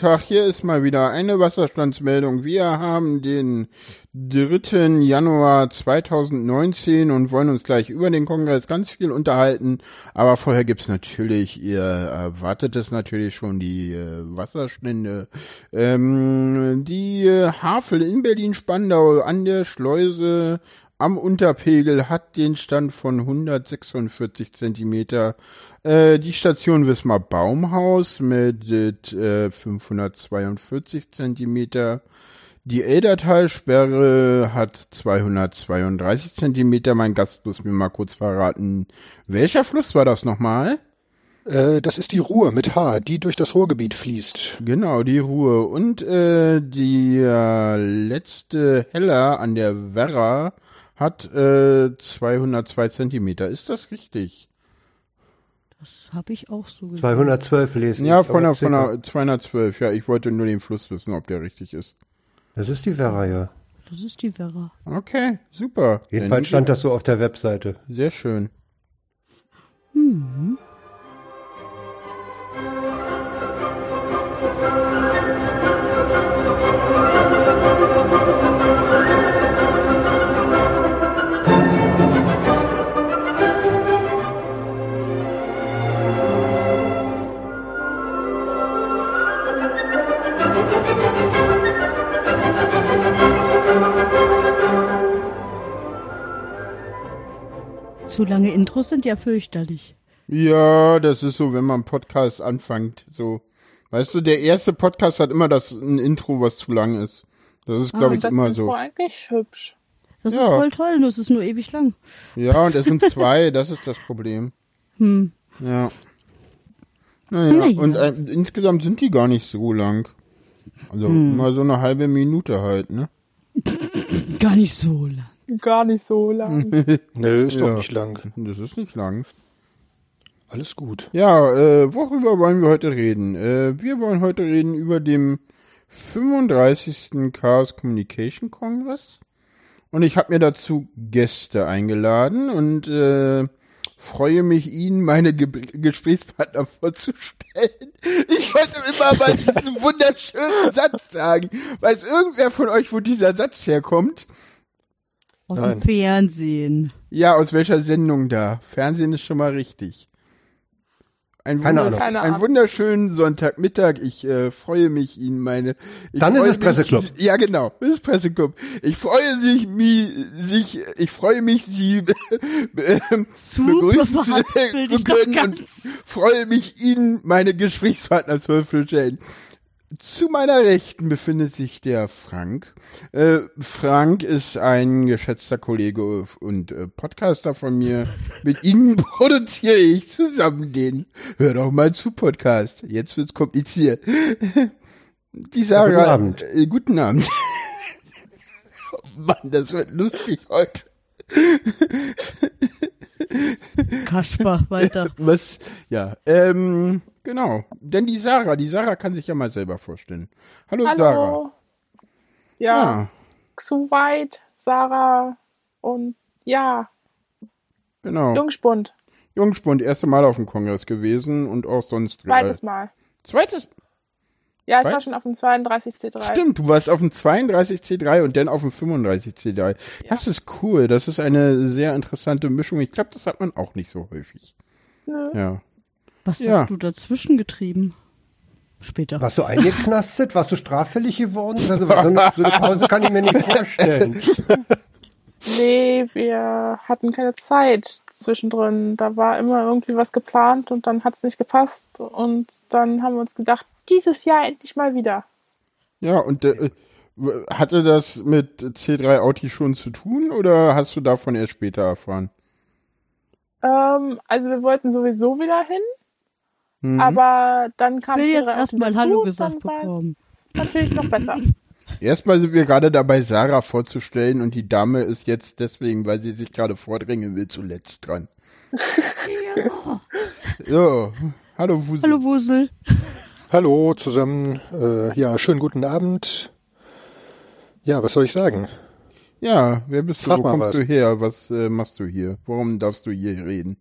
Tag, hier ist mal wieder eine Wasserstandsmeldung. Wir haben den 3. Januar 2019 und wollen uns gleich über den Kongress ganz viel unterhalten. Aber vorher gibt's natürlich, ihr erwartet es natürlich schon, die äh, Wasserstände. Ähm, die äh, Havel in Berlin-Spandau an der Schleuse am Unterpegel hat den Stand von 146 Zentimeter. Äh, die Station Wismar Baumhaus mit äh, 542 Zentimeter. Die Eldertalsperre hat 232 Zentimeter. Mein Gast muss mir mal kurz verraten, welcher Fluss war das nochmal? Äh, das ist die Ruhr mit H, die durch das Ruhrgebiet fließt. Genau, die Ruhr. Und äh, die äh, letzte Heller an der Werra hat äh, 202 Zentimeter. Ist das richtig? Das habe ich auch so gesehen. 212 lesen. Ja, von der, von der 212. Ja, ich wollte nur den Fluss wissen, ob der richtig ist. Das ist die Werra, ja. Das ist die Werra. Okay, super. Jedenfalls stand das so auf der Webseite. Sehr schön. Mhm. Zu lange Intros sind ja fürchterlich. Ja, das ist so, wenn man Podcast anfängt. So, weißt du, der erste Podcast hat immer das ein Intro, was zu lang ist. Das ist, glaube Ah, ich, das immer Intro so. eigentlich hübsch. Das Ja. ist voll toll, nur es ist nur ewig lang. Ja, und es sind zwei, das ist das Problem. Hm. Ja. Naja, Naja. und äh, insgesamt sind die gar nicht so lang. Also Hm. mal so eine halbe Minute halt, ne? Gar nicht so lang. Gar nicht so lang. Nö, ist Ja. doch nicht lang. Das ist nicht lang. Alles gut. Ja, äh, worüber wollen wir heute reden? Äh, wir wollen heute reden über den 35. Chaos Communication Congress. Und ich habe mir dazu Gäste eingeladen und äh, freue mich, Ihnen meine Ge Gesprächspartner vorzustellen. Ich wollte immer mal diesen wunderschönen Satz sagen. Weiß irgendwer von euch, wo dieser Satz herkommt? Aus Nein. dem Fernsehen. Ja, aus welcher Sendung da? Fernsehen ist schon mal richtig. Ein, Keine wunder- Ahnung. Keine ein Ahnung. wunderschönen Sonntagmittag. Ich äh, freue mich Ihnen meine. Ich Dann ist freue es Presseclub. Mich, ja, genau. Es ist Presseclub. Ich freue sich, mi, sich, ich freue mich, Sie ähm, Super begrüßen zu können und freue mich, Ihnen meine Gesprächspartner vorzustellen. Zu meiner Rechten befindet sich der Frank. Äh, Frank ist ein geschätzter Kollege und äh, Podcaster von mir. Mit Ihnen produziere ich zusammen den Hör doch mal zu Podcast. Jetzt wird's kompliziert. Die Sarah. guten Abend. Äh, guten Abend. oh Mann, das wird lustig heute. Kasper, weiter. Was? Ja, ähm, genau. Denn die Sarah, die Sarah kann sich ja mal selber vorstellen. Hallo, Sarah. Hallo. Ja, Ja, zu weit, Sarah und ja, genau. Jungspund. Jungspund, erste Mal auf dem Kongress gewesen und auch sonst. Zweites Mal. Zweites? Ja, ich war Zweit- schon auf dem 32C3. Stimmt, du warst auf dem 32C3 und dann auf dem 35C3. Das ist cool. Das ist eine sehr interessante Mischung. Ich glaube, das hat man auch nicht so häufig. Nö. Ja. Was Ja. hast du dazwischen getrieben? Später. Warst du eingeknastet? Warst du straffällig geworden? Also, so, eine, so eine Pause kann ich mir nicht vorstellen. Nee, wir hatten keine Zeit zwischendrin. Da war immer irgendwie was geplant und dann hat's nicht gepasst. Und dann haben wir uns gedacht, dieses Jahr endlich mal wieder. Ja, und äh, hatte das mit C3 Audi schon zu tun oder hast du davon erst später erfahren? Ähm, also wir wollten sowieso wieder hin, Mhm. aber dann kam Ich will jetzt erstmal Hallo gesagt dann war bekommen. es Natürlich noch besser. Erstmal sind wir gerade dabei, Sarah vorzustellen und die Dame ist jetzt deswegen, weil sie sich gerade vordrängen will, zuletzt dran. Ja. So, hallo Wusel. Hallo Wusel. Hallo zusammen. Äh, ja, schönen guten Abend. Ja, was soll ich sagen? Ja, wer bist du? Sag Wo kommst was. du her? Was äh, machst du hier? Warum darfst du hier reden?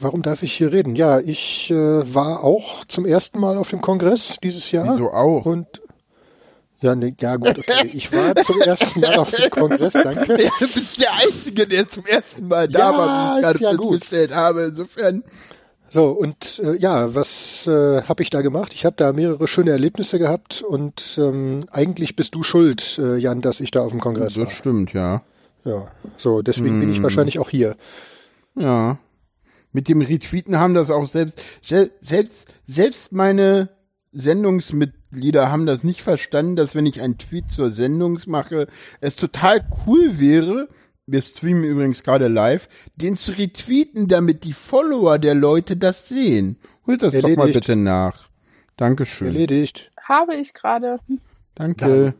Warum darf ich hier reden? Ja, ich äh, war auch zum ersten Mal auf dem Kongress dieses Jahr. Wieso auch? Und ja, ne, ja gut, okay. Ich war zum ersten Mal auf dem Kongress, danke. Ja, du bist der Einzige, der zum ersten Mal da Ja, war, wie ich gerade ist ja gut. festgestellt habe. Insofern, So, und äh, ja, was äh, habe ich da gemacht? Ich habe da mehrere schöne Erlebnisse gehabt und ähm, eigentlich bist du schuld, äh, Jan, dass ich da auf dem Kongress das war. stimmt, ja. Ja, so, deswegen bin ich Hm. wahrscheinlich auch hier. Ja. Mit dem Retweeten haben das auch selbst, sel- selbst, selbst meine Sendungsmitglieder haben das nicht verstanden, dass wenn ich einen Tweet zur Sendung mache, es total cool wäre, wir streamen übrigens gerade live, den zu retweeten, damit die Follower der Leute das sehen. Holt das doch mal Erledigt. bitte nach. Dankeschön. Erledigt. Habe ich gerade. Danke.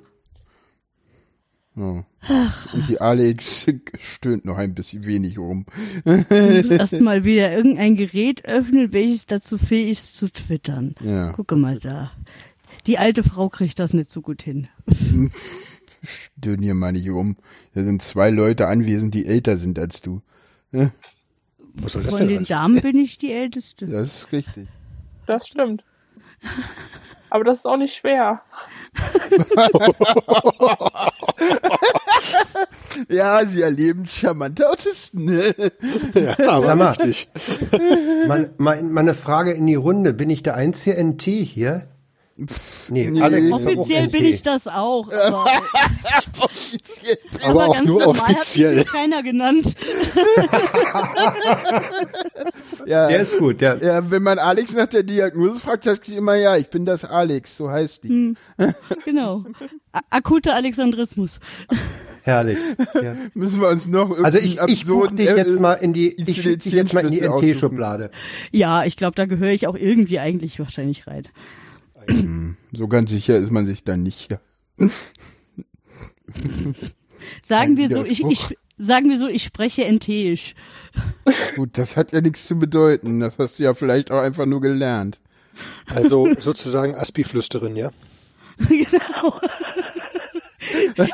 So. Und die Alex stöhnt noch ein bisschen wenig rum. Du musst erst mal wieder irgendein Gerät öffnen, welches dazu fähig ist zu twittern. Ja. Gucke mal da. Die alte Frau kriegt das nicht so gut hin. Stöhn hier mal nicht um. Da sind zwei Leute anwesend, die älter sind als du. Was soll das Von denn den heißen? Damen bin ich die Älteste. Das ist richtig. Das stimmt. Aber das ist auch nicht schwer. Ja, sie erleben charmante Autisten. ne? Ja, aber richtig. Mal, mal, mal eine Frage in die Runde. Bin ich der einzige NT hier? Nee, nee. Alex auch Offiziell bin ich das auch. Aber, Offiziell. Aber auch ganz nur normal hat offiziell. mich keiner genannt. Ja, Der ist gut, der. ja, wenn man Alex nach der Diagnose fragt, sagt sie immer, ja, ich bin das Alex, so heißt die. Genau. A akuter Alexandrismus. Herrlich. Ja. Müssen wir uns noch Also ich, ich buch absurden, dich jetzt mal in die, ich dich jetzt mal in die NT-Schublade. Ja, ich glaube, da gehöre ich auch irgendwie eigentlich wahrscheinlich rein. So ganz sicher ist man sich dann nicht. Ja. Sagen wir so, ich, ich, sagen wir so, ich spreche entheisch. Gut, das hat ja nichts zu bedeuten. Das hast du ja vielleicht auch einfach nur gelernt. Also sozusagen Aspi-Flüsterin, ja? genau.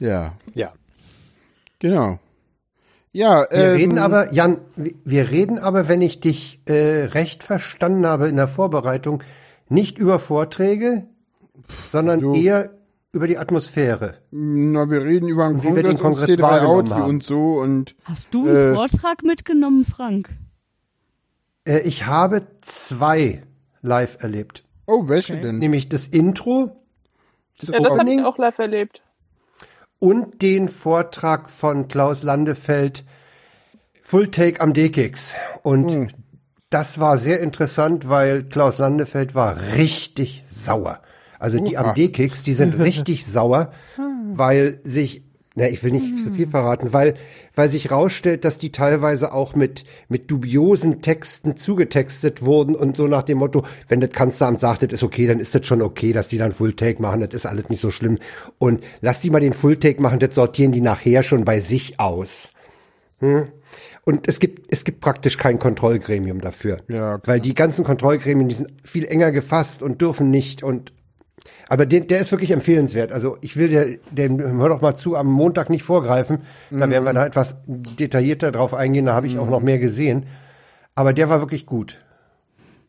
Ja, Ja. genau. Ja, Wir ähm, reden aber, Jan, wir- reden aber, wenn ich dich äh, recht verstanden habe in der Vorbereitung, nicht über Vorträge, sondern So. eher über die Atmosphäre. na, wir reden über einen Und wie wir den Kongress, und Kongress C3 wahrgenommen Audi haben. und so und Hast du einen Äh. Vortrag mitgenommen, Frank? Äh, ich habe zwei live erlebt. oh, welche denn? Nämlich das Intro, das Ja, das habe Opening ich auch live erlebt. Und den Vortrag von Klaus Landefeld Full Take am D-Kicks. Und Hm. das war sehr interessant, weil Klaus Landefeld war richtig sauer. Also die am. D-Kicks, die sind richtig sauer, weil sich, na, ich will nicht zu viel verraten, weil, weil sich rausstellt, dass die teilweise auch mit, mit dubiosen Texten zugetextet wurden und so nach dem Motto, wenn das Kanzleramt sagt, das ist okay, dann ist das schon okay, dass die dann Full Take machen, das ist alles nicht so schlimm. Und lass die mal den Full Take machen, das sortieren die nachher schon bei sich aus. Hm? Und es gibt, es gibt praktisch kein Kontrollgremium dafür. Ja, klar. Weil die ganzen Kontrollgremien, die sind viel enger gefasst und dürfen nicht und aber der, der ist wirklich empfehlenswert. Also ich will der, dem, hör doch mal zu, am Montag nicht vorgreifen. Da werden wir Mhm. da etwas detaillierter drauf eingehen, da habe ich auch noch mehr gesehen. Aber der war wirklich gut.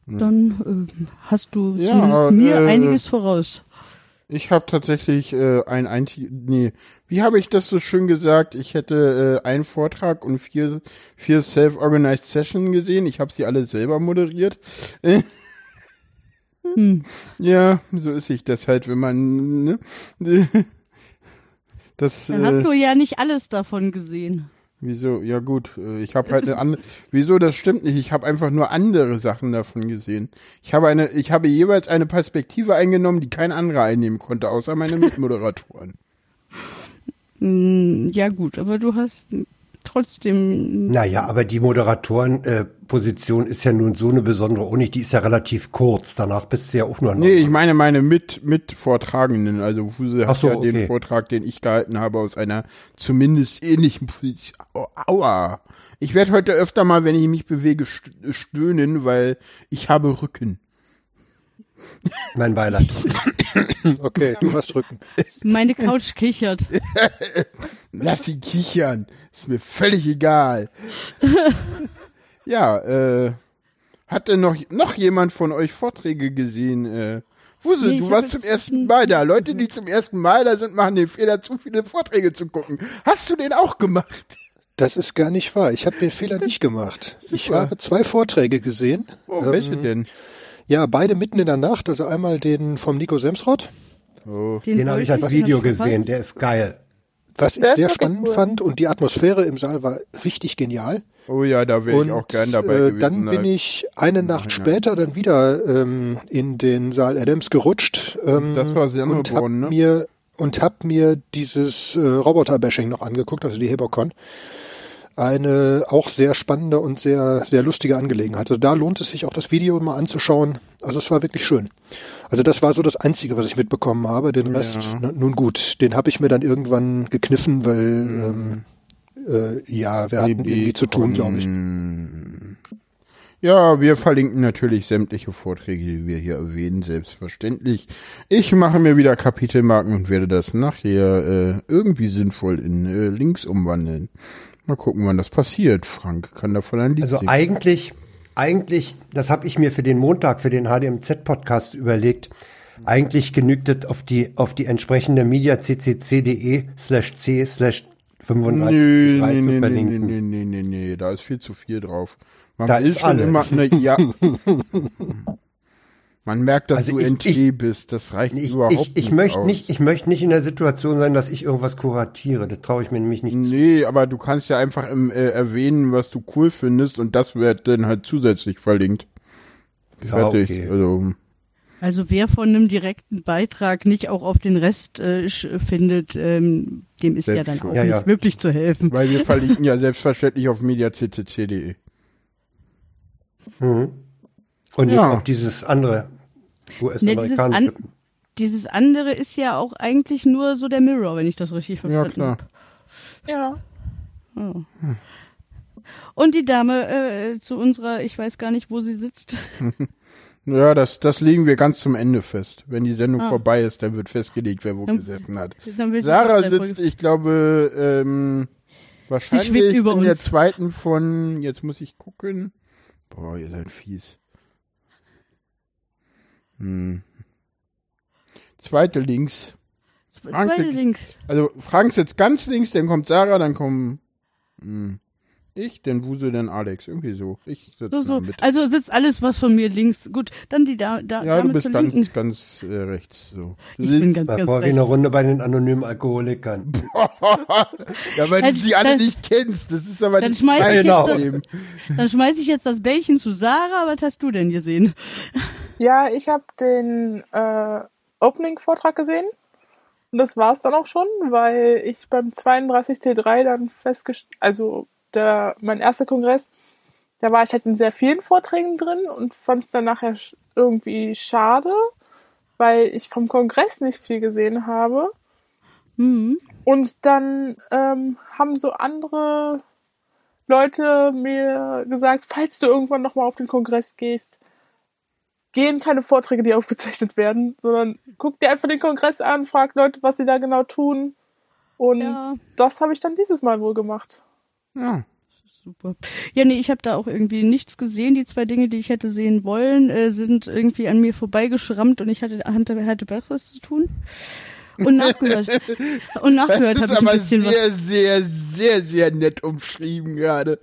Dann ähm, hast du Ja, zumindest mir äh, einiges voraus. Ich habe tatsächlich äh, ein einzig, nee, wie habe ich das so schön gesagt? Ich hätte äh, einen Vortrag und vier, vier self-organized Sessions gesehen. Ich habe sie alle selber moderiert. Äh, Hm. ja, so ist ich das halt, wenn man, ne? Das, Dann äh, hast du ja nicht alles davon gesehen. wieso? Ja gut, äh, ich habe halt eine andere, wieso, das stimmt nicht. Ich habe einfach nur andere Sachen davon gesehen. Ich habe eine, ich habe jeweils eine Perspektive eingenommen, die kein anderer einnehmen konnte, außer meine Mitmoderatoren. Hm, ja gut, aber du hast trotzdem Naja, aber die Moderatorenposition ist ja nun so eine besondere auch nicht, die ist ja relativ kurz. Danach bist du ja auch nur noch. Nee, ich meine meine mit mit Vortragenden, also Fuse hat so, ja den okay. Vortrag, den ich gehalten habe, aus einer zumindest ähnlichen Position. Au- Aua. Ich werde heute öfter mal, wenn ich mich bewege, st- stöhnen, weil ich habe Rücken. Mein Beileid. Okay, du hast Rücken. Meine Couch kichert. Lass sie kichern. Ist mir völlig egal. ja, äh, hat denn noch, noch jemand von euch Vorträge gesehen? Äh, Wuse, Nee, du ich warst zum ersten Mal da. Leute, die zum ersten Mal da sind, machen den Fehler, zu viele Vorträge zu gucken. Hast du den auch gemacht? Das ist gar nicht wahr. Ich habe den Fehler nicht gemacht. Ich Super. habe zwei Vorträge gesehen. Oh, Ähm, welche denn? Ja, beide mitten in der Nacht. Also einmal den vom Nico Semsrott, Oh. Den habe ich als Video gesehen, der ist geil. was ich sehr spannend cool. fand. Und die Atmosphäre im Saal war richtig genial. oh ja, da wäre ich auch gern dabei äh, gewesen. dann bin halt. ich eine Nacht später dann wieder ähm, in den Saal Adams gerutscht ähm, Das war und hab ne? mir und hab mir dieses äh, Roboter-Bashing noch angeguckt, also die Hebocon. Eine auch sehr spannende und sehr sehr lustige Angelegenheit. Also da lohnt es sich auch das Video mal anzuschauen. Also es war wirklich schön. Also das war so das Einzige, was ich mitbekommen habe. Den Rest, Ja. na, nun gut, den habe ich mir dann irgendwann gekniffen, weil Mhm. ähm, äh, ja, wir hatten irgendwie zu tun, glaube ich. Ja, wir verlinken natürlich sämtliche Vorträge, die wir hier erwähnen, selbstverständlich. Ich mache mir wieder Kapitelmarken und werde das nachher äh, irgendwie sinnvoll in äh, Links umwandeln. Mal gucken, wann das passiert. Frank kann davon ein Lied Also singen. eigentlich, eigentlich, das habe ich mir für den Montag, für den HDMZ-Podcast überlegt. Eigentlich genügt es auf die, auf die entsprechende mediaccc.de slash c slash 35 Nee, zu nee, nee, nee, nee, nee, nee, nee, nee, da ist viel zu viel drauf. Man Da ist schon alles. immer, ne, ja. Man merkt, dass Also du ich- NT ich- bist. Das reicht Ich, überhaupt ich, nicht ich möchte aus. nicht, ich möchte nicht in der Situation sein, dass ich irgendwas kuratiere. Das traue ich mir nämlich nicht zu. Nee, aber du kannst ja einfach im, äh, erwähnen, was du cool findest und das wird dann halt zusätzlich verlinkt. Ja, Fertig. okay. Also, Also wer von einem direkten Beitrag nicht auch auf den Rest äh, findet, ähm, dem ist ja dann auch Ja, nicht ja. wirklich zu helfen. weil wir verlinken ja selbstverständlich auf mediaccc.de. Mhm. Und nicht Ja. auf dieses andere US-amerikanische. an, dieses andere ist ja auch eigentlich nur so der Mirror, wenn ich das richtig Ja, verstanden klar. habe. Ja. Oh. Und die Dame äh, zu unserer, ich weiß gar nicht, wo sie sitzt. Ja, das, das legen wir ganz zum Ende fest. Wenn die Sendung Ah. vorbei ist, dann wird festgelegt, wer wo Dann- gesessen hat. Sarah sitzt, ich glaube, ähm, wahrscheinlich in der zweiten von, jetzt muss ich gucken. Boah, ihr seid fies. Hm. Zweite links. Frank- Zweite links. Also Frank sitzt ganz links, dann kommt Sarah, dann kommen hm, ich, dann Wuse, dann Alex. Irgendwie so. Ich sitze So, so. Mitte. Also sitzt alles was von mir links. Gut, dann die da, da Ja, du bist ganz, linken. ganz äh, rechts. So. Du Ich bin ganz, War ganz vorher eine rechts. Runde bei den anonymen Alkoholikern. ja, weil du sie alle dann- nicht kennst. Das ist aber dann nicht schmeiß mein ich jetzt- Problem. Dann schmeiß ich jetzt das Bällchen zu Sarah. Was hast du denn gesehen? Ja, ich habe den äh, Opening-Vortrag gesehen. Und das war's dann auch schon, weil ich beim 32T3 dann festgestellt, also der, mein erster Kongress, da war ich halt in sehr vielen Vorträgen drin und fand es dann nachher irgendwie schade, weil ich vom Kongress nicht viel gesehen habe. Hm. Und dann ähm, haben so andere Leute mir gesagt, falls du irgendwann nochmal auf den Kongress gehst, gehen keine Vorträge, die aufgezeichnet werden, sondern guck dir einfach den Kongress an, frag Leute, was sie da genau tun. Und Ja. das habe ich dann dieses Mal wohl gemacht. Ja. Super. Ja, nee, ich habe da auch irgendwie nichts gesehen. Die zwei Dinge, die ich hätte sehen wollen, äh, sind irgendwie an mir vorbeigeschrammt und ich hatte, hatte, hatte Besseres zu tun. Und nachgehört. und nachgehört habe ich ein bisschen was. sehr, sehr, sehr, sehr nett umschrieben gerade.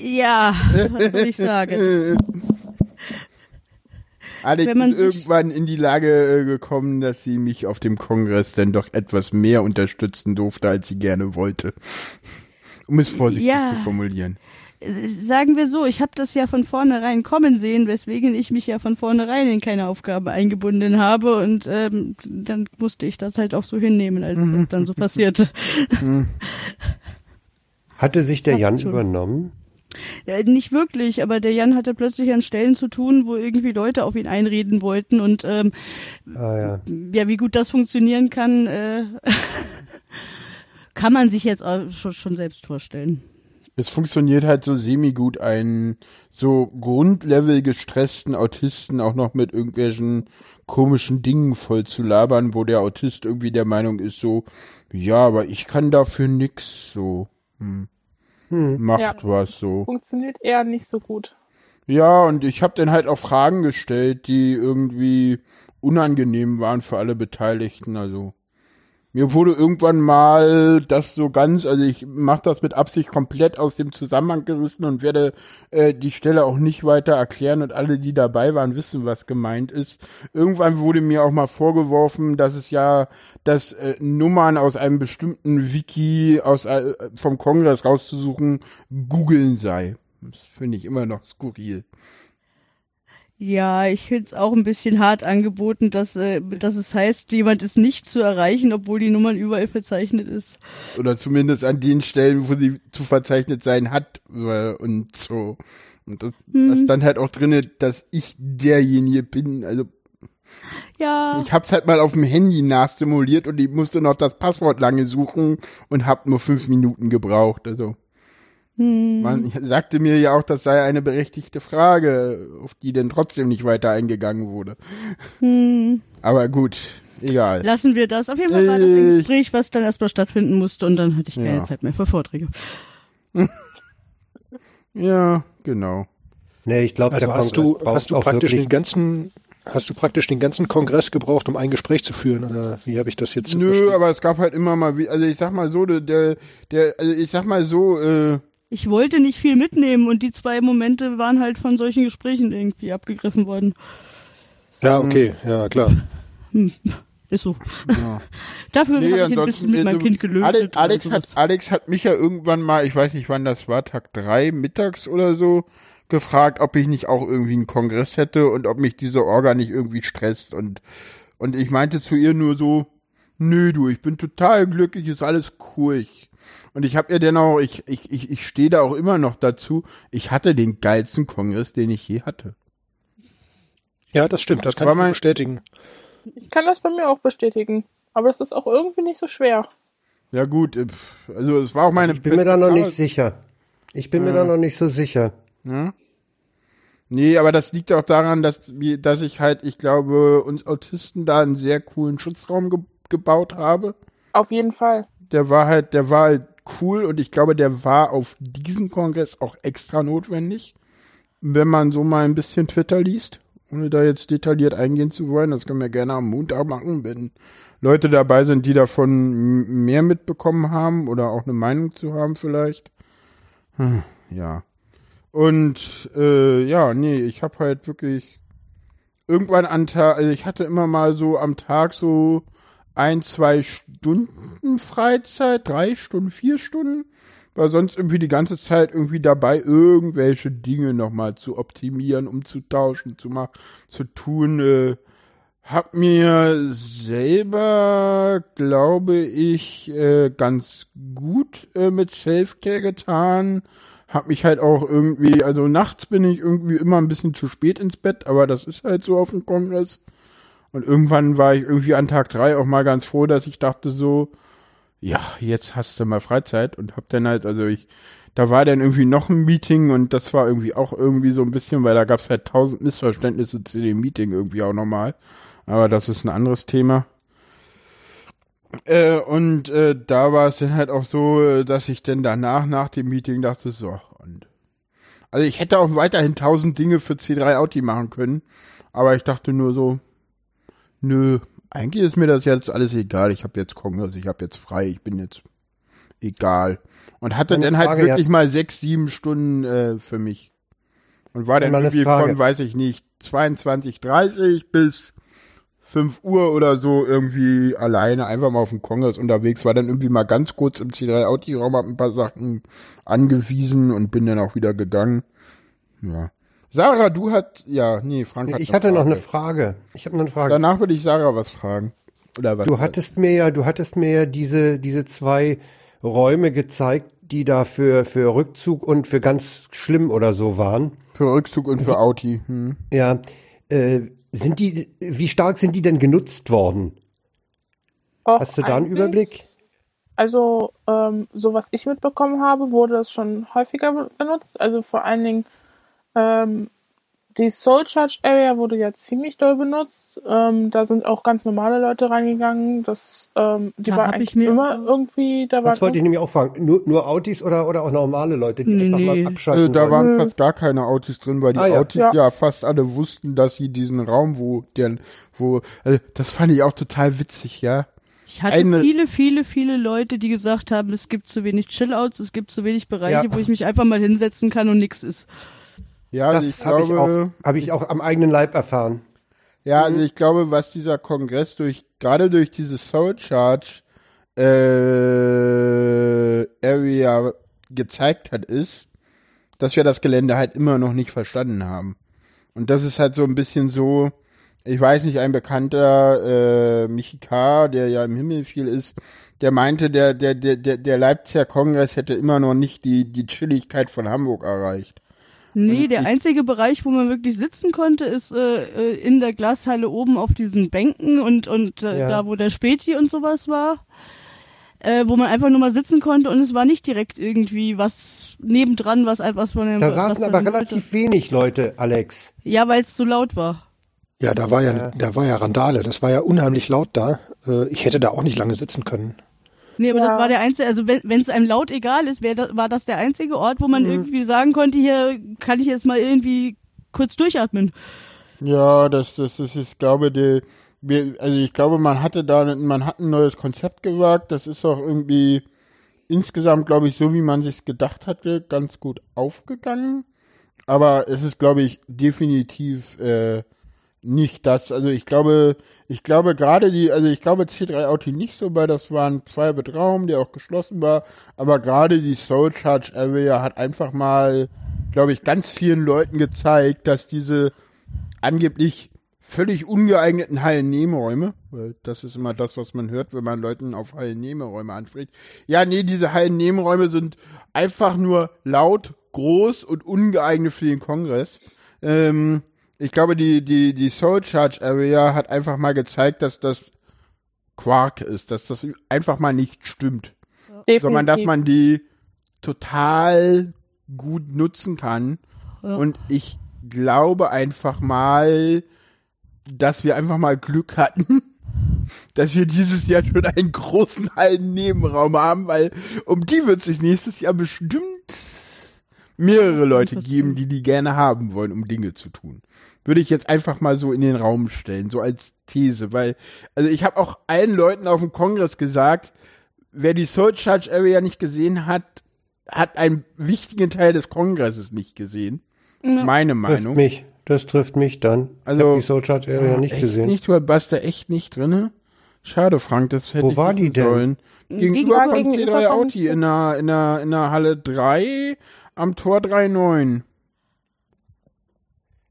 Ja, was soll ich sagen? Alex Wenn man ist irgendwann in die Lage äh, gekommen, dass sie mich auf dem Kongress dann doch etwas mehr unterstützen durfte, als sie gerne wollte. Um es vorsichtig Ja. zu formulieren. Sagen wir so, ich habe das ja von vornherein kommen sehen, weswegen ich mich ja von vornherein in keine Aufgabe eingebunden habe und ähm, dann musste ich das halt auch so hinnehmen, als das dann so passierte. Hatte sich der Jan schon. übernommen? Äh, nicht wirklich, aber der Jan hatte plötzlich an Stellen zu tun, wo irgendwie Leute auf ihn einreden wollten und ähm, Ah ja. ja, wie gut das funktionieren kann, äh, kann man sich jetzt auch schon, schon selbst vorstellen. Es funktioniert halt so semi-gut, einen so Grundlevel gestressten Autisten auch noch mit irgendwelchen komischen Dingen voll zu labern, wo der Autist irgendwie der Meinung ist, so, ja, aber ich kann dafür nix, so, hm. Macht Ja. was, so. Funktioniert eher nicht so gut. Ja, und ich habe dann halt auch Fragen gestellt, die irgendwie unangenehm waren für alle Beteiligten. Also mir wurde irgendwann mal das so ganz, also ich mache das mit Absicht komplett aus dem Zusammenhang gerissen und werde äh, die Stelle auch nicht weiter erklären und alle, die dabei waren, wissen, was gemeint ist. Irgendwann wurde mir auch mal vorgeworfen, dass es ja, dass äh, Nummern aus einem bestimmten Wiki aus äh, vom Kongress rauszusuchen, googeln sei. Das finde ich immer noch skurril. Ja, ich find's auch ein bisschen hart angeboten, dass, äh, dass es heißt, jemand ist nicht zu erreichen, obwohl die Nummern überall verzeichnet ist. Oder zumindest an den Stellen, wo sie zu verzeichnet sein hat äh, und so. Und das, da stand halt auch drinne, dass ich derjenige bin. Also Ja, ich hab's halt mal auf dem Handy nachsimuliert und ich musste noch das Passwort lange suchen und hab nur fünf Minuten gebraucht. Also man sagte mir ja auch, das sei eine berechtigte Frage, auf die denn trotzdem nicht weiter eingegangen wurde. Aber gut, egal. lassen wir das. Auf jeden Fall war das ein Gespräch, was dann erstmal stattfinden musste und dann hatte ich keine Ja. Zeit mehr für Vorträge. Ja, genau. Nee, ich glaube, Also hast Kongress du, hast du auch praktisch wirklich den ganzen, hast du praktisch den ganzen Kongress gebraucht, um ein Gespräch zu führen? Oder wie habe ich das jetzt zu Nö, verstehen? aber es gab halt immer mal wie, also ich sag mal so, der, der, der also ich sag mal so, äh, Ich wollte nicht viel mitnehmen und die zwei Momente waren halt von solchen Gesprächen irgendwie abgegriffen worden. Ja, okay, ja, klar. Ist so. Dafür nee, habe ich ein bisschen mit äh, meinem Kind gelöst. Alex, Alex hat, Alex hat mich ja irgendwann mal, ich weiß nicht wann das war, Tag drei mittags oder so, gefragt, ob ich nicht auch irgendwie einen Kongress hätte und ob mich diese Orga nicht irgendwie stresst und, und ich meinte zu ihr nur so, nö du, ich bin total glücklich, ist alles cool. Ich, und ich habe dann auch, ich, ich, ich, ich stehe da auch immer noch dazu, ich hatte den geilsten Kongress, den ich je hatte. Ja, das stimmt, das kann War ich bestätigen. Ich kann das bei mir auch bestätigen. Aber es ist auch irgendwie nicht so schwer. Ja gut, äh, also es war auch meine Ich bin mir da noch nicht sicher. Ich bin mir da noch nicht so sicher. Ja? Nee, aber das liegt auch daran, dass, wir, dass ich halt, ich glaube, uns Autisten da einen sehr coolen Schutzraum ge gebaut habe. Auf jeden Fall. Der war halt, der war halt cool und ich glaube, der war auf diesen Kongress auch extra notwendig. Wenn man so mal ein bisschen Twitter liest, ohne da jetzt detailliert eingehen zu wollen, das können wir gerne am Montag machen, wenn Leute dabei sind, die davon mehr mitbekommen haben oder auch eine Meinung zu haben vielleicht. Hm, ja. Und äh, ja, nee, ich habe halt wirklich irgendwann an Tag, also ich hatte immer mal so am Tag so ein, zwei Stunden Freizeit, drei Stunden, vier Stunden, war sonst irgendwie die ganze Zeit irgendwie dabei, irgendwelche Dinge nochmal zu optimieren, umzutauschen, zu machen, zu tun. Äh, hab mir selber, glaube ich, äh, ganz gut äh, mit Selfcare getan. Hab mich halt auch irgendwie, also nachts bin ich irgendwie immer ein bisschen zu spät ins Bett, aber das ist halt so auf dem Kongress. Und irgendwann war ich irgendwie an Tag drei auch mal ganz froh, dass ich dachte so, ja, jetzt hast du mal Freizeit und hab dann halt, also ich, da war dann irgendwie noch ein Meeting und das war irgendwie auch irgendwie so ein bisschen, weil da gab's halt tausend Missverständnisse zu dem Meeting irgendwie auch nochmal. Aber das ist ein anderes Thema. Äh, und äh, da war es dann halt auch so, dass ich dann danach, nach dem Meeting dachte, so, und also ich hätte auch weiterhin tausend Dinge für C3 Audi machen können, aber ich dachte nur so, nö, eigentlich ist mir das jetzt alles egal. Ich habe jetzt Kongress, ich habe jetzt frei, ich bin jetzt egal. Und hatte Eine dann halt Frage, wirklich mal sechs, sieben Stunden äh, für mich. Und war dann irgendwie Frage. von, weiß ich nicht, 22, 30 bis 5 Uhr oder so irgendwie alleine einfach mal auf dem Kongress unterwegs, war dann irgendwie mal ganz kurz im C3 Audi-Raum, hab ein paar Sachen angewiesen und bin dann auch wieder gegangen. Ja. Sarah, du hat, ja, nee, Frank hat Ich hatte noch eine Frage. Frage. Ich habe noch eine Frage. Danach würde ich Sarah was fragen. Oder was? Du hattest mir ja, du hattest mir ja diese, diese zwei Räume gezeigt, die da für, für Rückzug und für ganz schlimm oder so waren. für Rückzug und für Audi. Hm. Ja, äh, sind die, wie stark sind die denn genutzt worden? Auch Hast du da einen Überblick? Also, ähm, so was ich mitbekommen habe, wurde das schon häufiger be- benutzt. Also vor allen Dingen ähm, die Soul Charge Area wurde ja ziemlich doll benutzt. Ähm, da sind auch ganz normale Leute reingegangen. Das, ähm, die Da war hab ich eigentlich mir- immer irgendwie, da war Das wollte ich nämlich auch fragen. Nur, nur Autis oder, oder auch normale Leute, die Nee, einfach nee. mal Also abschalten da wollen? waren Nö. fast gar keine Autis drin, weil die Ah, ja. Autis ja. Ja. fast alle wussten, dass sie diesen Raum, wo der, wo, also das fand ich auch total witzig, ja. Ich hatte Eine- viele, viele, viele Leute, die gesagt haben, es gibt zu wenig Chillouts, es gibt zu wenig Bereiche, Ja. wo ich mich einfach mal hinsetzen kann und nix ist. Ja, also Das habe ich, auch- hab ich auch am eigenen Leib erfahren. ja, also ich glaube, was dieser Kongress durch, gerade durch diese Soul Charge äh, Area gezeigt hat, ist, dass wir das Gelände halt immer noch nicht verstanden haben. Und das ist halt so ein bisschen so, ich weiß nicht, ein bekannter äh, Michi K., der ja im Himmel viel ist, der meinte, der, der, der, der, der Leipziger Kongress hätte immer noch nicht die, die Chilligkeit von Hamburg erreicht. Nee, Und der einzige Bereich, wo man wirklich sitzen konnte, ist äh, äh, in der Glashalle oben auf diesen Bänken und, und äh, Ja. da, wo der Späti und sowas war. Äh, wo man einfach nur mal sitzen konnte und es war nicht direkt irgendwie was nebendran, was etwas von dem. Da saßen aber relativ wenig Leute, Alex. Ja, weil es zu laut war. Ja, da war ja, da war ja Randale. Das war ja unheimlich laut da. Äh, Ich hätte da auch nicht lange sitzen können. Nee, aber Ja. das war der einzige, also wenn es einem laut egal ist, wär war das der einzige Ort, wo man Mhm. irgendwie sagen konnte, hier kann ich jetzt mal irgendwie kurz durchatmen. Ja, das, das ist, ich glaube, die, also ich glaube, man hatte da, man hat ein neues Konzept gewagt. Das ist auch irgendwie insgesamt, glaube ich, so wie man sich gedacht hatte, ganz gut aufgegangen. Aber es ist, glaube ich, definitiv äh, nicht das. Also ich glaube, ich glaube gerade die, also ich glaube C3 Auto nicht so, weil das war ein Private Raum, der auch geschlossen war. Aber gerade die Soul Charge Area hat einfach mal, glaube ich, ganz vielen Leuten gezeigt, dass diese angeblich völlig ungeeigneten Hallennebenräume, weil das ist immer das, was man hört, wenn man Leuten auf Hallennebenräume anspricht. Ja, nee, diese Hallennebenräume sind einfach nur laut, groß und ungeeignet für den Kongress. Ähm, ich glaube, die, die, die Soul Charge Area hat einfach mal gezeigt, dass das Quark ist, dass das einfach mal nicht stimmt sondern dass definitiv. man die total gut nutzen kann. Ja. Und ich glaube einfach mal, dass wir einfach mal Glück hatten, dass wir dieses Jahr schon einen großen Hallennebenraum haben, weil um die wird sich nächstes Jahr bestimmt mehrere Leute geben, die die gerne haben wollen, um Dinge zu tun. Würde ich jetzt einfach mal so in den Raum stellen, so als These, weil, also ich habe auch allen Leuten auf dem Kongress gesagt, wer die Soul Charge Area nicht gesehen hat, hat einen wichtigen Teil des Kongresses nicht gesehen. Meine Trifft Meinung. mich. Das trifft mich dann. Also- ich habe die Soul Charge Area nicht echt gesehen. Nicht, du warst da echt nicht drinne? Schade, Frank, das hätte Wo ich war die denn? sollen. Gegenüber Gegenüber- von gegenüber C3 von- Auti in der, in der, in der Halle 3 am Tor 3.9.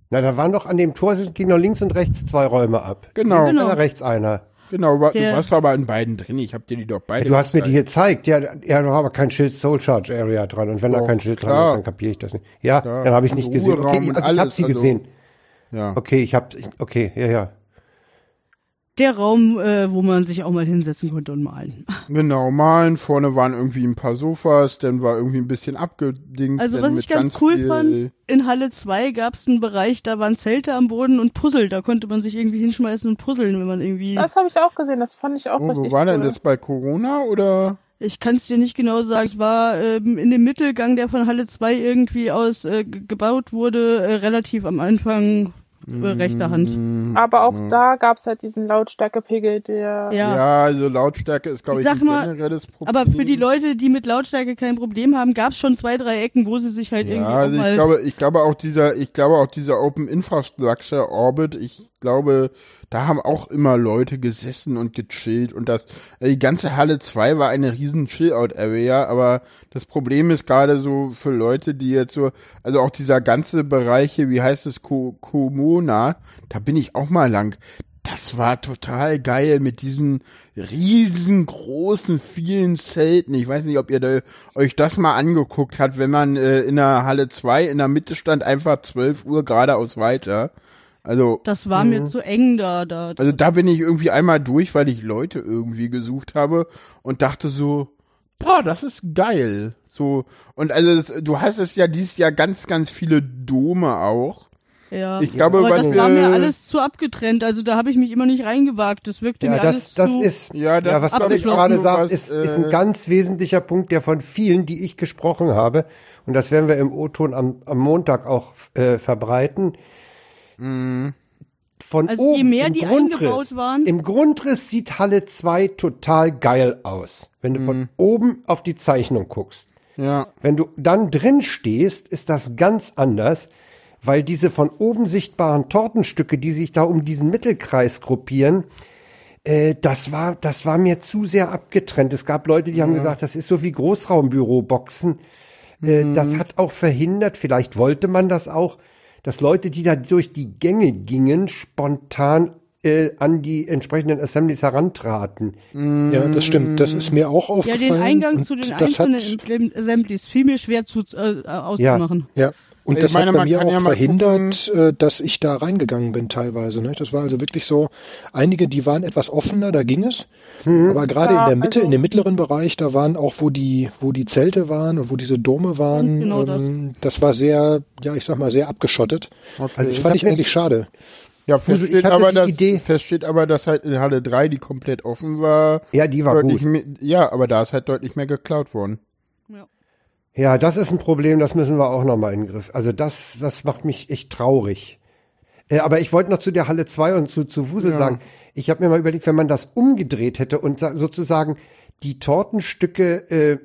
Na, da waren doch an dem Tor, sind- gingen noch links und rechts zwei Räume ab. Genau. Genau. Einer rechts einer. Genau, du warst aber in beiden drin. Ich habe dir die doch beide Du hast mir die gezeigt. gezeigt. Ja, ja, da war aber kein Schild Soul Charge Area dran. Und wenn da Doch, kein Schild dran klar. ist, dann kapiere ich das nicht. Ja, Klar. dann habe ich nicht gesehen. Okay, und also ich habe sie also- gesehen. Ja. Okay, ich habe, okay, ja, ja. Der Raum, äh, wo man sich auch mal hinsetzen konnte und malen. Genau, malen. Vorne waren irgendwie ein paar Sofas, dann war irgendwie ein bisschen abgedingt. Also was mit ich ganz cool viel, fand, in Halle 2 gab es einen Bereich, da waren Zelte am Boden und Puzzle. Da konnte man sich irgendwie hinschmeißen und puzzeln, wenn man irgendwie... Das habe ich auch gesehen, das fand ich auch Oh, richtig wo war cool. denn das bei Corona oder? Ich kann es dir nicht genau sagen. Es war ähm, in dem Mittelgang, der von Halle 2 irgendwie aus äh, ge- gebaut wurde, äh, relativ am Anfang äh, rechter Hand. Aber auch da gab's halt diesen Lautstärkepegel, der Ja. Ja, also Lautstärke ist, glaube Ich ich, sag ein mal, generelles Problem. Aber für die Leute, die mit Lautstärke kein Problem haben, gab es schon zwei, drei Ecken, wo sie sich halt Ja, irgendwie also auch mal... ich glaube, ich glaube auch dieser, ich glaube auch dieser Open Infrastructure Orbit, ich glaube, da haben auch immer Leute gesessen und gechillt und das, äh, die ganze Halle 2 war eine riesen Chill-Out-Area, aber das Problem ist gerade so für Leute, die jetzt so, also auch dieser ganze Bereich hier, wie heißt es, Ko Komona, da bin ich auch mal lang. Das war total geil mit diesen riesengroßen, vielen Zelten. Ich weiß nicht, ob ihr da, euch das mal angeguckt habt, wenn man äh, in der Halle 2 in der Mitte stand, einfach 12 Uhr geradeaus weiter. Also, das war mir zu eng da. da, da. also da bin ich irgendwie einmal durch, weil ich Leute irgendwie gesucht habe und dachte so, boah, das ist geil. So, und also das, du hast es ja dieses Jahr ganz, ganz viele Dome auch. Ja. Ich glaube, aber was das wir, war mir alles zu abgetrennt. Also da habe ich mich immer nicht reingewagt. Das wirkte Ja, mir das, alles das zu. ist, Ja, ja, das was ist, man jetzt abgeschlossen. gerade sagt, Was, ist, ist ein äh, ganz wesentlicher Punkt, der von vielen, die ich gesprochen habe, und das werden wir im O-Ton am, am Montag auch äh, verbreiten, von Also je oben mehr im die Grundriss, eingebaut waren- im Grundriss sieht Halle 2 total geil aus, wenn du Mhm. von oben auf die Zeichnung guckst. ja, Wenn du dann drin stehst, ist das ganz anders, weil diese von oben sichtbaren Tortenstücke, die sich da um diesen Mittelkreis gruppieren, äh, das war, das war mir zu sehr abgetrennt. Es gab Leute, die haben gesagt, das ist so wie Großraumbüroboxen. Äh, Das hat auch verhindert, vielleicht wollte man das auch, dass Leute, die da durch die Gänge gingen, spontan äh, an die entsprechenden Assemblies herantraten. Ja, das stimmt. Das ist mir auch ja, aufgefallen. den Eingang und zu den einzelnen hat, Assemblies fiel mir schwer zu, äh, auszumachen. Ja. Und Ich das meine, hat bei mir auch ja verhindert, äh, dass ich da reingegangen bin teilweise. Ne? Das war also wirklich so, einige, die waren etwas offener, da ging es. Aber gerade Ja, in der Mitte, also- in dem mittleren Bereich, da waren auch, wo die, wo die Zelte waren und wo diese Dome waren, genau ähm, das. war sehr, ja, ich sag mal, sehr abgeschottet. okay. Also das fand ich eigentlich schade. ja, Fusel, fest steht, ich hatte aber, die dass, Idee- fest steht aber, dass halt in Halle 3, die komplett offen war, Ja, die war gut. mehr, ja, aber da ist halt deutlich mehr geklaut worden. Ja, das ist ein Problem, das müssen wir auch nochmal in den Griff. Also das, das macht mich echt traurig. Äh, aber ich wollte noch zu der Halle 2 und zu, zu Wusel sagen, ich habe mir mal überlegt, wenn man das umgedreht hätte und sa- sozusagen die Tortenstücke äh,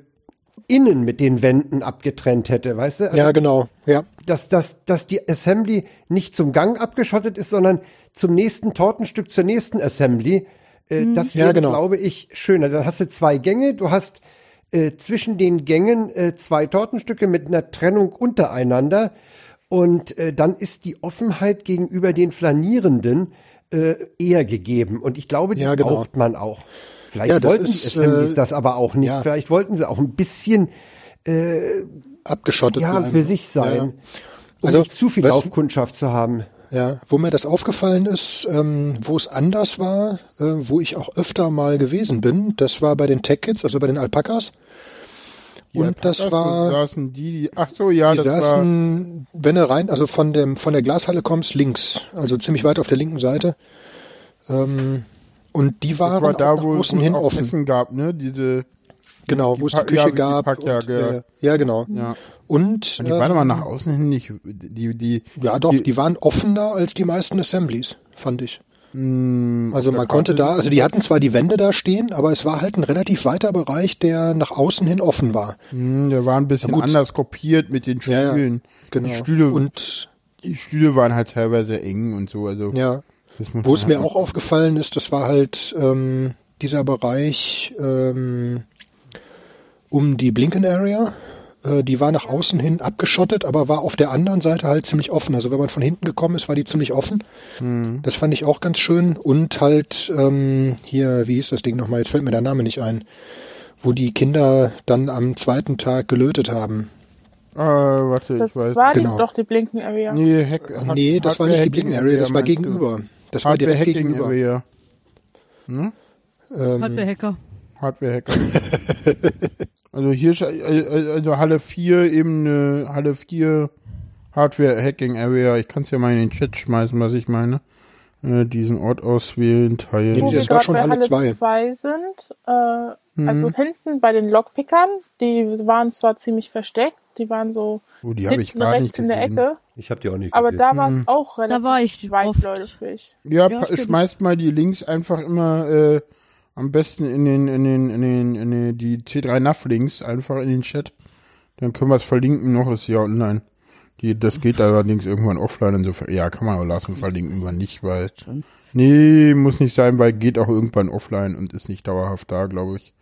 innen mit den Wänden abgetrennt hätte, weißt du? Also, Ja, genau. Ja. dass, dass, dass die Assembly nicht zum Gang abgeschottet ist, sondern zum nächsten Tortenstück, zur nächsten Assembly. Äh, Das Ja, wäre, genau. glaube ich, schöner. Dann hast du zwei Gänge, du hast äh, zwischen den Gängen äh, zwei Tortenstücke mit einer Trennung untereinander und äh, dann ist die Offenheit gegenüber den Flanierenden äh, eher gegeben. Und ich glaube, die Ja, genau. braucht man auch. Vielleicht Ja, wollten ist, die Assemblies äh, das aber auch nicht. ja. Vielleicht wollten sie auch ein bisschen Abgeschottet ja, für sich sein. Um Also, nicht zu viel Laufkundschaft zu haben. Ja, wo mir das aufgefallen ist, ähm, wo es anders war, äh, wo ich auch öfter mal gewesen bin, das war bei den Tech Kids, also bei den Alpakas. Die Und das Alpakas, war, wo saßen die, die, ach so, ja, die das war, saßen, wenn du rein, also von dem, von der Glashalle kommst, links, also ziemlich weit auf der linken Seite. Ähm, und die das waren war da, wo es außen hin auch offen. Essen gab, ne, diese, Genau, wo es die Küche ja, die gab. Packjacke, und, ja. äh, ja, genau. ja. Und, die waren aber ähm, nach außen hin nicht, die, die, ja doch, die- die waren offener als die meisten Assemblies, fand ich. mh, Also man konnte da, also die hatten zwar die Wände da stehen, aber es war halt ein relativ weiter Bereich, der nach außen hin offen war. Mh, der war ein bisschen anders kopiert mit den Ja, ja, Stühlen. Genau. Die Stühle, Und die Stühle waren halt teilweise eng und so, also, ja, wo es man mir halt auch aufgefallen ist, das war halt ähm, dieser Bereich ähm, um die Blinken Area. Äh, die war nach außen hin abgeschottet, aber war auf der anderen Seite halt ziemlich offen. Also wenn man von hinten gekommen ist, war die ziemlich offen. Mhm. Das fand ich auch ganz schön. Und halt ähm, hier, wie hieß das Ding nochmal? Jetzt fällt mir der Name nicht ein. Wo die Kinder dann am zweiten Tag gelötet haben. Äh, warte, Das ich weiß. war Genau. doch die Blinken Area. Nee, Hack, Hack, nee, das war nicht die Hardware Blinken Area, das war gegenüber. Das war Hardware direkt Hacking gegenüber. Area. Ähm, Hat der Hacker. Hardware Hacker. also hier ist, äh, also Halle 4 eben eine Halle 4 Hardware Hacking Area. Ich kann es ja mal in den Chat schmeißen, was ich meine. Äh, diesen Ort auswählen, teilen. Wo das wir war gerade schon bei Halle Halle zwei. 2 sind, äh, also Mhm. hinten bei den Lockpickern, die waren zwar ziemlich versteckt, die waren so Oh, die habe ich hinten gar rechts nicht in der. Ecke, Ich habe die auch nicht aber gesehen. da war es auch relativ war ich weitläufig. Ja, Ja, schmeißt mal die Links einfach immer äh, am besten in den, in den, in den, in den, die C3 NAV Links einfach in den Chat. Dann können wir es verlinken noch, ist ja online. Die, das geht allerdings irgendwann offline, insofern, ja, kann man aber lassen, verlinken wir nicht, weil, nee, muss nicht sein, weil geht auch irgendwann offline und ist nicht dauerhaft da, glaube ich.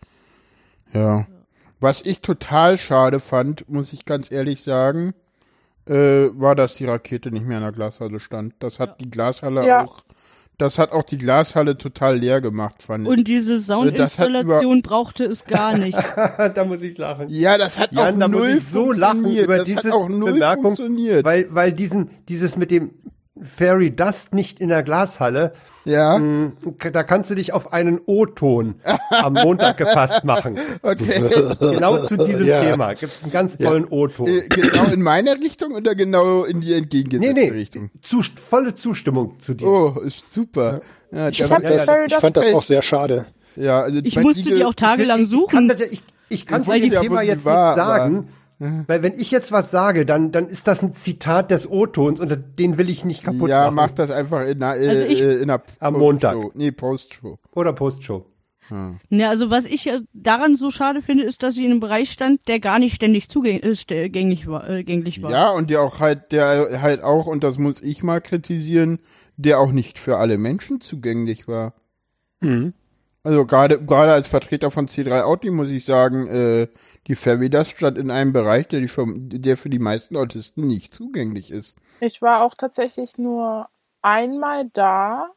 Ja. Was ich total schade fand, muss ich ganz ehrlich sagen, äh, war, dass die Rakete nicht mehr in der Glashalle stand. Das hat die Glashalle Ja. auch, das hat auch die Glashalle total leer gemacht, fand ich. Und diese Soundinstallation brauchte es gar nicht. da muss ich lachen. Ja, das hat Jan, auch da muss null ich so lachen über das diese hat auch null Bemerkung, funktioniert. weil, weil diesen, dieses mit dem, Fairy Dust nicht in der Glashalle. Ja. Hm, Da kannst du dich auf einen O-Ton am Montag gefasst machen. Okay. Genau zu diesem Ja. Thema gibt es einen ganz tollen O-Ton. Äh, genau in meine Richtung oder genau in die Nee, entgegengesetzte nee, Richtung? zu, volle Zustimmung zu dir. Oh, ist super. Ja, Ich fand, das, ich fand das auch sehr schade. ja, also Ich musste Diegel- die auch tagelang Ich kann, suchen. das, ja- ich, ich kann zu Weil dem die- Thema ja, jetzt war, nichts sagen, weil wenn ich jetzt was sage, dann, dann ist das ein Zitat des O-Tons und den will ich nicht kaputt Ja, machen. mach das einfach in einer, äh, Also ich- äh, in einer Am Postshow. Montag. Nee, Postshow. Oder Postshow. Ja, also was ich äh, daran so schade finde, ist, dass sie in einem Bereich stand, der gar nicht ständig zugänglich war, äh, war. Ja, und der auch halt, der halt auch, und das muss ich mal kritisieren, der auch nicht für alle Menschen zugänglich war. Mhm. Also gerade gerade als Vertreter von C3 Audi muss ich sagen, äh, die Fairwedas stand in einem Bereich, der, die für, der für die meisten Autisten nicht zugänglich ist. Ich war auch tatsächlich nur einmal da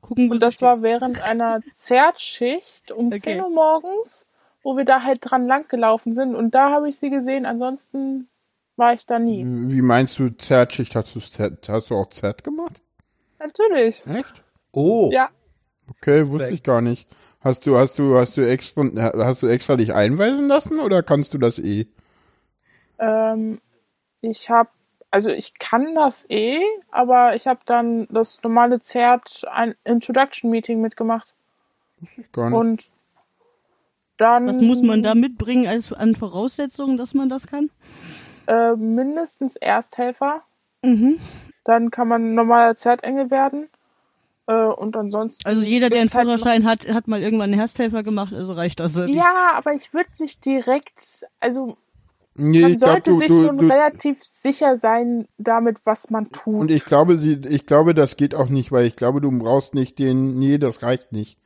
Gucken, und das war während einer Zertschicht um Okay. 10 Uhr morgens, wo wir da halt dran lang gelaufen sind und da habe ich sie gesehen, ansonsten war ich da nie. Wie meinst du Zertschicht? Hast du, Zert, hast du auch Zert gemacht? Natürlich. Echt? Oh, Ja. Okay, Respekt. wusste ich gar nicht. Hast du, hast du, hast du extra, hast du extra dich einweisen lassen oder kannst du das eh? Ähm, ich habe, also ich kann das eh, aber ich habe dann das normale Zert ein Introduction Meeting mitgemacht Gar nicht. und dann Was muss man da mitbringen als an Voraussetzungen, dass man das kann? Äh, mindestens Ersthelfer. Mhm. Dann kann man normaler Zertengel werden. Äh, und ansonsten. Also jeder, der einen halt Führerschein hat, hat mal irgendwann einen Ersthelfer gemacht, also reicht das. wirklich. Ja, aber ich würde nicht direkt, also nee, man sollte du, sich du, schon du, relativ sicher sein damit, was man tut. und ich glaube, sie, ich glaube, das geht auch nicht, weil ich glaube, du brauchst nicht den, nee, das reicht nicht.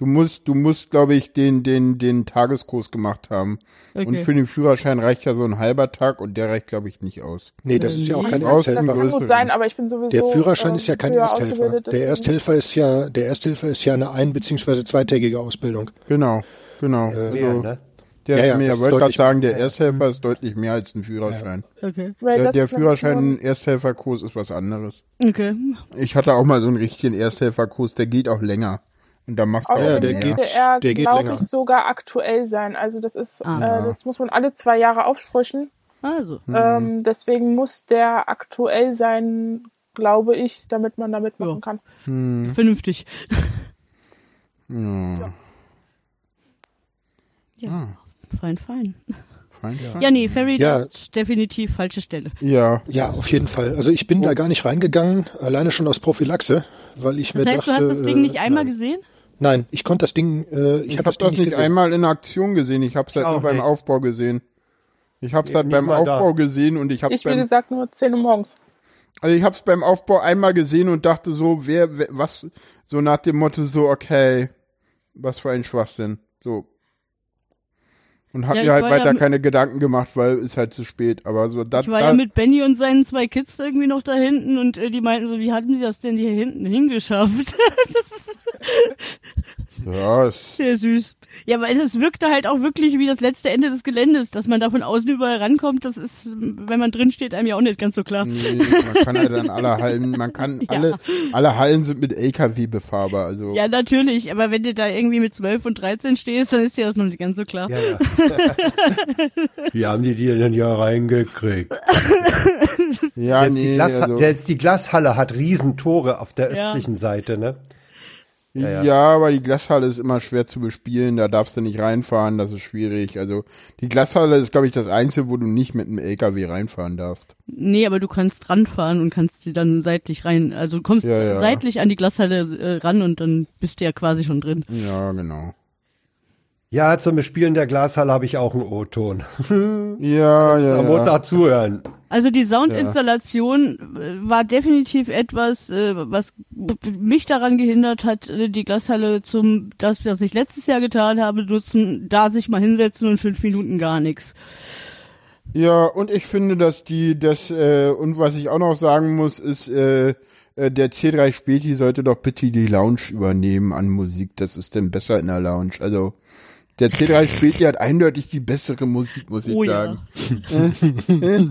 Du musst, du musst, glaube ich, den, den, den Tageskurs gemacht haben. Und Okay. für den Führerschein reicht ja so ein halber Tag und der reicht, glaube ich, nicht aus. Nee, das ist ja auch Nee, kein raus- das Ersthelfer. kann gut sein, aber ich bin sowieso. Der Führerschein ähm, ist ja kein Ersthelfer. Der Ersthelfer ist ja, der Ersthelfer ist ja eine ein- bzw. zweitägige Ausbildung. Genau, genau. Äh, mehr, also, ne? der, Ja, ja, mehr, wollte gerade sagen, der. Ersthelfer ist deutlich mehr als ein Führerschein. Okay. Weil Der, der ist nämlich Führerschein, nur- Ersthelferkurs ist was anderes. Okay. Ich hatte auch mal so einen richtigen Ersthelferkurs, der geht auch länger. Und da machst du auch der geht- müsste er, der geht glaube länger. ich, sogar aktuell sein. Also das ist, Ah. äh, das muss man alle zwei Jahre auffrischen. Also. Mhm. Ähm, deswegen muss der aktuell sein, glaube ich, damit man da mitmachen Ja. kann. Hm, Vernünftig. ja. Ja. Fein, fein. Fein, fein. Ja, nee, Ferry, Ja. das ist definitiv falsche Stelle. Ja, Ja, auf jeden Fall. Also ich bin da gar nicht reingegangen, alleine schon aus Prophylaxe, weil ich mir Das heißt, dachte. du hast das Ding äh, nicht einmal nein. gesehen? Nein, ich konnte das Ding, äh, ich, ich habe habe das nicht gesehen. einmal in Aktion gesehen. Ich habe es halt nur beim nicht. Aufbau gesehen. Ich habe es halt Nicht beim mal da. Aufbau gesehen und ich habe Ich, wie beim gesagt, nur 10 Uhr morgens. also ich habe es beim Aufbau einmal gesehen und dachte so, wer, wer was so nach dem Motto so okay, was für ein Schwachsinn. So und hab Ja, mir halt weiter ja keine Gedanken gemacht, weil ist halt zu spät, aber so das Ich war da, ja mit Benny und seinen zwei Kids irgendwie noch da hinten und äh, die meinten so, wie hatten die das denn hier hinten hingeschafft? das ist ja, es, sehr süß. Ja, aber es wirkte halt auch wirklich wie das letzte Ende des Geländes, dass man da von außen überall rankommt. Das ist, wenn man drin steht, einem ja auch nicht ganz so klar. nee, man kann halt an alle Hallen, man kann Ja. alle alle Hallen sind mit LKW befahrbar, also Ja, natürlich, aber wenn du da irgendwie mit 12 und 13 stehst, dann ist dir das noch nicht ganz so klar. Ja, ja. Wie haben die die denn ja reingekriegt? ja, Selbst, die nee, Glas, also, selbst die Glashalle hat Riesentore auf der Ja. östlichen Seite, ne? Ja, ja. aber die Glashalle ist immer schwer zu bespielen, da darfst du nicht reinfahren, das ist schwierig. Also die Glashalle ist, glaube ich, das Einzige, wo du nicht mit einem LKW reinfahren darfst. Nee, aber du kannst ranfahren und kannst sie dann seitlich rein. Also du kommst Ja, ja. seitlich an die Glashalle äh, ran und dann bist du ja quasi schon drin. Ja, genau. Ja, zum Bespielen der Glashalle habe ich auch einen O-Ton. Ja, ja, Am ja. Montag zuhören. Also die Soundinstallation äh, war definitiv etwas, äh, was mich daran gehindert hat, äh, die Glashalle zum, das, was ich letztes Jahr getan habe, nutzen, da sich mal hinsetzen und fünf Minuten gar nichts. Ja, und ich finde, dass die, das, äh, und was ich auch noch sagen muss, ist, äh, äh, der C3 Späti sollte doch bitte die Lounge übernehmen an Musik. Das ist denn besser in der Lounge. Also, der C3 Späti hat eindeutig die bessere Musik, muss ich Oh ja. sagen.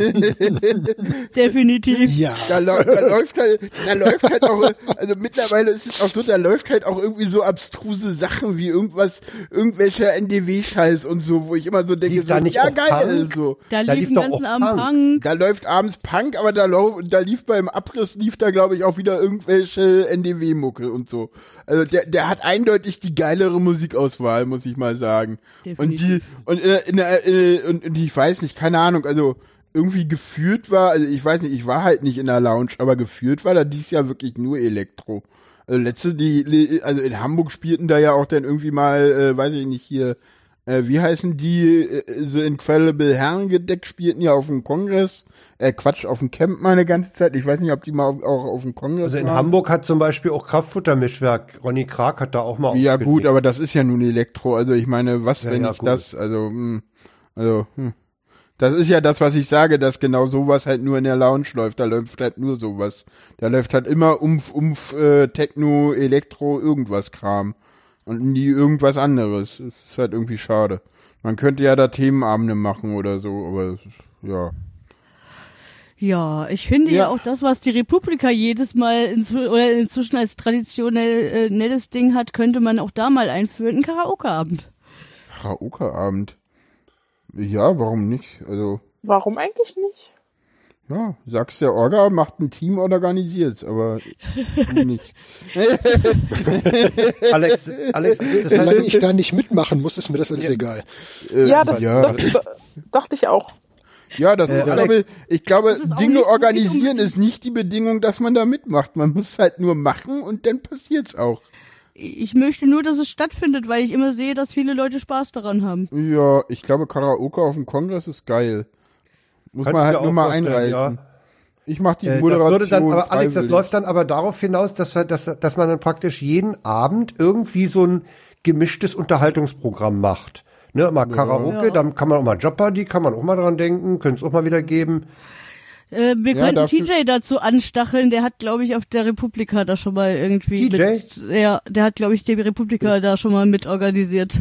Definitiv. Ja. Da, da läuft halt, da läuft halt auch, also mittlerweile ist es auch so, da läuft halt auch irgendwie so abstruse Sachen wie irgendwas, irgendwelcher NDW-Scheiß und so, wo ich immer so denke, Lief so, da nicht ja geil, Punk? so. Da, Da lief lief ganzen Abend Punk. Punk. Da läuft abends Punk, aber da, da lief beim Abriss, lief da glaube ich auch wieder irgendwelche NDW-Mucke und so. Also der, der hat eindeutig die geilere Musikauswahl, muss ich mal sagen. Und die, Definitiv. und, in, der- in, der- in, und, ich weiß nicht, keine Ahnung, also irgendwie gefühlt war, also ich weiß nicht, ich war halt nicht in der Lounge, aber gefühlt war da dies Jahr wirklich nur Elektro. Also letzte, die, also in Hamburg spielten da ja auch dann irgendwie mal, äh, weiß ich nicht, hier, äh, wie heißen die, äh, The Incredible Herrengedeck spielten ja auf dem Kongress, äh, Quatsch, auf dem Camp mal eine ganze Zeit. Ich weiß nicht, ob die mal auf, auch auf dem Kongress Also in waren. Hamburg hat zum Beispiel auch Kraftfuttermischwerk, Ronny Krag hat da auch mal Ja gut, aber das ist ja nun Elektro. Also ich meine, was Ja, wenn ja, ich gut. das, also, hm, also, hm. Das ist ja das, was ich sage, dass genau sowas halt nur in der Lounge läuft. Da läuft halt nur sowas. Da läuft halt immer Umf, Umf, äh, Techno, Elektro, irgendwas Kram. Und nie irgendwas anderes. Das ist halt irgendwie schade. Man könnte ja da Themenabende machen oder so, aber ja. Ja, ich finde ja. Ja. auch das, was die Republika jedes Mal inzw oder inzwischen als traditionell äh, nettes Ding hat, könnte man auch da mal einführen. Ein Karaoke-Abend. Karaoke-Abend. Ja, warum nicht? Also, Warum eigentlich nicht? Ja, sagst der Orga, macht ein Team und organisiert's, aber nicht. Alex, Alex, das Solange heißt, ich da nicht mitmachen muss, ist mir das alles egal. Äh, Ja, das, ja. das, dachte ich auch. Ja, das, Äh, ich, Alex, glaube, ich glaube, ist Dinge organisieren ist nicht die Bedingung, dass man da mitmacht. Man muss halt nur machen und dann passiert's auch. Ich möchte nur, dass es stattfindet, weil ich immer sehe, dass viele Leute Spaß daran haben. Ja, ich glaube, Karaoke auf dem Kongress ist geil. Muss Könnte man halt nur auch mal einreichen. ja. Ich mach die Äh, das Moderation würde dann, aber Alex, das läuft dann aber darauf hinaus, dass, wir, dass, dass man dann praktisch jeden Abend irgendwie so ein gemischtes Unterhaltungsprogramm macht. Ne, mal Karaoke, Ja. dann kann man auch mal Jeopardy, kann man auch mal dran denken, könnte es auch mal wieder geben. Äh, wir Ja, könnten TJ dazu anstacheln, der hat, glaube ich, auf der Republika da schon mal irgendwie TJ? mit, ja, der hat, glaube ich, die Republika da schon mal mit organisiert.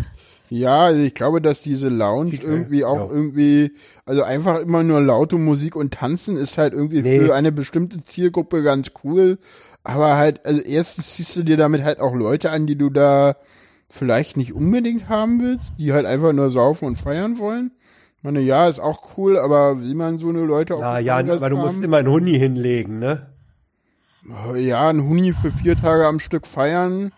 Ja, also ich glaube, dass diese Lounge DJ, irgendwie auch ja. irgendwie, also einfach immer nur laute Musik und Tanzen ist halt irgendwie Nee. für eine bestimmte Zielgruppe ganz cool. Aber halt, also erstens ziehst du dir damit halt auch Leute an, die du da vielleicht nicht unbedingt haben willst, die halt einfach nur saufen und feiern wollen. Ich meine, ja, ist auch cool, aber will man so eine Leute auf Ja, ja, aber du musst haben? immer einen Huni hinlegen, ne? Ja, ein Huni für vier Tage am Stück feiern.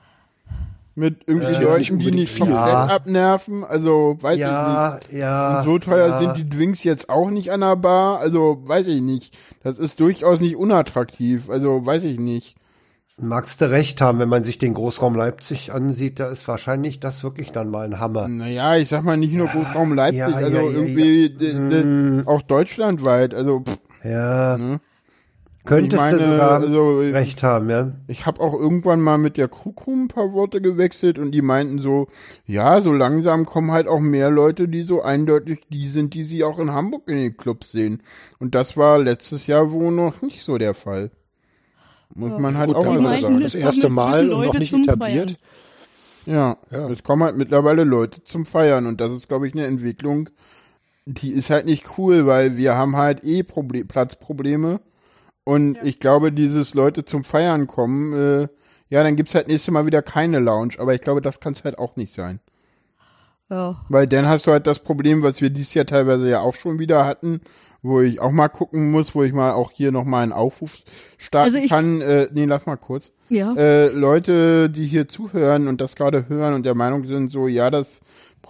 Mit irgendwie Äh, Leuten, die nicht viel. Ja. abnerven. Also, weiß ich nicht. Ja, ja. Und so teuer ja. sind die Drinks jetzt auch nicht an der Bar. Also, weiß ich nicht. Das ist durchaus nicht unattraktiv. Also, weiß ich nicht. Magst du recht haben, wenn man sich den Großraum Leipzig ansieht, da ist wahrscheinlich das wirklich dann mal ein Hammer. Naja, ich sag mal nicht nur Großraum Leipzig, ja, also ja, ja, irgendwie ja. Mm. auch deutschlandweit. Also, pff, Ja. Ne? Könntest meine, du sogar also, recht haben, ja. ich habe auch irgendwann mal mit der Krugrum ein paar Worte gewechselt und die meinten so, ja, so langsam kommen halt auch mehr Leute, die so eindeutig die sind, die sie auch in Hamburg in den Clubs sehen. Und das war letztes Jahr wohl noch nicht so der Fall. Muss man halt Gut, auch mal das sagen. das es erste Mal und noch nicht etabliert. Ja, Ja. es kommen halt mittlerweile Leute zum Feiern und das ist, glaube ich, eine Entwicklung, die ist halt nicht cool, weil wir haben halt eh Proble Platzprobleme und ich glaube, dieses Leute zum Feiern kommen, äh, ja, dann gibt's halt nächstes Mal wieder keine Lounge, aber ich glaube, das kann's halt auch nicht sein. Ja. Weil dann hast du halt das Problem, was wir dieses Jahr teilweise ja auch schon wieder hatten, wo ich auch mal gucken muss, wo ich mal auch hier nochmal einen Aufruf starten Also ich- kann. Äh, nee, lass mal kurz Ja. äh, Leute, die hier zuhören und das gerade hören und der Meinung sind, so, ja, das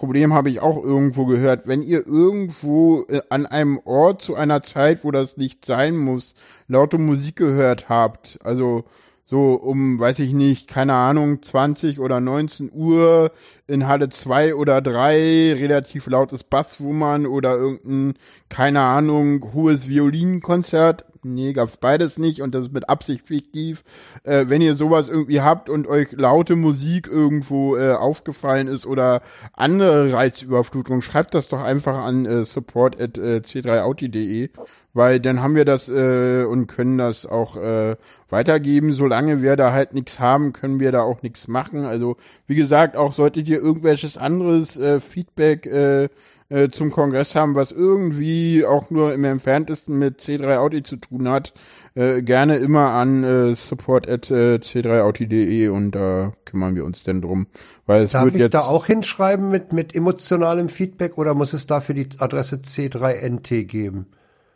Problem habe ich auch irgendwo gehört. Wenn ihr irgendwo äh, an einem Ort zu einer Zeit, wo das nicht sein muss, laute Musik gehört habt, also so um, weiß ich nicht, keine Ahnung, 20 oder 19 Uhr in Halle 2 oder 3, relativ lautes Basswummern oder irgendein, keine Ahnung, hohes Violinkonzert, Nee, gab's beides nicht und das ist mit Absicht fiktiv. Äh, wenn ihr sowas irgendwie habt und euch laute Musik irgendwo äh, aufgefallen ist oder andere Reizüberflutung, schreibt das doch einfach an äh, support at äh, c3audi.de, weil dann haben wir das äh, und können das auch äh, weitergeben. Solange wir da halt nichts haben, können wir da auch nichts machen. Also wie gesagt, auch solltet ihr irgendwelches anderes äh, Feedback äh, äh, zum Kongress haben, was irgendwie auch nur im entferntesten mit C3 Audi zu tun hat, äh, gerne immer an äh, support at äh, c3audi.de und da kümmern wir uns denn drum. Weil es Darf wird ich jetzt da auch hinschreiben mit, mit emotionalem Feedback oder muss es dafür die Adresse C3NT geben?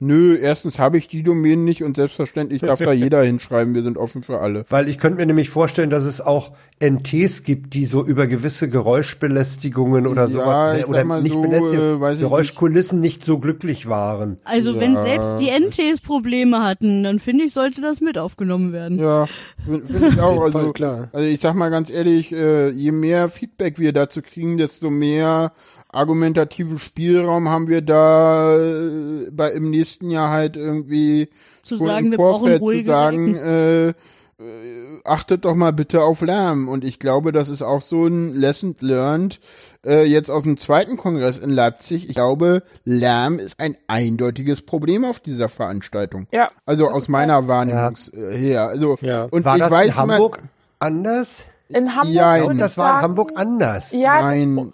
Nö, erstens habe ich die Domänen nicht und selbstverständlich darf da jeder hinschreiben. Wir sind offen für alle. Weil ich könnte mir nämlich vorstellen, dass es auch NTs gibt, die so über gewisse Geräuschbelästigungen oder Ja, sowas sag oder nicht so, äh, Geräuschkulissen nicht so glücklich waren. Also Ja. wenn selbst die NTs Probleme hatten, dann finde ich, sollte das mit aufgenommen werden. Ja, finde find ich auch. Also, klar. also ich sag mal ganz ehrlich, äh, je mehr Feedback wir dazu kriegen, desto mehr argumentativen Spielraum haben wir da äh, bei im nächsten Jahr halt irgendwie Zu schon sagen, im wir brauchen Vorfeld zu ruhige sagen, äh, äh, achtet doch mal bitte auf Lärm. Und ich glaube, das ist auch so ein Lesson learned äh, jetzt aus dem zweiten Kongress in Leipzig. Ich glaube, Lärm ist ein eindeutiges Problem auf dieser Veranstaltung. Ja. Also aus meiner Wahrnehmung äh, her. Also Ja. und War ich das weiß in Hamburg anders? In Hamburg Ja, ich Das war in Hamburg anders. Ja, Nein,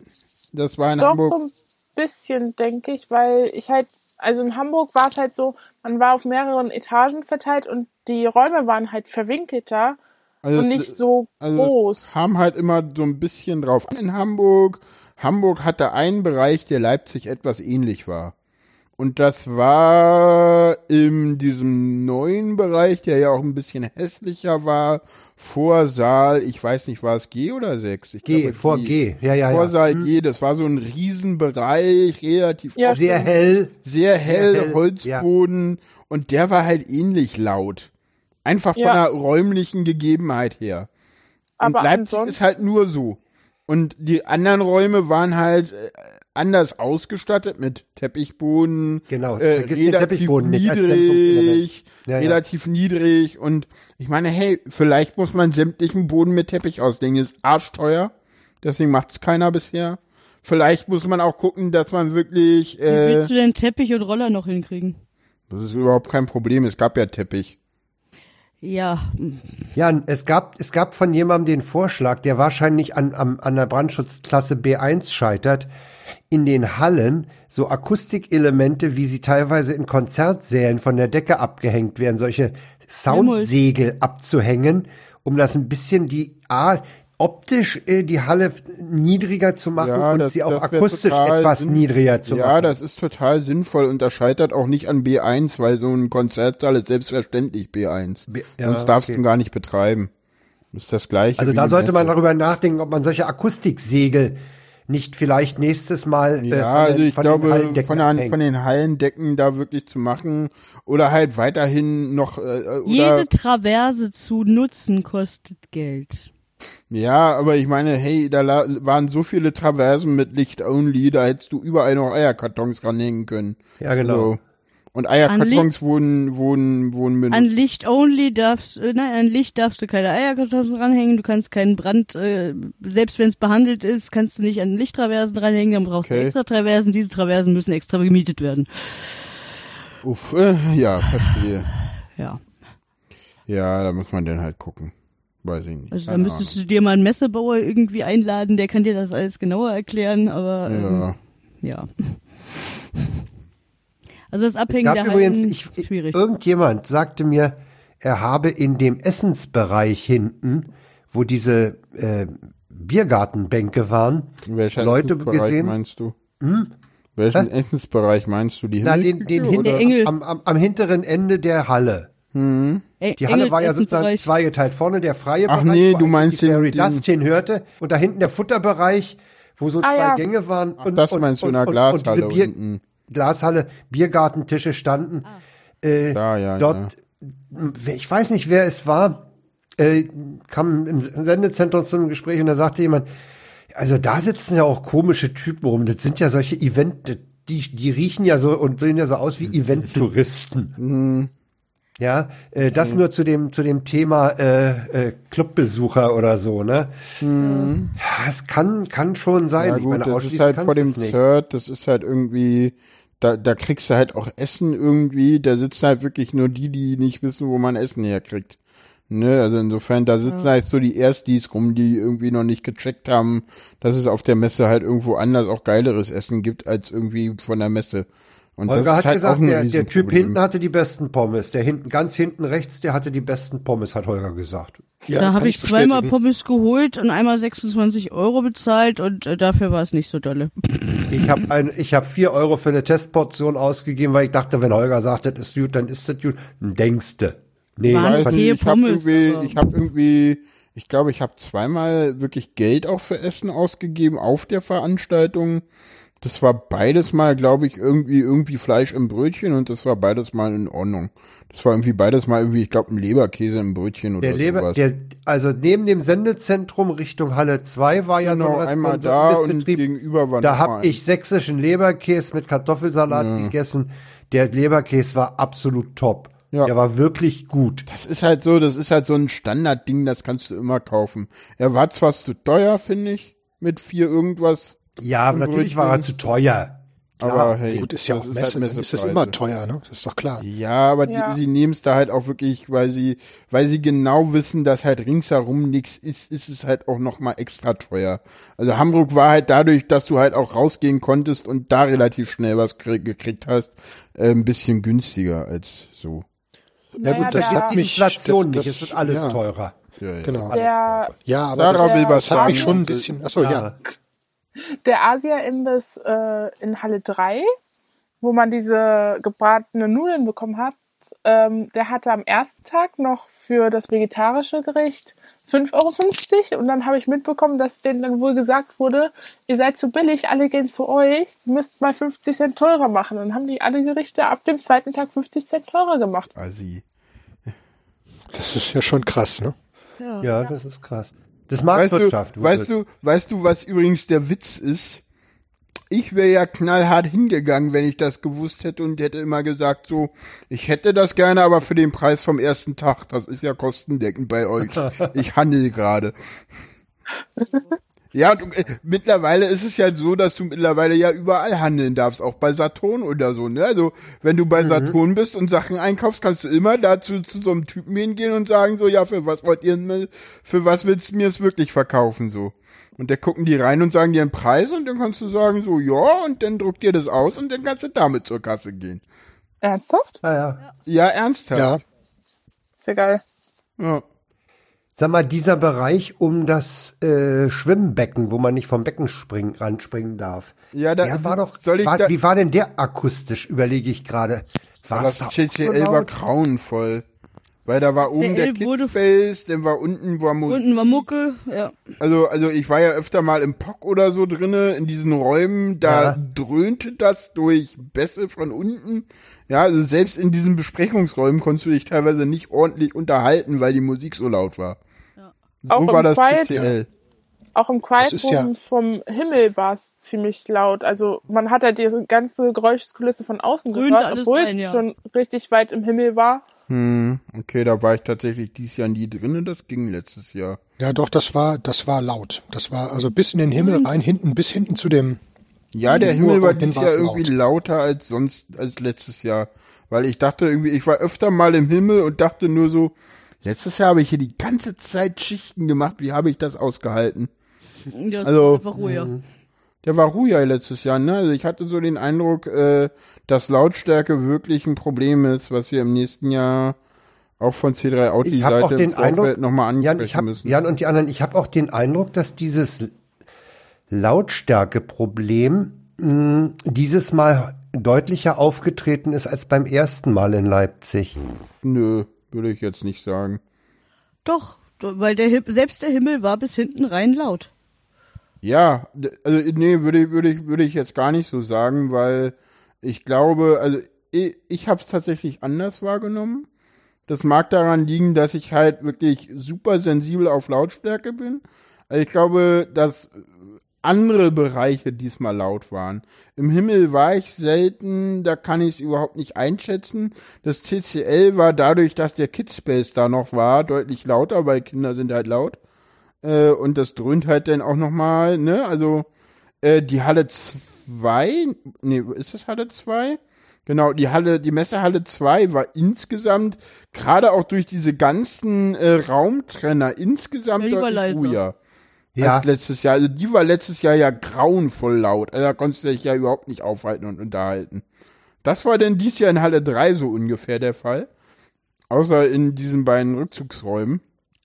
das war in doch Hamburg. so ein bisschen, denke ich, weil ich halt, also in Hamburg war es halt so, man war auf mehreren Etagen verteilt und die Räume waren halt verwinkelter Also und nicht so also groß. Kam halt immer so ein bisschen drauf an in Hamburg. Hamburg hatte einen Bereich, der Leipzig etwas ähnlich war. Und das war in diesem neuen Bereich, der ja auch ein bisschen hässlicher war, Vorsaal, ich weiß nicht, war es G oder 6? Ich G, glaube, vor G. Ja, ja, ja. Vorsaal G, das war so ein Riesenbereich, relativ Ja, Sehr hell. sehr hell, hell, Holzboden und der war halt ähnlich laut. Einfach von Ja. der räumlichen Gegebenheit her. Und Aber Leipzig ansonsten- ist halt nur so. Und die anderen Räume waren halt äh, anders ausgestattet mit Teppichboden. Genau, äh, relativ Teppichboden nicht als Dämpfungselement. niedrig, Ja, ja. relativ niedrig. Und ich meine, hey, vielleicht muss man sämtlichen Boden mit Teppich auslegen. Ist arschteuer. Deswegen macht's keiner bisher. Vielleicht muss man auch gucken, dass man wirklich. Wie Äh, willst du denn Teppich und Roller noch hinkriegen? das ist überhaupt kein Problem. Es gab ja Teppich. Ja, Ja, es gab, es gab von jemandem den Vorschlag, der wahrscheinlich an, an, an der Brandschutzklasse B1 scheitert, in den Hallen so Akustikelemente, wie sie teilweise in Konzertsälen von der Decke abgehängt werden, solche Soundsegel abzuhängen, um das ein bisschen die, A, optisch äh, die Halle niedriger zu machen Ja, und das- sie auch akustisch etwas niedriger zu ja, machen. das ist total sinnvoll und das scheitert auch nicht an B1, weil so ein Konzertsaal ist selbstverständlich B1. B- ja, Sonst darfst du okay. ihn gar nicht betreiben. Das ist das gleiche. Also da sollte man darüber nachdenken, ob man solche Akustiksegel nicht vielleicht nächstes Mal äh, Ja, von also den, ich von den glaube, Hallendecken von, der, von den Hallendecken da wirklich zu machen oder halt weiterhin noch äh, oder jede Traverse zu nutzen kostet Geld. ja, aber ich meine, hey, da waren so viele Traversen mit Licht only, da hättest du überall noch Eierkartons ranhängen können. Ja, genau. So. Und Eierkartons wurden wurden wurden benutzt. An Licht only darfst, äh, nein, an Licht darfst du keine Eierkartons ranhängen, du kannst keinen Brand, äh, selbst wenn es behandelt ist, kannst du nicht an Lichttraversen ranhängen, dann brauchst Okay. du extra Traversen, diese Traversen müssen extra gemietet werden. Uff, äh, ja, verstehe. Ja. Ja, da muss man dann halt gucken. Weiß ich nicht. Also da müsstest du dir mal einen Messebauer irgendwie einladen, der kann dir das alles genauer erklären, aber Ahnung. ähm, ja. ja. Also das Es Abhängen gab der übrigens, ich, ich, schwierig. irgendjemand sagte mir, er habe in dem Essensbereich hinten, wo diese äh, Biergartenbänke waren, Welcher Leute Essensbereich gesehen. meinst du? Welchen Hä? Essensbereich meinst du? Die na, den, den hinten? Engel. am, am, am hinteren Ende der Halle. Ey, Die Halle war ja sozusagen zweigeteilt. Vorne der freie Ach Bereich, nee, wo du meinst die den- Fairy den- Dust hinhörte. Und da hinten der Futterbereich, wo so Ah, zwei ja. Gänge waren. Und, das und, meinst du in und, der und, Glashalle und diese Bier, unten. Glashalle, Biergartentische standen. Äh, Da, ja, dort, ich weiß nicht, wer es war, äh, kam im Sendezentrum zu einem Gespräch und da sagte jemand, also da sitzen ja auch komische Typen rum. Das sind ja solche Event, die, die riechen ja so und sehen ja so aus wie Event-Touristen. Ja, äh, das nur zu dem zu dem Thema äh, äh, Clubbesucher oder so, ne? Ja, es kann kann schon sein. Ja ich gut, meine, das ist halt vor dem. Third, das ist halt irgendwie, da, da kriegst du halt auch Essen irgendwie, da sitzen halt wirklich nur die, die nicht wissen, wo man Essen herkriegt. Ne, also insofern, da sitzen halt so die Erstis rum, die irgendwie noch nicht gecheckt haben, dass es auf der Messe halt irgendwo anders auch geileres Essen gibt, als irgendwie von der Messe. Und Holger hat halt gesagt, der, der Typ hinten hatte die besten Pommes. Der hinten, ganz hinten rechts, der hatte die besten Pommes, hat Holger gesagt. Ja, da habe ich zweimal bestätigen. Pommes geholt und einmal 26 Euro bezahlt und äh, dafür war es nicht so dolle. Ich habe ein, ich habe vier Euro für eine Testportion ausgegeben, weil ich dachte, wenn Holger sagt, das ist gut, dann ist das gut. Denkste. Nee, weiß nicht, okay ich habe irgendwie, ich habe irgendwie, ich glaube, ich habe zweimal wirklich Geld auch für Essen ausgegeben auf der Veranstaltung. Das war beides mal, glaube ich, irgendwie irgendwie Fleisch im Brötchen und das war beides mal in Ordnung. Das war irgendwie beides mal irgendwie, ich glaube, ein Leberkäse im Brötchen oder der Leber, sowas. der, also neben dem Sendezentrum Richtung Halle 2 war ja genau, so ein einmal da und gegenüber war Da habe ich sächsischen Leberkäse mit Kartoffelsalat gegessen. Der Leberkäse war absolut top. Ja. Der war wirklich gut. Das ist halt so, das ist halt so ein Standardding, das kannst du immer kaufen. Er war zwar zu teuer, finde ich, mit vier irgendwas, Ja, natürlich war er zu teuer. aber hey, Gut, ist ja auch halt Messe, dann ist es immer teuer, ne? Das ist doch klar. Ja, aber Ja. Die, sie nehmen es da halt auch wirklich, weil sie, weil sie genau wissen, dass halt ringsherum nichts ist, ist es halt auch noch mal extra teuer. Also Hamburg war halt dadurch, dass du halt auch rausgehen konntest und da relativ schnell was krie- gekriegt hast, äh, ein bisschen günstiger als so. Ja gut, das hat Die Inflation das, nicht, es wird alles ja. teurer. Ja, ja. Genau. Der, Ja, aber Sarah das, will was das hat mich schon ein bisschen, achso, ja. Der Asia-Imbiss äh, in Halle 3, wo man diese gebratene Nudeln bekommen hat, ähm, der hatte am ersten Tag noch für das vegetarische Gericht 5,50 Euro und dann habe ich mitbekommen, dass denen dann wohl gesagt wurde, ihr seid zu billig, alle gehen zu euch, ihr müsst mal 50 Cent teurer machen. Und dann haben die alle Gerichte ab dem zweiten Tag 50 Cent teurer gemacht. Assi. Das ist ja schon krass, ne? Ja, das ist krass. Das ist Weißt Marktwirtschaft. du, weißt du, weißt du, was übrigens der Witz ist? Ich wäre ja knallhart hingegangen, wenn ich das gewusst hätte und hätte immer gesagt so, ich hätte das gerne, aber für den Preis vom ersten Tag. Das ist ja kostendeckend bei euch. Ich handel gerade. Ja, du, äh, mittlerweile ist es ja so, dass du mittlerweile ja überall handeln darfst, auch bei Saturn oder so, ne? Also, wenn du bei Saturn bist und Sachen einkaufst, kannst du immer dazu zu so einem Typen hingehen und sagen so, ja, für was wollt ihr, für was willst du mir es wirklich verkaufen, so? Und da gucken die rein und sagen dir einen Preis und dann kannst du sagen so, ja, und dann druckt dir das aus und dann kannst du damit zur Kasse gehen. Ernsthaft? Ah, ja. Ja, ernsthaft. Ja. Ist ja geil. ja. Sag mal, dieser Bereich um das äh, Schwimmbecken, wo man nicht vom Becken springen, ranspringen darf. Ja, da- der war doch. soll ich war, da- wie war denn der akustisch, überlege ich gerade. War Das da so war grauenvoll. Weil da war oben der wurde- Kidspace, dann war unten war Musik. Unten war Mucke, ja. Also, also ich war ja öfter mal im POC oder so drinne, in diesen Räumen, da Ja. dröhnte das durch Bässe von unten. Ja, also selbst in diesen Besprechungsräumen konntest du dich teilweise nicht ordentlich unterhalten, weil die Musik so laut war. So Auch war im das Quiet- CCL. Auch im Quiet ist ja- Room vom Himmel war es ziemlich laut. Also man hat ja diese ganze Geräuschkulisse von außen Dröhnt gehört, obwohl rein, es ja. schon richtig weit im Himmel war. Hm, okay, da war ich tatsächlich dieses Jahr nie drinne, das ging letztes Jahr. Ja, doch, das war, das war laut. Das war also bis in den Himmel rein, hinten, bis hinten zu dem. Ja, der Himmel war dieses Jahr irgendwie laut. lauter als sonst, als letztes Jahr. Weil ich dachte irgendwie, ich war öfter mal im Himmel und dachte nur so, letztes Jahr habe ich hier die ganze Zeit Schichten gemacht, wie habe ich das ausgehalten? ja Also- einfach ruhiger. Der war ruhiger letztes Jahr, ne? Also ich hatte so den Eindruck, äh, dass Lautstärke wirklich ein Problem ist, was wir im nächsten Jahr auch von C3 Audi Ich habe auch Seite den Eindruck, nochmal Jan, ansprechen ich hab, müssen. Jan und die anderen, ich habe auch den Eindruck, dass dieses Lautstärkeproblem mh, dieses Mal deutlicher aufgetreten ist als beim ersten Mal in Leipzig. Nö, würde ich jetzt nicht sagen. Doch, weil der selbst der Himmel war bis hinten rein laut. Ja, also nee, würde ich, würde ich, würde ich jetzt gar nicht so sagen, weil ich glaube, also ich, ich habe es tatsächlich anders wahrgenommen. Das mag daran liegen, dass ich halt wirklich super sensibel auf Lautstärke bin. Also ich glaube, dass andere Bereiche diesmal laut waren. Im Himmel war ich selten, da kann ich es überhaupt nicht einschätzen. Das TCL war dadurch, dass der Kidspace da noch war, deutlich lauter, weil Kinder sind halt laut. Äh, und das dröhnt halt dann auch nochmal, ne? Also äh, die Halle 2, nee, ist das Halle 2? Genau, die Halle, die Messehalle 2 war insgesamt, gerade auch durch diese ganzen äh, Raumtrenner, insgesamt deutlich ruhiger Ja, als letztes Jahr. Also die war letztes Jahr ja grauenvoll laut. Also da konntest du dich ja überhaupt nicht aufhalten und unterhalten. Das war denn dies Jahr in Halle 3 so ungefähr der Fall. Außer in diesen beiden Rückzugsräumen.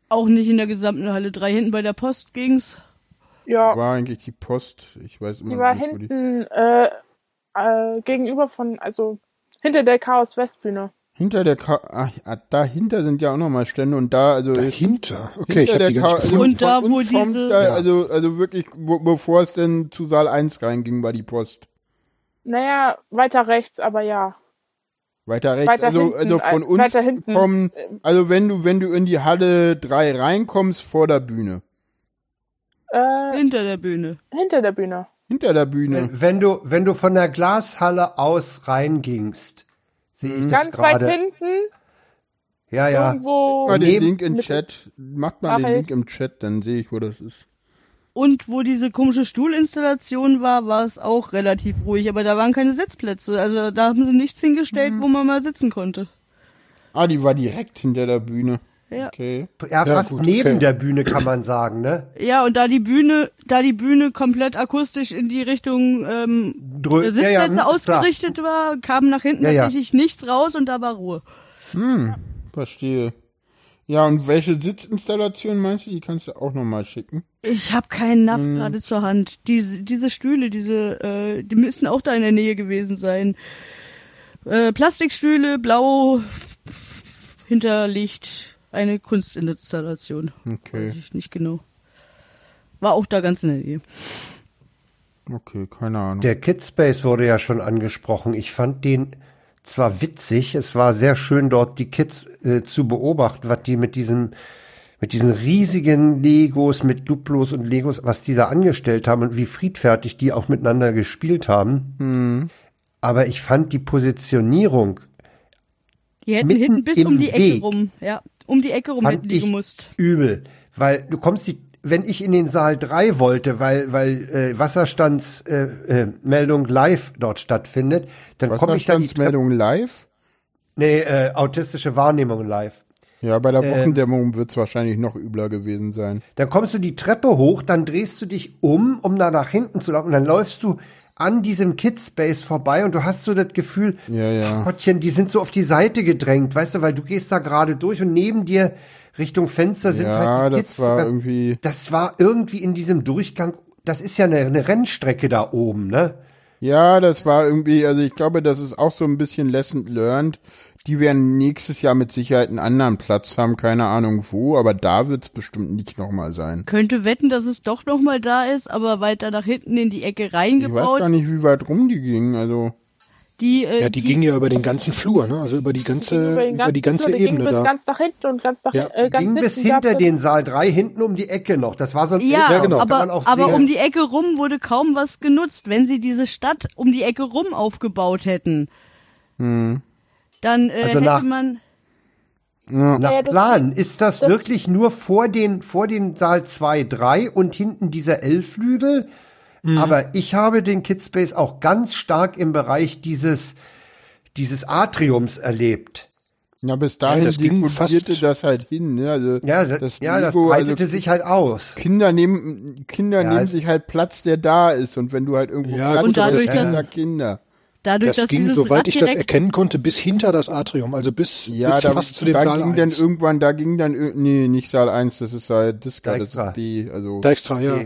Auch nicht in der gesamten Halle 3. Hinten bei der Post ging's. Ja, War eigentlich die Post. Ich weiß immer die war nicht, wo die. hinten äh, äh, gegenüber von, also hinter der Chaos Westbühne. Hinter der Ka Ach, ja, dahinter sind ja auch nochmal Stände und da, also Dahinter. Okay, ich hinter habe die nicht also. Und da, von wo uns kommt diese- Da, Ja. also, also wirklich, wo, bevor es denn zu Saal 1 reinging, war die Post. Naja, weiter rechts, aber ja. Weiter rechts, Weiter also, hinten, also von äh, uns weiter hinten. kommen, also wenn du, wenn du in die Halle 3 reinkommst, vor der Bühne. Äh, Hinter der Bühne. hinter der Bühne. Hinter der Bühne. wenn, wenn du, wenn du von der Glashalle aus reingingst, sehe ich das Ganz weit gerade. hinten, Ja, ja. irgendwo. Mal den neben- Link im Chat. Macht mal den. Link im Chat, dann sehe ich, wo das ist. Und wo diese komische Stuhlinstallation war, war es auch relativ ruhig, aber da waren keine Sitzplätze. Also da haben sie nichts hingestellt, Mhm. wo man mal sitzen konnte. Ah, die war direkt hinter der Bühne. Ja. Okay. Ja, Ja, fast gut, neben okay. der Bühne kann man sagen, ne? Ja, und da die Bühne, da die Bühne komplett akustisch in die Richtung ähm, Drö der ja, ja, Sitzplätze hm, ist klar. ausgerichtet war, kam nach hinten Ja, ja. tatsächlich nichts raus und da war Ruhe. Verstehe. Ja, und welche Sitzinstallation meinst du? Die kannst du auch nochmal schicken. Ich habe keinen Napf Mhm. gerade zur Hand. Diese, diese Stühle, diese, äh, die müssen auch da in der Nähe gewesen sein. Äh, Plastikstühle, blau, hinterliegt eine Kunstinstallation. Okay, Weiß ich nicht genau. War auch da ganz in der Nähe. okay, keine Ahnung. Der Kidspace wurde ja schon angesprochen. Ich fand den zwar witzig, es war sehr schön dort die Kids äh, zu beobachten, was die mit diesem mit diesen riesigen Legos, mit Duplos und Legos, was die da angestellt haben und wie friedfertig die auch miteinander gespielt haben. Aber ich fand die Positionierung Die hätten Mitten hinten bis im um die Ecke Weg. rum, ja, um die Ecke rum fand hätten die ich gemusst. übel, weil du kommst die wenn ich in den Saal 3 wollte, weil weil äh, Wasserstandsmeldung äh, äh, Meldung live dort stattfindet, dann komme ich da die Treppe, Wasserstandsmeldung live? nee, äh, autistische Wahrnehmung live. Ja, bei der Ähm. Wochendämmerung wird es wahrscheinlich noch übler gewesen sein. Dann kommst du die Treppe hoch, dann drehst du dich um, um da nach hinten zu laufen und dann läufst du an diesem Kidspace vorbei und du hast so das Gefühl, Ja, ja. Gottchen, die sind so auf die Seite gedrängt, weißt du, weil du gehst da gerade durch und neben dir Richtung Fenster sind Ja, halt die das Kids. war irgendwie. das war irgendwie in diesem Durchgang, das ist ja eine, eine Rennstrecke da oben, ne? Ja, das war irgendwie, also ich glaube, das ist auch so ein bisschen lesson learned. Die werden nächstes Jahr mit Sicherheit einen anderen Platz haben, keine Ahnung wo, aber da wird's bestimmt nicht nochmal sein. Könnte wetten, dass es doch noch mal da ist, aber weiter nach hinten in die Ecke Ich weiß reingebaut. gar nicht, wie weit rum die gingen, also. Die, äh, Ja, die, ging ja über den ganzen Flur, ne? Also über die ganze, Über, über die ganze Flur, die Ebene ging bis da. ganz nach hinten und ganz nach Ja. äh, ganz Ging bis hinter den Saal 3, hinten um die Ecke noch. Das war so ein Ja, Ja, genau. aber, auch aber um die Ecke rum wurde kaum was genutzt. Wenn sie diese Stadt um die Ecke rum aufgebaut hätten, dann äh, Also hätte nach- man. Nach Ja, das- Plan ist das, das- wirklich nur vor den, vor den Saal 2, 3 und hinten dieser L-Flügel. Mhm. Aber ich habe den Kidspace auch ganz stark im Bereich dieses, dieses Atriums erlebt. Ja, bis dahin das ging diffundierte fast- das halt hin, ne? Also Ja, das, ja, das Lego, breitete also sich halt aus. Kinder nehmen Kinder Ja, nehmen sich halt Platz, der da ist und wenn du halt irgendwo Ja, Platz gut, aber hast, das- Kinder, Kinder. Dadurch, Das dass ging, soweit ich das erkennen konnte, bis hinter das Atrium, also bis, Ja, bis da, fast zu dem da Saal ging dann 1. irgendwann, da ging dann, nee, nicht Saal 1, das ist Saal Disca, das Dijkstra. ist D, also, Da extra, ja.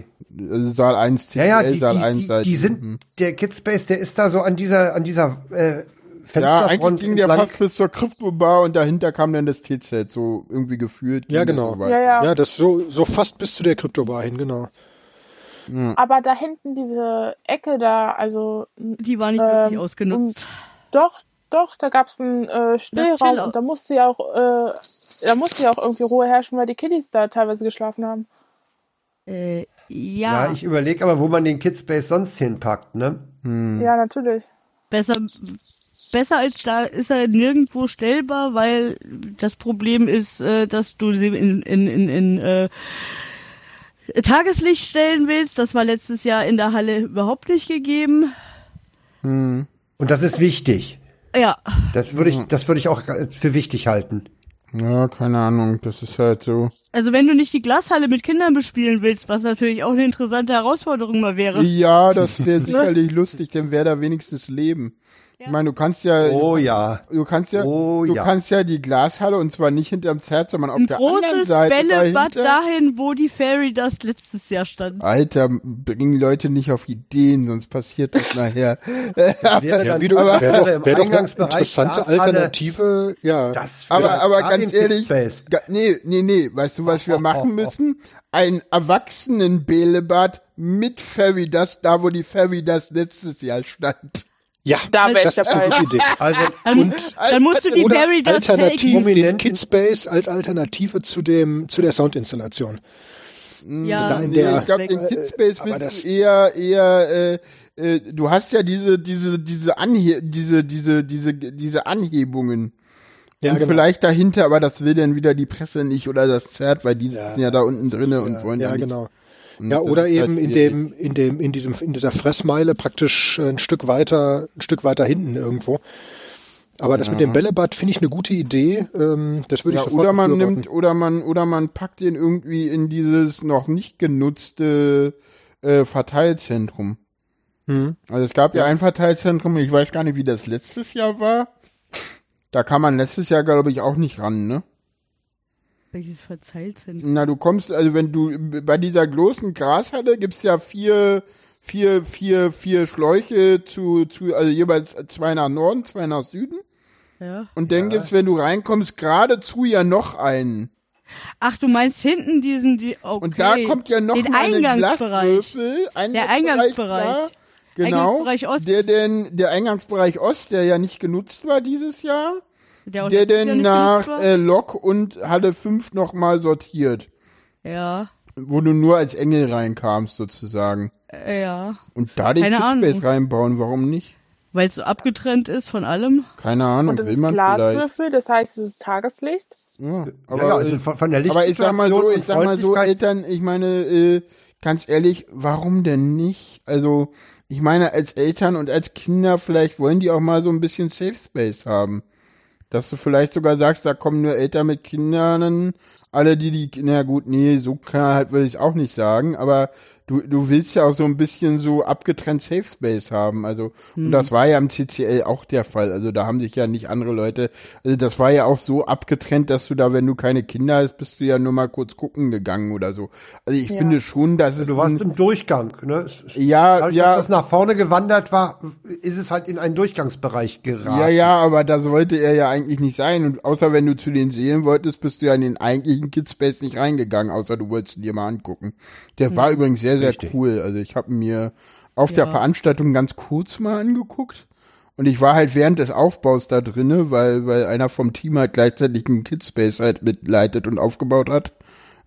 Also Saal 1, Ja, ja, CL, die, Saal die, 1 die, die sind, Mhm. der Kidspace, der ist da so an dieser, an dieser, äh, Ja, Fensterfront eigentlich ging der fast bis zur Kryptobar und dahinter kam dann das T-Zelt, so irgendwie gefühlt. Ja, genau. So. Ja, ja. Ja, das so, so fast bis zu der Kryptobar hin, genau. Aber da hinten diese Ecke da, also die war nicht Ähm, wirklich ausgenutzt. doch, doch, da gab's einen äh, Stillraum und da musste ja auch, äh, da musste ja auch irgendwie Ruhe herrschen, weil die Kiddies da teilweise geschlafen haben. Äh, Ja, Ja, ich überlege aber, wo man den Kidspace sonst hinpackt, ne? Ja, natürlich. besser, besser als da ist er nirgendwo stellbar, weil das Problem ist, äh, dass du sie in, in, in, in äh, Tageslicht stellen willst. Das war letztes Jahr in der Halle überhaupt nicht gegeben. Und das ist wichtig. Ja, Das würde ich, das würde ich auch für wichtig halten. Ja, keine Ahnung, das ist halt so. also wenn du nicht die Glashalle mit Kindern bespielen willst, was natürlich auch eine interessante Herausforderung mal wäre. Ja, das wäre sicherlich lustig, denn wäre da wenigstens Leben. Ich meine, du kannst ja, Oh ja. du kannst ja, Oh, du ja. kannst ja die Glashalle und zwar nicht hinterm Zert, sondern auf Ein der anderen Seite Bällebad dahin, wo die Fairy Dust letztes Jahr stand. Alter, bringen Leute nicht auf Ideen, sonst passiert das nachher. Wäre Ja, du, aber- wäre doch, wär doch eine interessante Glashalle. Alternative, ja. Das Aber, wäre aber ganz ehrlich, ga, nee, nee, nee, weißt du, was wir machen müssen? Ein Erwachsenen-Bällebad mit Fairy Dust, da wo die Fairy Dust letztes Jahr stand. Ja, Da wär das ich ist eine dabei. gute Idee. Also, Und Dann musst du die Dust alternativ den Kidspace als Alternative zu dem zu der Soundinstallation. Ja, da in Nee, der- ich glaube, den äh, Kidspace aber willst eher, eher, äh, äh, du hast ja diese, diese, diese Anhe diese, diese, diese, diese Anhebungen. Ja, und genau. vielleicht dahinter, aber das will dann wieder die Presse nicht oder das Zert, weil die Ja, sitzen ja, da unten drinne und ja, wollen ja, ja nicht. genau. Ja, oder eben in dem, in dem, in diesem, in dieser Fressmeile praktisch ein Stück weiter, ein Stück weiter hinten irgendwo. Aber das mit dem Bällebad finde ich eine gute Idee. Ähm, das würde ich Ja, sofort oder man nimmt, oder man, oder man packt den irgendwie in dieses noch nicht genutzte äh, Verteilzentrum. Hm. Also es gab ja. ein Verteilzentrum, ich weiß gar nicht, wie das letztes Jahr war. Da kann man letztes Jahr, glaube ich, auch nicht ran, ne? Welches Verzeihzentrum? Na, du kommst, also wenn du bei dieser großen Grashalle gibt's ja vier, vier, vier, vier Schläuche zu, zu, also jeweils zwei nach Norden, zwei nach Süden. Ja. Und dann gibt's, wenn du reinkommst, geradezu ja noch einen. Ach, du meinst hinten diesen, die, okay. Und da kommt ja noch Den mal eine Eingangsbereich. Glaswürfel. Eingangsbereich, Eingangsbereich. klar. Genau. Eingangsbereich Ost. Der denn, der Eingangsbereich Ost, der ja nicht genutzt war dieses Jahr, Der, der denn nach äh, Lok und Halle 5 nochmal sortiert. ja, Wo du nur als Engel reinkamst, sozusagen. äh, ja. Und da den Keine Kidspace Ahnung. reinbauen, warum nicht? Weil es so abgetrennt ist von allem. Keine Ahnung, Und das will ist man vielleicht. Glaswürfel, das heißt, es ist Tageslicht. Ja, aber ja, also von, von der aber ich sag mal so, ich sag mal so, Eltern, ich meine, äh, ganz ehrlich, warum denn nicht? Also, ich meine, als Eltern und als Kinder, vielleicht wollen die auch mal so ein bisschen Safe Space haben. Dass du vielleicht sogar sagst, da kommen nur Eltern mit Kindern, alle die die, na gut, nee, so kann halt will ich auch nicht sagen, aber du, du willst ja auch so ein bisschen so abgetrennt Safe Space haben, also, und das war ja im CCL auch der Fall, also da haben sich ja nicht andere Leute, also das war ja auch so abgetrennt, dass du da, wenn du keine Kinder hast, bist du ja nur mal kurz gucken gegangen oder so. Also ich Ja. finde schon, dass es Du warst ein- im Durchgang, ne? Es- ja, Dadurch, ja, dass das nach vorne gewandert war, ist es halt in einen Durchgangsbereich geraten. Ja, ja, aber da sollte er ja eigentlich nicht sein. Und außer wenn du zu den Seelen wolltest, bist du ja in den eigentlichen Kidspace nicht reingegangen, außer du wolltest ihn dir mal angucken. Der war übrigens sehr, sehr Richtig. cool. Also ich habe mir auf der Ja. Veranstaltung ganz kurz mal angeguckt. Und ich war halt während des Aufbaus da drinne, weil, weil einer vom Team halt gleichzeitig einen Kidspace halt mitleitet und aufgebaut hat.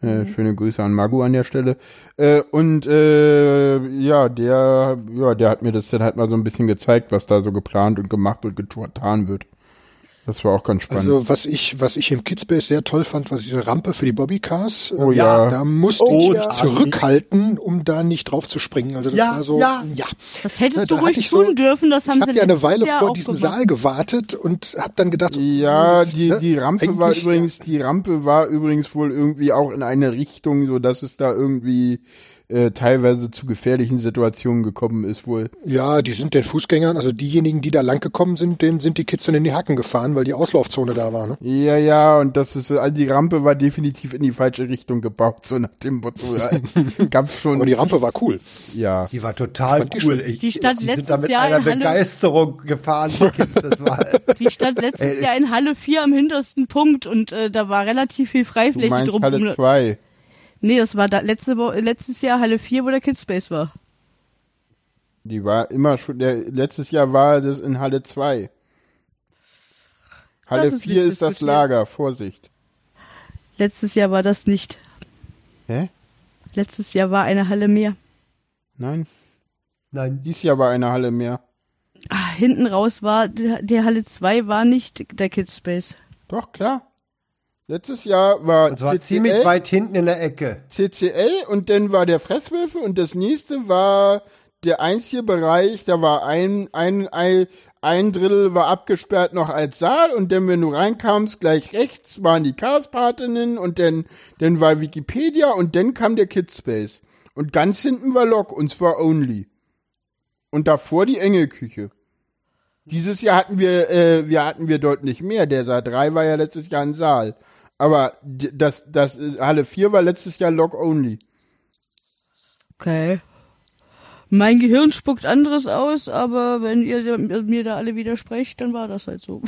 Äh, schöne Grüße an Magu an der Stelle. Äh, und äh, ja, der, ja, der hat mir das dann halt mal so ein bisschen gezeigt, was da so geplant und gemacht und getan wird. Das war auch ganz spannend. Also was ich, was ich im Kidspace sehr toll fand, war diese Rampe für die Bobbycars. Oh ja. Da musste Oh ich ja. zurückhalten, um da nicht drauf zu springen. Also das Ja, war so, ja. ja. Das hättest du da hatte ruhig ich so- tun dürfen, das haben Ich habe sie ja eine Weile Jahr vor diesem gemacht. Saal gewartet und habe dann gedacht, ja, das, die, ne, die Rampe war übrigens, die Rampe war übrigens wohl irgendwie auch in eine Richtung, so dass es da irgendwie äh, teilweise zu gefährlichen Situationen gekommen ist wohl. Ja, die sind den Fußgängern, also diejenigen, die da lang gekommen sind, denen sind die Kids dann in die Hacken gefahren, weil die Auslaufzone da war. Ne? Ja, ja, und das ist, also die Rampe war definitiv in die falsche Richtung gebaut, so nach dem Motto. Ja, gab's schon. Aber die Rampe war cool. ja. Die war total die cool. Ich, Die stand die letztes sind da mit Jahr einer in Halle- Begeisterung gefahren. Die Kids, das war, Die stand letztes Jahr in Halle 4 am hintersten Punkt und äh, da war relativ viel Du Freifläche meinst drum. Halle 2. Nee, das war da letzte Wo letztes Jahr Halle 4, wo der Kidspace war. Die war immer schon, der, letztes Jahr war das in Halle 2. Halle Das ist 4 nicht ist das. Lager, Vorsicht. Letztes Jahr war das nicht. Hä? Letztes Jahr war eine Halle mehr. Nein, Nein. dies Jahr war eine Halle mehr. Ah, hinten raus war, der, der Halle 2 war nicht der Kids Space. Doch, klar. Letztes Jahr war Und zwar CCL, ziemlich weit hinten in der Ecke. CCL und dann war der Fresswürfel und das nächste war der einzige Bereich, da war ein, ein, ein, ein Drittel war abgesperrt noch als Saal und dann, wenn du reinkamst, gleich rechts waren die Chaospatinnen und dann, dann war Wikipedia und dann kam der Kidspace. Und ganz hinten war Lok und zwar Only. Und davor die Engelküche. Dieses Jahr hatten wir, äh, wir hatten wir deutlich mehr. Der Saal 3 war ja letztes Jahr ein Saal. Aber das, das Halle 4 war letztes Jahr Log Only. Okay. Mein Gehirn spuckt anderes aus, aber wenn ihr mir da alle widersprecht, dann war das halt so.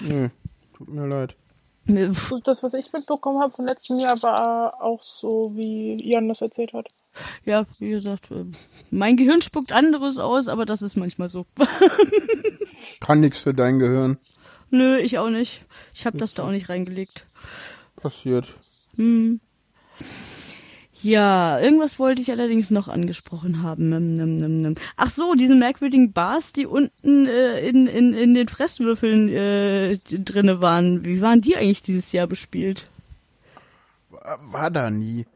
Nee, tut mir leid. Nee, Das, was ich mitbekommen habe von letztem Jahr, war auch so, wie Jan das erzählt hat. Ja, wie gesagt, äh, mein Gehirn spuckt anderes aus, aber das ist manchmal so. Kann nix für dein Gehirn. Nö, ich auch nicht. Ich habe das da auch nicht reingelegt. Passiert. Hm. Ja, irgendwas wollte ich allerdings noch angesprochen haben. Ach so, diese merkwürdigen Bars, die unten äh, in, in, in den Fresswürfeln äh, drinne waren. Wie waren die eigentlich dieses Jahr bespielt? War, war da nie.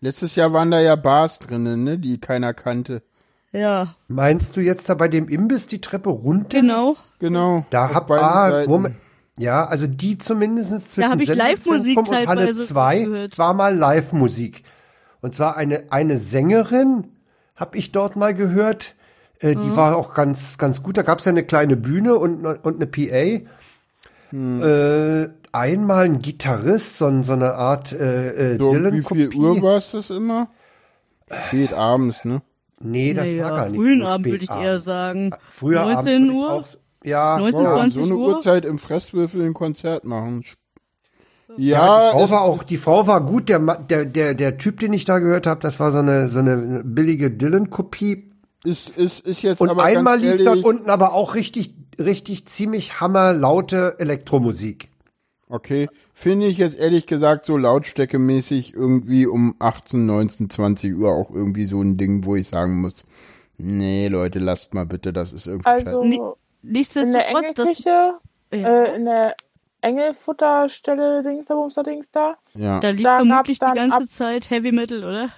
Letztes Jahr waren da ja Bars drinnen, ne, die keiner kannte. Ja, Meinst du jetzt da bei dem Imbiss die Treppe runter? genau. Genau. Da hab ah. Moment. Ja, also die zumindest zwischen hab ich Sendezentrum Live-Musik und Halle teilweise 2 gehört. war mal Live-Musik. Und zwar eine, eine Sängerin, habe ich dort mal gehört. Äh, Mhm. Die war auch ganz, ganz gut. Da gab's ja eine kleine Bühne und, ne- und eine PA. Hm. Äh, einmal ein Gitarrist, so, so eine Art äh, äh, So, wie Dylan-Kopie. viel Uhr war es das immer? Spät abends, ne? Nee, das naja, war gar nicht frühen so Abend spät würde ich eher abends. sagen. Früher 19 Abend Uhr? Ja, 19, ja. 20 so eine Uhr? Uhrzeit im Fresswürfel ein Konzert machen. Ja, Ja, die Frau war auch, die Frau war gut. Der, der, der, der Typ, den ich da gehört habe, das war so eine, so eine billige Dylan-Kopie. ist, ist, ist jetzt Und aber einmal lief dort unten aber auch richtig, richtig ziemlich hammerlaute Elektromusik. Okay, finde ich jetzt ehrlich gesagt so lautstärkemäßig irgendwie um 18, 19, 20 Uhr auch irgendwie so ein Ding, wo ich sagen muss, nee, Leute, lasst mal bitte, das ist irgendwie Also Nee, in der Nichtsdestotrotz, das, ja, äh, in der Engelfutterstelle, Dings da, Bumster, Dings da. ja. da lief da vermutlich die ganze ab- Zeit Heavy Metal, oder?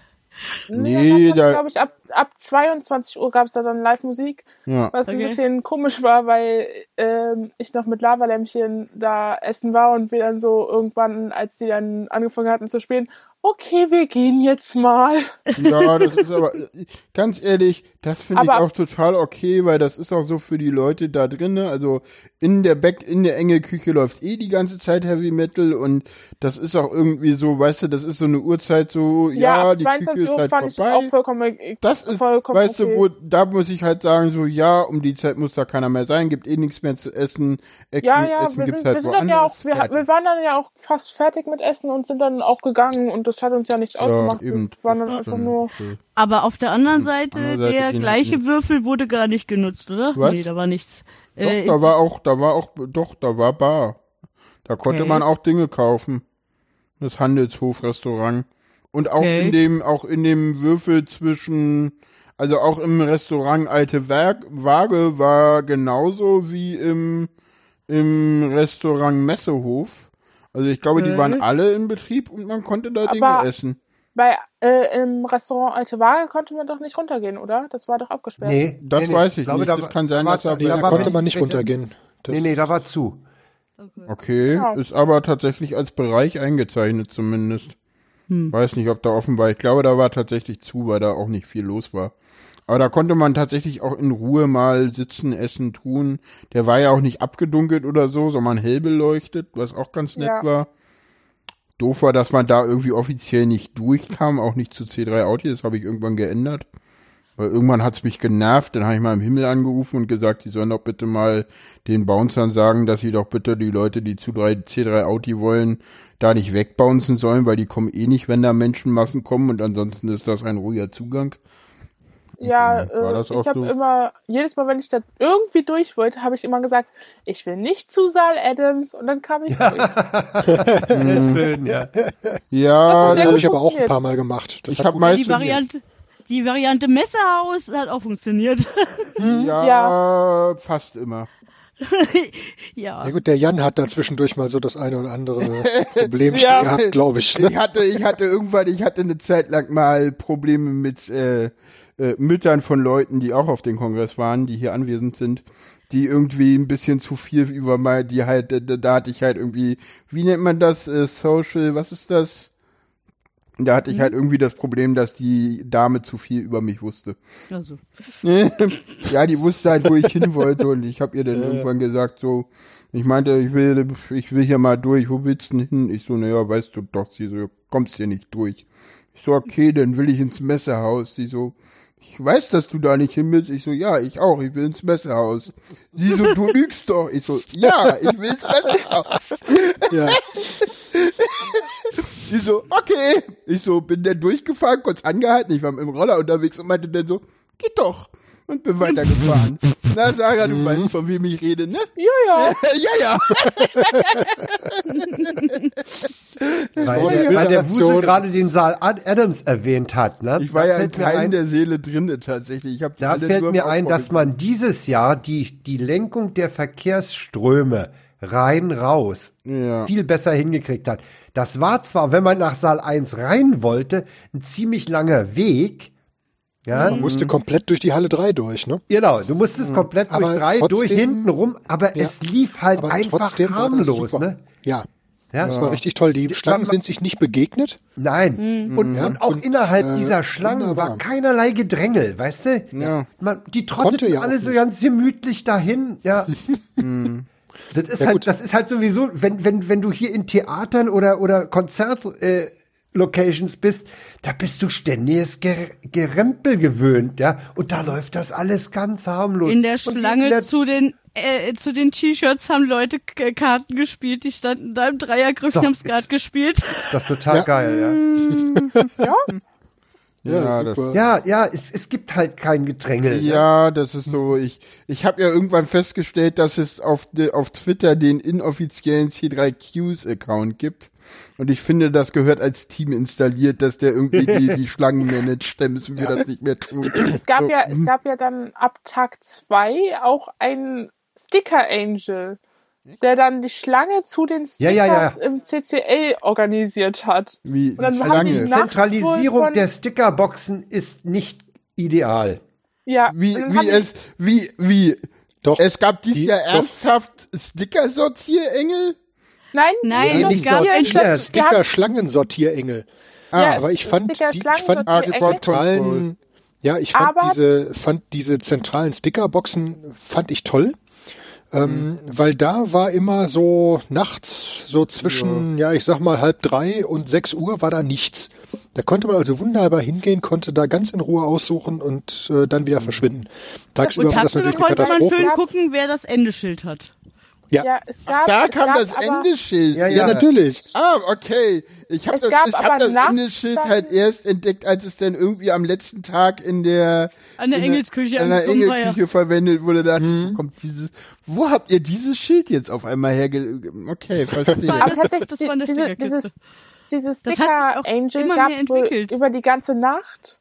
Nee, da- glaube ich, ab, ab 22 Uhr gab es da dann Live-Musik, ja. was ein Okay. bisschen komisch war, weil ähm, ich noch mit Lavalämpchen da essen war und wir dann so irgendwann, als die dann angefangen hatten zu spielen, okay, wir gehen jetzt mal. Ja, das ist aber, ganz ehrlich, das finde ich auch total okay, weil das ist auch so für die Leute da drinnen. Also in der Back, in der enge Küche läuft eh die ganze Zeit Heavy Metal und das ist auch irgendwie so, weißt du, das ist so eine Uhrzeit so, ja, ab die 22 Küche ist Uhr halt fand ich vorbei. auch vollkommen, das ist, vollkommen weißt okay. du, wo, da muss ich halt sagen, so, ja, um die Zeit muss da keiner mehr sein, gibt eh nichts mehr zu essen. Essen, Ja, ja, Essen wir sind, halt wir sind dann ja auch, wir, wir waren dann ja auch fast fertig mit Essen und sind dann auch gegangen und das hat uns ja nichts ausgemacht. eben. Wir waren dann Das einfach nur, okay. Aber auf der anderen Seite, Andere Seite der gleiche halt Würfel wurde gar nicht genutzt, oder? Was? Nee, da war nichts. Doch, Äh, da war auch, da war auch, doch, da war Bar. Da konnte Okay. man auch Dinge kaufen. Das Handelshofrestaurant. Und auch Okay. in dem, auch in dem Würfel zwischen, also auch im Restaurant Alte Werk, Waage war genauso wie im, im Restaurant Messehof. Also ich glaube, die waren alle in Betrieb und man konnte da Dinge Aber- essen. bei, äh, im Restaurant Alte Waage konnte man doch nicht runtergehen, oder? Das war doch abgesperrt. Nee, Das nee, weiß ich glaube, nicht. da Das war- kann sein, da dass war, Nee, Ja, da war- konnte man nicht runtergehen. Das, Nee, nee, da war zu. Okay, Ja. ist aber tatsächlich als Bereich eingezeichnet zumindest. Hm. Weiß nicht, ob da offen war. Ich glaube, da war tatsächlich zu, weil da auch nicht viel los war. Aber da konnte man tatsächlich auch in Ruhe mal sitzen, essen, tun. Der war ja auch nicht abgedunkelt oder so, sondern hell beleuchtet, was auch ganz nett Ja. war. Doof war, dass man da irgendwie offiziell nicht durchkam, auch nicht zu C3 Audi, das habe ich irgendwann geändert. Weil irgendwann hat's mich genervt, dann habe ich mal im Himmel angerufen und gesagt, die sollen doch bitte mal den Bouncern sagen, dass sie doch bitte die Leute, die zu 3, C3 Audi wollen, da nicht wegbouncen sollen, weil die kommen eh nicht, wenn da Menschenmassen kommen und ansonsten ist das ein ruhiger Zugang. Ja, äh, das ich habe immer, jedes Mal, wenn ich da irgendwie durch wollte, habe ich immer gesagt, ich will nicht zu Saal Adams und dann kam ich durch. Schön, ja. Ja, Das sehr habe ich aber auch ein paar Mal gemacht. Das ich habe gut- Die meistens Variante, die Variante Messerhaus hat auch funktioniert. ja, fast immer. ja. Ja gut, der Jan hat da zwischendurch mal so das eine oder andere Problem Ja. gehabt, glaube ich. Ne? Ich hatte, ich hatte irgendwann, ich hatte eine Zeit lang mal Probleme mit äh, äh, Müttern von Leuten, die auch auf den Kongress waren, die hier anwesend sind, die irgendwie ein bisschen zu viel über mal, die halt, da, da hatte ich halt irgendwie, wie nennt man das, äh, Social, was ist das? Da hatte ich halt irgendwie das Problem, dass die Dame zu viel über mich wusste. Also. ja, die wusste halt, wo ich hin wollte und ich habe ihr dann irgendwann gesagt, so, ich meinte, ich will, ich will hier mal durch, wo willst du denn hin? Ich so, naja, weißt du doch, sie so, kommst hier nicht durch. Ich so, okay, dann will ich ins Messehaus. Sie so, ich weiß, dass du da nicht hin willst. Ich so, ja, ich auch, ich will ins Messehaus. Sie so, du lügst doch. Ich so, ja, ich will ins Messehaus. Ja. Sie so, okay. Ich so, bin dann durchgefahren, kurz angehalten. Ich war mit dem Roller unterwegs und meinte dann so, geht doch. Und bin weitergefahren. Na, Sarah, du weißt, von wem ich rede, ne? Ja, ja. ja, ja. Weil, weil der. Wusel gerade den Saal Ad- Adams erwähnt hat. Ne? Ich war Da ja in ein, der Seele drinne tatsächlich. Ich hab Da alle fällt mir ein, dass man dieses Jahr die, die Lenkung der Verkehrsströme rein raus Ja. viel besser hingekriegt hat. Das war zwar, wenn man nach Saal 1 rein wollte, ein ziemlich langer Weg. Ja, Man musste komplett durch die Halle 3 durch, ne? genau. Du musstest komplett durch Aber drei, durch trotzdem- hinten rum, aber Ja. es lief halt einfach harmlos, ne? Ja. Ja. Das war richtig toll. Die Schlangen sind sich nicht begegnet. Nein. Und, Ja, und auch und, innerhalb äh, dieser Schlangen wunderbar. war keinerlei Gedrängel, weißt du? Ja. Man, die trotteten ja alle so ganz gemütlich dahin, ja. das ist Ja, halt, gut. das ist halt sowieso, wenn, wenn, wenn du hier in Theatern oder, oder Konzert, äh, Locations bist, da bist du ständiges Ger Gerempel gewöhnt, ja. Und da läuft das alles ganz harmlos. In der Und Schlange in der- zu den äh, zu den T-Shirts haben Leute K Karten gespielt, die standen da im Dreiergrüppchen, So, haben Skat gespielt. ist doch total Ja. geil, ja. ja. Ja, das, super. Ja, ja, es, es gibt halt kein Gedrängel. ne? ja, das ist so. Ich, ich habe ja irgendwann festgestellt, dass es auf, de, auf Twitter den inoffiziellen C3Qs-Account gibt. Und ich finde, das gehört als Team installiert, dass der irgendwie die, die Schlangen managt. Dann müssen wir das nicht mehr tun. Es gab So, ja, es gab ja dann ab Tag zwei auch einen Sticker Angel, der dann die Schlange zu den Ja, Stickers ja, ja. im CCL organisiert hat. Wie Und dann haben Schlange. die Die Zentralisierung der Stickerboxen ist nicht ideal. Ja, Wie, wie haben es, wie, wie, Doch. es gab dieses Die- Jahr doch. ernsthaft Sticker-Sortierengel? Nein, Nein, Nee, es nicht Ja, Sticker Schlangensortierengel. Ah, Aber ich fand die, ich fand zentralen, ja, ich fand Aber- diese, fand diese zentralen Stickerboxen fand ich toll. Ähm, weil da war immer so nachts, so zwischen, ja. ich sag mal halb drei und sechs Uhr war da nichts. Da konnte man also wunderbar hingehen, konnte da ganz in Ruhe aussuchen und äh, dann wieder verschwinden. Tagsüber Und war das natürlich eine konnte man Katastrophe. schön Ja. gucken, wer das Endeschild hat. Ja. ja, es gab, da es kam gab das Endeschild. Ja, ja, natürlich. Ah, okay. Ich habe das, ich aber hab das Endeschild halt erst entdeckt, als es dann irgendwie am letzten Tag in der An der in Engelsküche an der ja. Engelküche verwendet wurde. Da wo kommt dieses. Wo habt ihr dieses Schild jetzt auf einmal herge? Okay, verstehe. aber tatsächlich, Das war eine diese, dieses, dieses Das hat sich Sticker Angel gab es wohl über die ganze Nacht.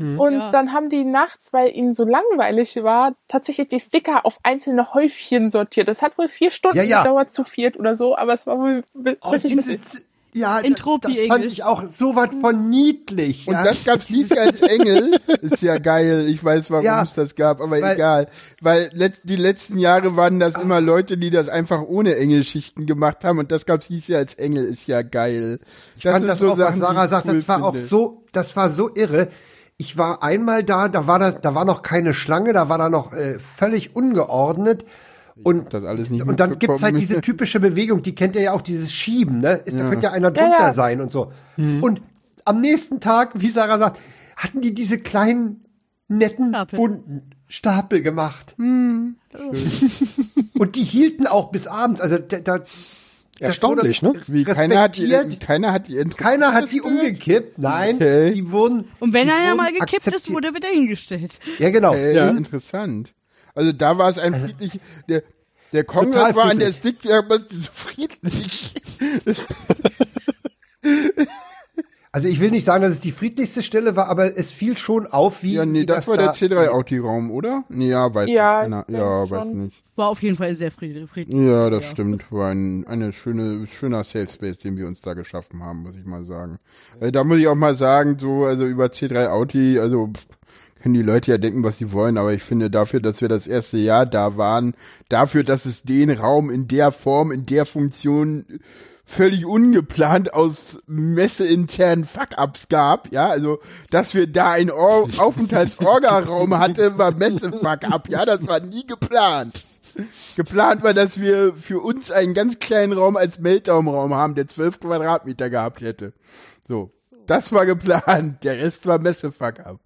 Und Ja. dann haben die nachts, weil ihnen so langweilig war, tatsächlich die Sticker auf einzelne Häufchen sortiert. Das hat wohl vier Stunden Ja, ja. gedauert zu viert oder so, aber es war wohl Oh, diese, ja, Entropie-Engel. das fand ich auch so was von niedlich. Und ja. das gab's dieses Jahr als Engel. Ist ja geil. Ich weiß, warum Ja, es das gab, aber weil- egal. Weil let, die letzten Jahre waren das immer Leute, die das einfach ohne Engelschichten gemacht haben und das gab's dieses Jahr als Engel. Ist ja geil. Ich fand das auch, was Sarah sagt, das war auch so so, das war so irre. Ich war einmal da, da war da, da war noch keine Schlange, da war da noch äh, völlig ungeordnet. Und, das alles nicht und dann gibt's halt diese typische Bewegung, die kennt ihr ja auch, dieses Schieben, ne? Ist, Da könnte ja einer Ja, drunter ja. sein und so. Und am nächsten Tag, wie Sarah sagt, hatten die diese kleinen, netten, Stapel. bunten Stapel gemacht. Und die hielten auch bis abends. Also da, da Erstaunlich, ne? Wie, keiner hat, die, respektiert. keiner hat die Intro. Keiner hat die umgekippt, nein, Okay. die wurden. Und wenn er ja mal gekippt ist, wurde er wieder hingestellt. Ja, genau. Äh, Ja. Interessant. Also da war es ein friedlich, der, der Kongress war an der. Stick, aber so friedlich. Also ich will nicht sagen, dass es die friedlichste Stelle war, aber es fiel schon auf, wie. Ja, nee, wie das war der C3-Audi-Raum, oder? Nee, ja, weiß Ja, nicht. Ja, weiß schon. nicht. War auf jeden Fall sehr friedlich. Ja, das stimmt. War ein eine schöne, schöner Safe Space, den wir uns da geschaffen haben, muss ich mal sagen. Äh, da muss ich auch mal sagen, so, also über C3 Audi, also pff, können die Leute ja denken, was sie wollen, aber ich finde dafür, dass wir das erste Jahr da waren, dafür, dass es den Raum in der Form, in der Funktion völlig ungeplant aus messeinternen Fuck-Ups gab, ja, also, dass wir da einen Or Aufenthaltsorga-Raum hatte, war Messe-Fuck-Up, ja, das war nie geplant. Geplant war, dass wir für uns einen ganz kleinen Raum als Meltdown-Raum haben, der 12 Quadratmeter gehabt hätte. So. Das war geplant. Der Rest war Messe-Fuck-up.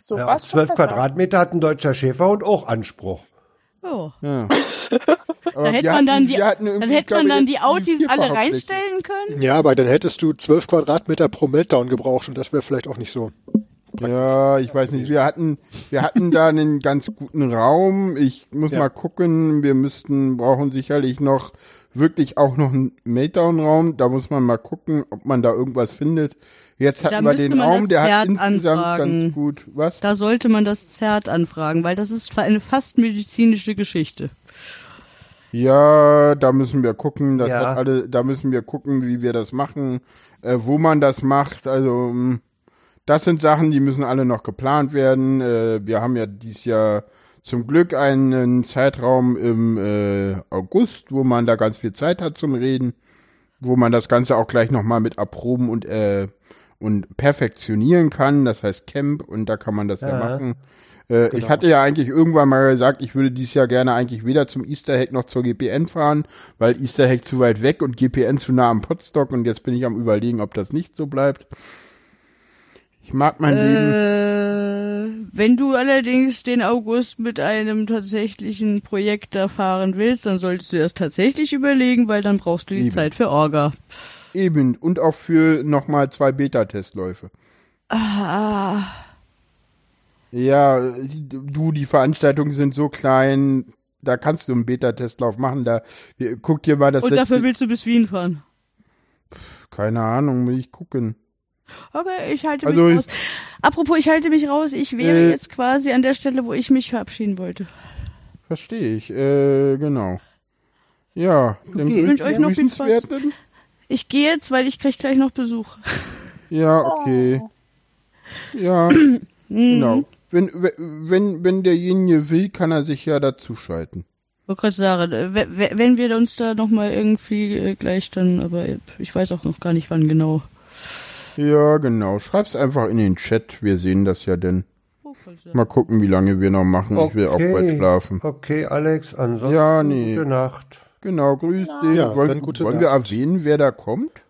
So Ja, was auf zwölf. Quadratmeter hat ein deutscher Schäferhund auch Anspruch. Ja. Ja. Aber Da hätte man dann hatten- die, dann hätte man dann die Autis alle reinstellen können. Ja, aber dann hättest du 12 Quadratmeter pro Meltdown gebraucht und das wäre vielleicht auch nicht so. Ja, ich weiß nicht. Wir hatten, wir hatten da einen ganz guten Raum. Ich muss Ja. mal gucken. Wir müssten, brauchen sicherlich noch wirklich auch noch einen Meltdown-Raum. Da muss man mal gucken, ob man da irgendwas findet. Jetzt hatten Da wir den Raum, der hat insgesamt anfragen. ganz gut. Was? Da sollte man das Zert anfragen, weil das ist eine fast medizinische Geschichte. Ja, da müssen wir gucken. Das Ja. alle, da müssen wir gucken, wie wir das machen, äh, wo man das macht. Also mh, das sind Sachen, die müssen alle noch geplant werden. Äh, wir haben ja dieses Jahr zum Glück einen Zeitraum im äh, August, wo man da ganz viel Zeit hat zum Reden, wo man das Ganze auch gleich nochmal mit erproben und äh, und perfektionieren kann. Das heißt Camp und da kann man das ja, Ja. machen. Äh, Ich hatte ja eigentlich irgendwann mal gesagt, ich würde dieses Jahr gerne eigentlich weder zum Easter Hack noch zur GPN fahren, weil Easter Hack zu weit weg und GPN zu nah am Potstock und jetzt bin ich am überlegen, ob das nicht so bleibt. Ich mag mein Leben. Äh, wenn du allerdings den August mit einem tatsächlichen Projekt da fahren willst, dann solltest du das tatsächlich überlegen, weil dann brauchst du die Eben. Zeit für Orga. Eben. Und auch für nochmal zwei Beta-Testläufe. Ah, Ja, du, die Veranstaltungen sind so klein, da kannst du einen Beta-Testlauf machen. Da guck dir mal das und dafür willst du bis Wien fahren. Keine Ahnung, will ich gucken. Okay, ich halte Also mich ich- raus. Apropos, ich halte mich raus. Ich wäre Äh. jetzt quasi an der Stelle, wo ich mich verabschieden wollte. Verstehe ich. Äh, genau. Ja, dann Okay. Ich wünsche euch noch viel Spaß. Ich gehe jetzt, weil ich krieg gleich noch Besuch. Ja, okay. Ja, Mhm. genau. Wenn, wenn, wenn derjenige will, kann er sich ja dazuschalten. wollte gerade sagen, äh, we- we- wenn wir uns da nochmal irgendwie äh, gleich dann, aber ich weiß auch noch gar nicht wann genau. Ja, genau. Schreib's einfach in den Chat. Wir sehen das ja denn. Mal gucken, wie lange wir noch machen. Ich will auch bald schlafen. Okay, Alex, ansonsten Ja, nee. gute Nacht. Genau, grüß dich. Ja, wollen wollen wir erwähnen, wer da kommt?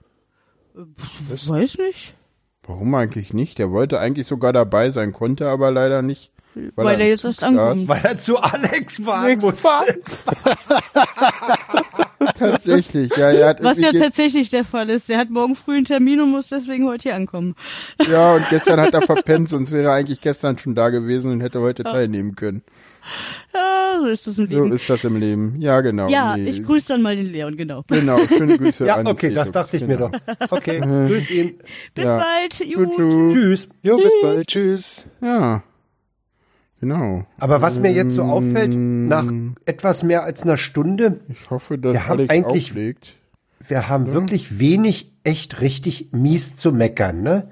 Ich weiß nicht. Warum eigentlich nicht? Der wollte eigentlich sogar dabei sein, konnte aber leider nicht. Weil, er jetzt erst ankommt. Weil er zu Alex fahren fahren. Tatsächlich, ja, er hat Was ja tatsächlich der Fall ist. Er hat morgen früh einen Termin und muss deswegen heute hier ankommen. ja, und gestern hat er verpennt, sonst wäre er eigentlich gestern schon da gewesen und hätte heute teilnehmen können. Ja, so ist das im So Leben. ist das im Leben. Ja, genau. ja, Nee. ich grüße dann mal den Leon, genau. Genau, schöne Grüße Ja, an okay, das Felix, dachte ich mir genau. doch. Okay, grüß ihn. Bis Ja. bald. Gut. Tschüss. Jo, bis bald. Tschüss. Ja, genau. Aber was mir jetzt so auffällt, nach etwas mehr als einer Stunde, Ich hoffe, dass Wir haben Alex eigentlich- auflegt. wir haben wirklich wenig echt richtig mies zu meckern, ne?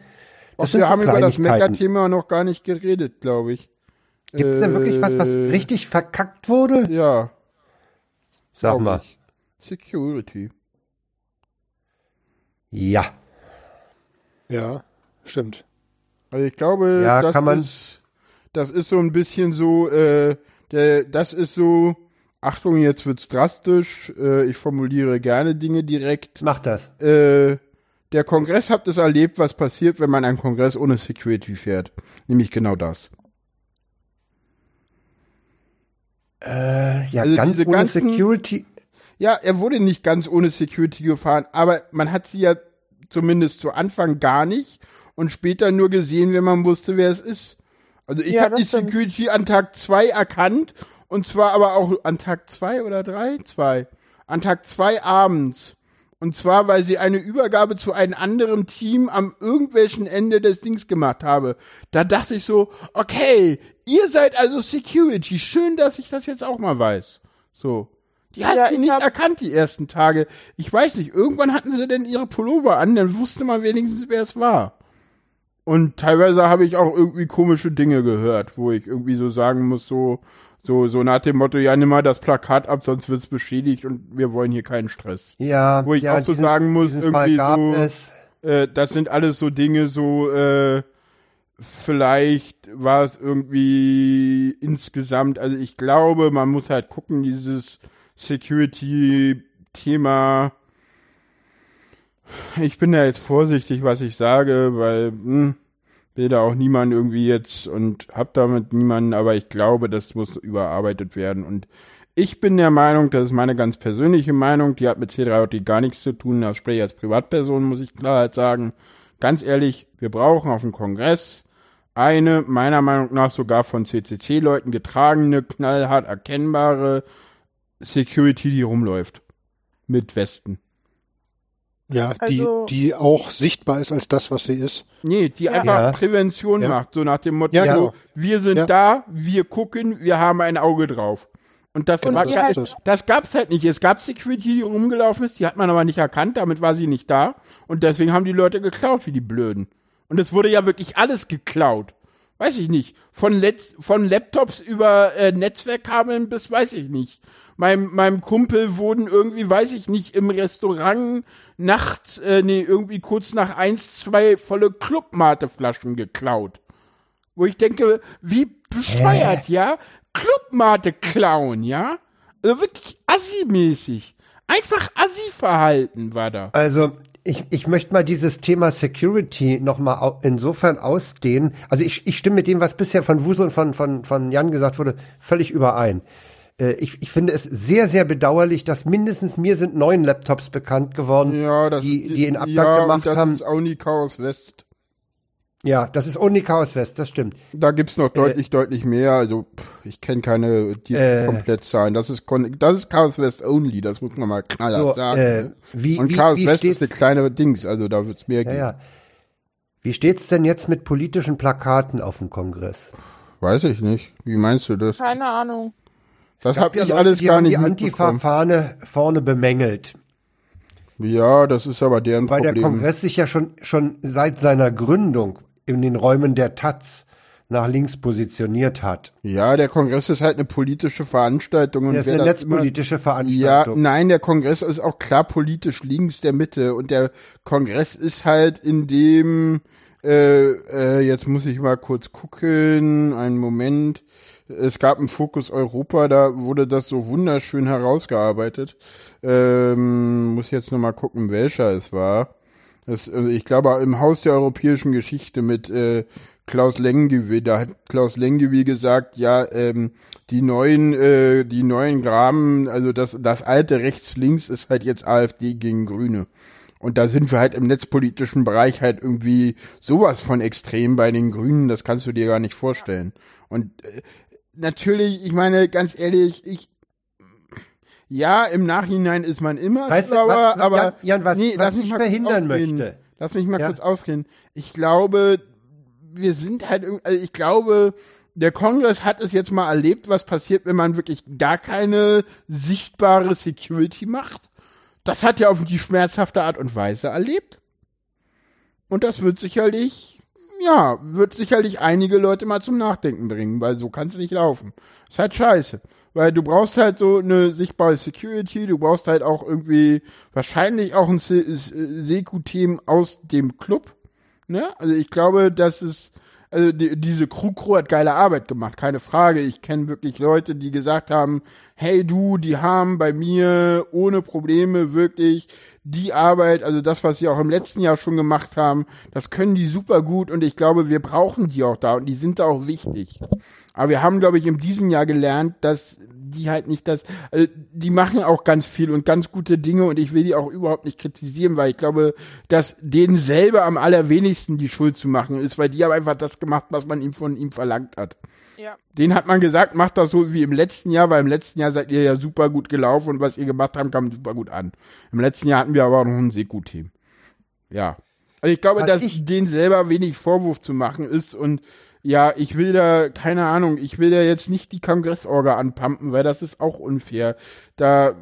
Ach, wir so haben über das. Mecker-Thema noch gar nicht geredet, glaube ich. Gibt's denn wirklich was, was Äh, richtig verkackt wurde? Ja, Sag mal. ich. Security. Ja. Ja, stimmt. Also ich glaube, Ja, das kann man- ist das ist so ein bisschen so, äh, der, das ist so, Achtung, jetzt wird's drastisch, äh, ich formuliere gerne Dinge direkt. Mach das. Äh, der Kongress habt es erlebt, was passiert, wenn man einen Kongress ohne Security fährt. Nämlich genau das. Äh, ja, Also ganz ohne ganzen- Security. ja, er wurde nicht ganz ohne Security gefahren, aber man hat sie ja zumindest zu Anfang gar nicht und später nur gesehen, wenn man wusste, wer es ist. Also ich Ja, habe die. Security an Tag zwei erkannt und zwar aber auch an Tag zwei oder drei? Zwei. An Tag zwei abends. Und zwar, weil sie eine Übergabe zu einem anderen Team am irgendwelchen Ende des Dings gemacht habe. Da dachte ich so, okay, ihr seid also Security. Schön, dass ich das jetzt auch mal weiß. So. Die hat Ja, nicht erkannt die ersten Tage. Ich weiß nicht, irgendwann hatten sie denn ihre Pullover an, dann wusste man wenigstens, wer es war. Und teilweise habe ich auch irgendwie komische Dinge gehört, wo ich irgendwie so sagen muss, so, so, so nach dem Motto, ja, nimm mal das Plakat ab, sonst wird's beschädigt und wir wollen hier keinen Stress. Ja, Wo ich ja, auch so diesen- sagen muss, irgendwie so- es. Äh, das sind alles so Dinge, so, äh, vielleicht war es irgendwie insgesamt, also ich glaube, man muss halt gucken, dieses Security-Thema. Ich bin da jetzt vorsichtig, was ich sage, weil, hm, will da auch niemand irgendwie jetzt und hab damit niemanden, aber ich glaube, das muss überarbeitet werden und ich bin der Meinung, das ist meine ganz persönliche Meinung, die hat mit C3OT gar nichts zu tun, das spreche ich als Privatperson, muss ich klar halt sagen. Ganz ehrlich, wir brauchen auf dem Kongress eine, meiner Meinung nach sogar von CCC-Leuten getragene, knallhart erkennbare Security, die rumläuft. Mit Westen. Ja, Also- die, die auch sichtbar ist als das, was sie ist. Nee, die Ja. einfach Ja. Prävention Ja. macht, so nach dem Motto, genau. wir sind Ja. da, wir gucken, wir haben ein Auge drauf. Und das, die das, halt- das. das gab's halt nicht. Es gab Security, die rumgelaufen ist, die hat man aber nicht erkannt, damit war sie nicht da. Und deswegen haben die Leute geklaut, wie die Blöden. Und es wurde ja wirklich alles geklaut. Weiß ich nicht. Von, Let von Laptops über äh, Netzwerkkabeln bis weiß ich nicht. Meinem, meinem Kumpel wurden irgendwie, weiß ich nicht, im Restaurant nachts, äh, nee, irgendwie kurz nach eins, zwei volle Clubmate-Flaschen geklaut. Wo ich denke, wie bescheuert, ja? Clubmate klauen, ja? Also wirklich assi-mäßig. Einfach Assi-Verhalten war da. Also ich, ich möchte mal dieses Thema Security noch mal au insofern ausdehnen. Also ich, ich stimme mit dem, was bisher von Wusel und von, von, von Jan gesagt wurde, völlig überein. Äh, ich, ich finde es sehr, sehr bedauerlich, dass mindestens mir sind neun Laptops bekannt geworden, Ja, das die, die in Abgang ja, gemacht und das haben. ist auch nie Chaos West. Ja, das ist Only Chaos West, das stimmt. Da gibt's noch deutlich, deutlich mehr. Also pff, ich kenne keine die Äh. komplett Zahlen. Das ist das ist Chaos West only. Das muss man mal knallhart So, sagen. äh, ne? wie, Und wie, Chaos wie West steht's, ist eine kleine Dings. Also da wird's mehr ja, geben. ja. Wie steht's denn jetzt mit politischen Plakaten auf dem Kongress? Weiß ich nicht. Wie meinst du das? Keine Ahnung. Das habe ja ich Leute, alles gar nicht die. Antifa-Fahne vorne bemängelt. Ja, das ist aber deren Weil der Problem. Kongress sich ja schon, schon seit seiner Gründung in den Räumen der Taz nach links positioniert hat. Ja, der Kongress ist halt eine politische Veranstaltung und ist eine immer- netzpolitische Ja, Veranstaltung. nein, der Kongress ist auch klar politisch links der Mitte und der Kongress ist halt in dem, äh, äh, jetzt muss ich mal kurz gucken, einen Moment. Es gab einen Fokus Europa, da wurde das so wunderschön herausgearbeitet. Ähm, muss jetzt noch mal gucken, welcher es war. Das, also ich glaube, im Haus der europäischen Geschichte mit äh, Klaus Lengewie, da hat Klaus Lengewie gesagt, ja, ähm, die neuen, äh, die neuen Graben, also das, das alte rechts-links ist halt jetzt AfD gegen Grüne. Und da sind wir halt im netzpolitischen Bereich halt irgendwie sowas von extrem bei den Grünen, das kannst du dir gar nicht vorstellen. Und äh, natürlich, ich meine, ganz ehrlich, ich, ja, im Nachhinein ist man immer Weißt du, schlauer, was- aber Jan- Jan, was- nee, was lass mich ich mal kurz verhindern möchte. Lass mich mal Ja. kurz ausreden. Ich glaube, wir sind halt, also ich glaube, der Kongress hat es jetzt mal erlebt, was passiert, wenn man wirklich gar keine sichtbare Security macht. Das hat er auf die schmerzhafte Art und Weise erlebt. Und das wird sicherlich, ja, wird sicherlich einige Leute mal zum Nachdenken bringen, weil so kann es nicht laufen. Ist halt scheiße. Weil du brauchst halt so eine sichtbare Security, du brauchst halt auch irgendwie wahrscheinlich auch ein Se- Se- Seku-Team aus dem Club. Ne? Also ich glaube, dass es, also die, diese Crew Crew hat geile Arbeit gemacht, keine Frage. Ich kenne wirklich Leute, die gesagt haben, hey du, die haben bei mir ohne Probleme wirklich die Arbeit, also das, was sie auch im letzten Jahr schon gemacht haben, das können die super gut und ich glaube, wir brauchen die auch da und die sind da auch wichtig. Aber wir haben, glaube ich, in diesem Jahr gelernt, dass die halt nicht das, also die machen auch ganz viel und ganz gute Dinge und ich will die auch überhaupt nicht kritisieren, weil ich glaube, dass denen selber am allerwenigsten die Schuld zu machen ist, weil die haben einfach das gemacht, was man ihm von ihm verlangt hat. Ja. Den hat man gesagt, macht das so wie im letzten Jahr, weil im letzten Jahr seid ihr ja super gut gelaufen und was ihr gemacht habt, kam super gut an. Im letzten Jahr hatten wir aber auch noch ein Seku-Team. Ja. Also ich glaube, Was dass ich- denen selber wenig Vorwurf zu machen ist und ja, ich will da, keine Ahnung, ich will da jetzt nicht die Kongressorga anpumpen, weil das ist auch unfair. Da,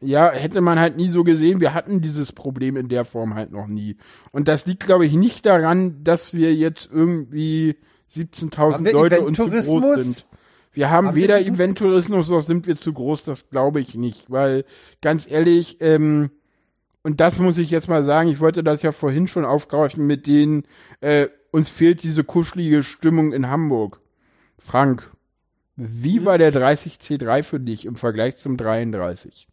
ja, hätte man halt nie so gesehen, wir hatten dieses Problem in der Form halt noch nie. Und das liegt, glaube ich, nicht daran, dass wir jetzt irgendwie 17.000 wir Leute und zu groß sind. Wir haben, Haben wir weder diesen- Eventtourismus noch sind wir zu groß, das glaube ich nicht, weil ganz ehrlich, ähm, und das muss ich jetzt mal sagen, ich wollte das ja vorhin schon aufgreifen mit denen, äh, uns fehlt diese kuschelige Stimmung in Hamburg. Frank, wie war der 30C3 für dich im Vergleich zum 33?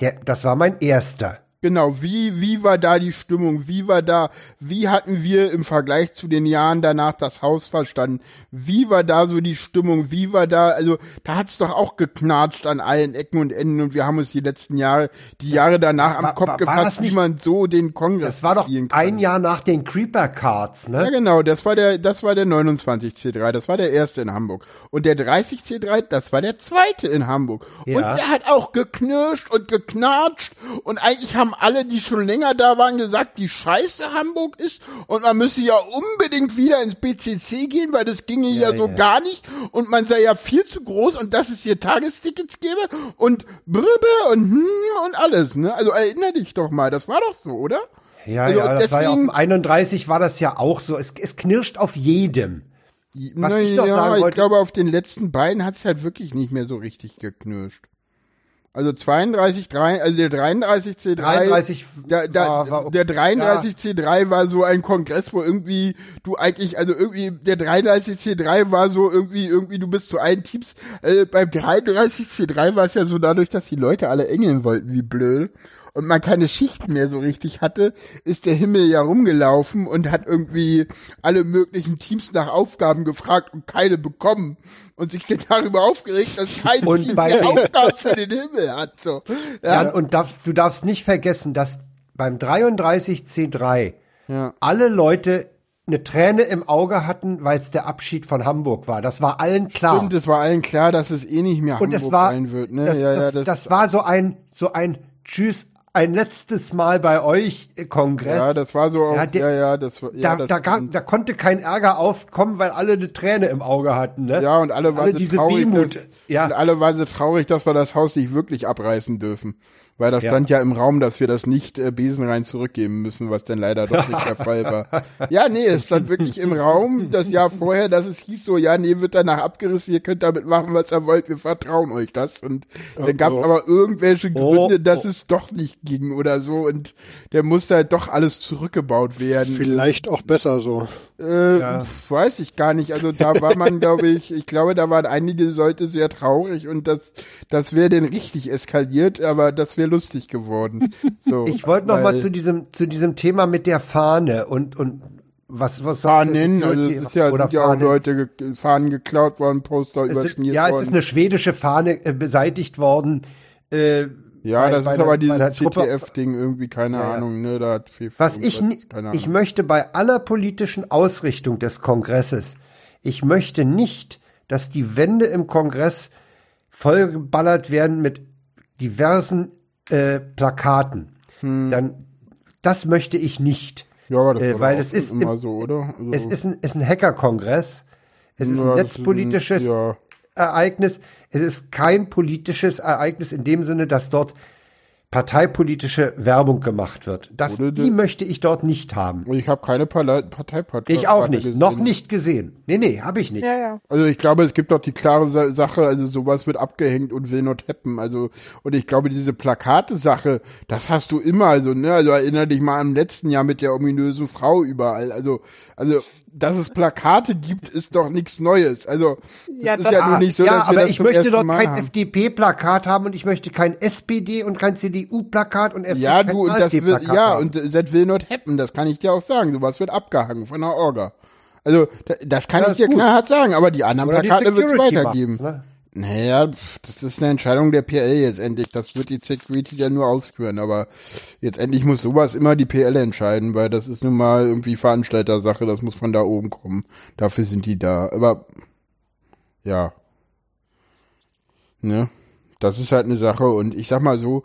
Der, das war mein erster. Genau, wie, wie war da die Stimmung? Wie war da, wie hatten wir im Vergleich zu den Jahren danach das Haus verstanden? Wie war da so die Stimmung? Wie war da, also da hat's doch auch geknatscht an allen Ecken und Enden und wir haben uns die letzten Jahre, die Jahre danach am war- Kopf war- das wie man so den Kongress Das war doch ein Jahr nach den Creeper Cards, Ja, ne? genau, das war der, das war der 29C3, das war der erste in Hamburg. Und der 30C3, das war der zweite in Hamburg. Und Ja. der hat auch geknirscht und geknatscht und eigentlich haben alle, die schon länger da waren, gesagt, wie scheiße Hamburg ist und man müsse ja unbedingt wieder ins BCC gehen, weil das ginge ja, Ja, so ja. gar nicht und man sei ja viel zu groß und dass es hier Tagestickets gäbe und brübe und hm und alles, ne? Also erinner dich doch mal, das war doch so, oder? Ja, Also ja, das war ja auf deswegen- dem 31 war das ja auch so. Es, es knirscht auf jedem. Was ich noch ja, sagen ich wollte- glaube, auf den letzten beiden hat es halt wirklich nicht mehr so richtig geknirscht. Also 32, 3, also der 33 C3. 33 da, da, war- war okay. der 33 C3 war so ein Kongress, wo irgendwie du eigentlich, also irgendwie, der 33 C3 war so irgendwie, irgendwie, du bist zu allen Teams. Äh, beim 33 C3 war es ja so dadurch, dass die Leute alle engeln wollten, wie blöd. Und man keine Schichten mehr so richtig hatte, ist der Himmel ja rumgelaufen und hat irgendwie alle möglichen Teams nach Aufgaben gefragt und keine bekommen. Und sich dann darüber aufgeregt, dass kein Und Team mehr Aufgaben für den Himmel hat. So. Ja, Jan, und darfst, du darfst nicht vergessen, dass beim 33C3 ja. alle Leute eine Träne im Auge hatten, weil es der Abschied von Hamburg war. Das war allen klar. Stimmt, es war allen klar, dass es eh nicht mehr Hamburg sein wird. Ne? das, ja, das, ja, das, war so ein, so ein Tschüss, ein letztes Mal bei euch Kongress. ja, das war so, auch, Ja, ja, der- ja, das war, ja, da, das da, da konnte kein Ärger aufkommen, weil alle eine Träne im Auge hatten. Ne? Ja, und alle waren alle so diese traurig, Wehmut. Ja. Und alle waren so traurig, dass wir das Haus nicht wirklich abreißen dürfen. Weil da Ja. stand ja, im Raum, dass wir das nicht äh, besenrein zurückgeben müssen, was dann leider doch nicht der Fall war. Ja, nee, es stand wirklich im Raum das Jahr vorher, dass es hieß so, ja, nee, wird danach abgerissen, ihr könnt damit machen, was ihr wollt, wir vertrauen euch das. Und dann gab es aber irgendwelche Oh, Gründe, dass oh. es doch nicht ging oder so. Und der musste halt doch alles zurückgebaut werden. Vielleicht auch besser so. Äh, Ja. Weiß ich gar nicht. Also da war man, glaube ich, ich glaube, da waren einige Leute sehr traurig und das, das wäre denn richtig eskaliert, aber das wäre lustig geworden. So, Ich wollte noch mal zu diesem, zu diesem Thema mit der Fahne und, und was, was Fahnen, also es ist ja, oder sind ja auch Fahnen. Leute ge Fahnen geklaut worden, Poster Es sind, überschmiert ja, es worden. ist eine schwedische Fahne äh, beseitigt worden. Äh, ja, bei- das bei ist einer- aber dieses CTF-Ding irgendwie, keine Ja. Ahnung, ne, da hat viel Was ich, ich möchte bei aller politischen Ausrichtung des Kongresses, ich möchte nicht, dass die Wände im Kongress vollgeballert werden mit diversen äh, Plakaten. Hm. Dann, das möchte ich nicht. ja, aber das äh, weil es ist immer im- so, oder? Also, Es ist ein, ist ein Hacker-Kongress. Es ist ja, ein netzpolitisches ja. Ereignis. Es ist kein politisches Ereignis in dem Sinne, dass dort parteipolitische Werbung gemacht wird. Das, Oder die möchte ich dort nicht haben. Und ich habe keine Parteipartei. Ich auch nicht. gesehen. Noch nicht gesehen. Nee, nee, habe ich nicht. Ja, ja. Also ich glaube, es gibt doch die klare Sa Sache, also sowas wird abgehängt und will not happen. Also, und ich glaube, diese Plakate-Sache, das hast du immer, also, ne, also erinnere dich mal am letzten Jahr mit der ominösen Frau überall. Also, also, dass es Plakate gibt, ist doch nichts Neues. Also, Ja, das ist ja Ah, nicht so, ja, dass wir aber das ich zum möchte dort Mal kein. FDP-Plakat haben und ich möchte kein SPD und kein CDU-Plakat und erst Ja, du, und das wird, AfD-Plakat ja, haben. und äh, das will not happen, das kann ich dir auch sagen. Sowas wird abgehangen von der Orga. Also, da- das kann Ja, ich dir knallhart sagen, aber die anderen Oder Plakate wird es weitergeben. ne? Naja, das ist eine Entscheidung der PL jetzt endlich. Das wird die Security dann nur ausführen. Aber jetzt endlich muss sowas immer die PL entscheiden, weil das ist nun mal irgendwie Veranstaltersache. Das muss von da oben kommen. Dafür sind die da. Aber ja. Ne? Das ist halt eine Sache. Und ich sag mal so,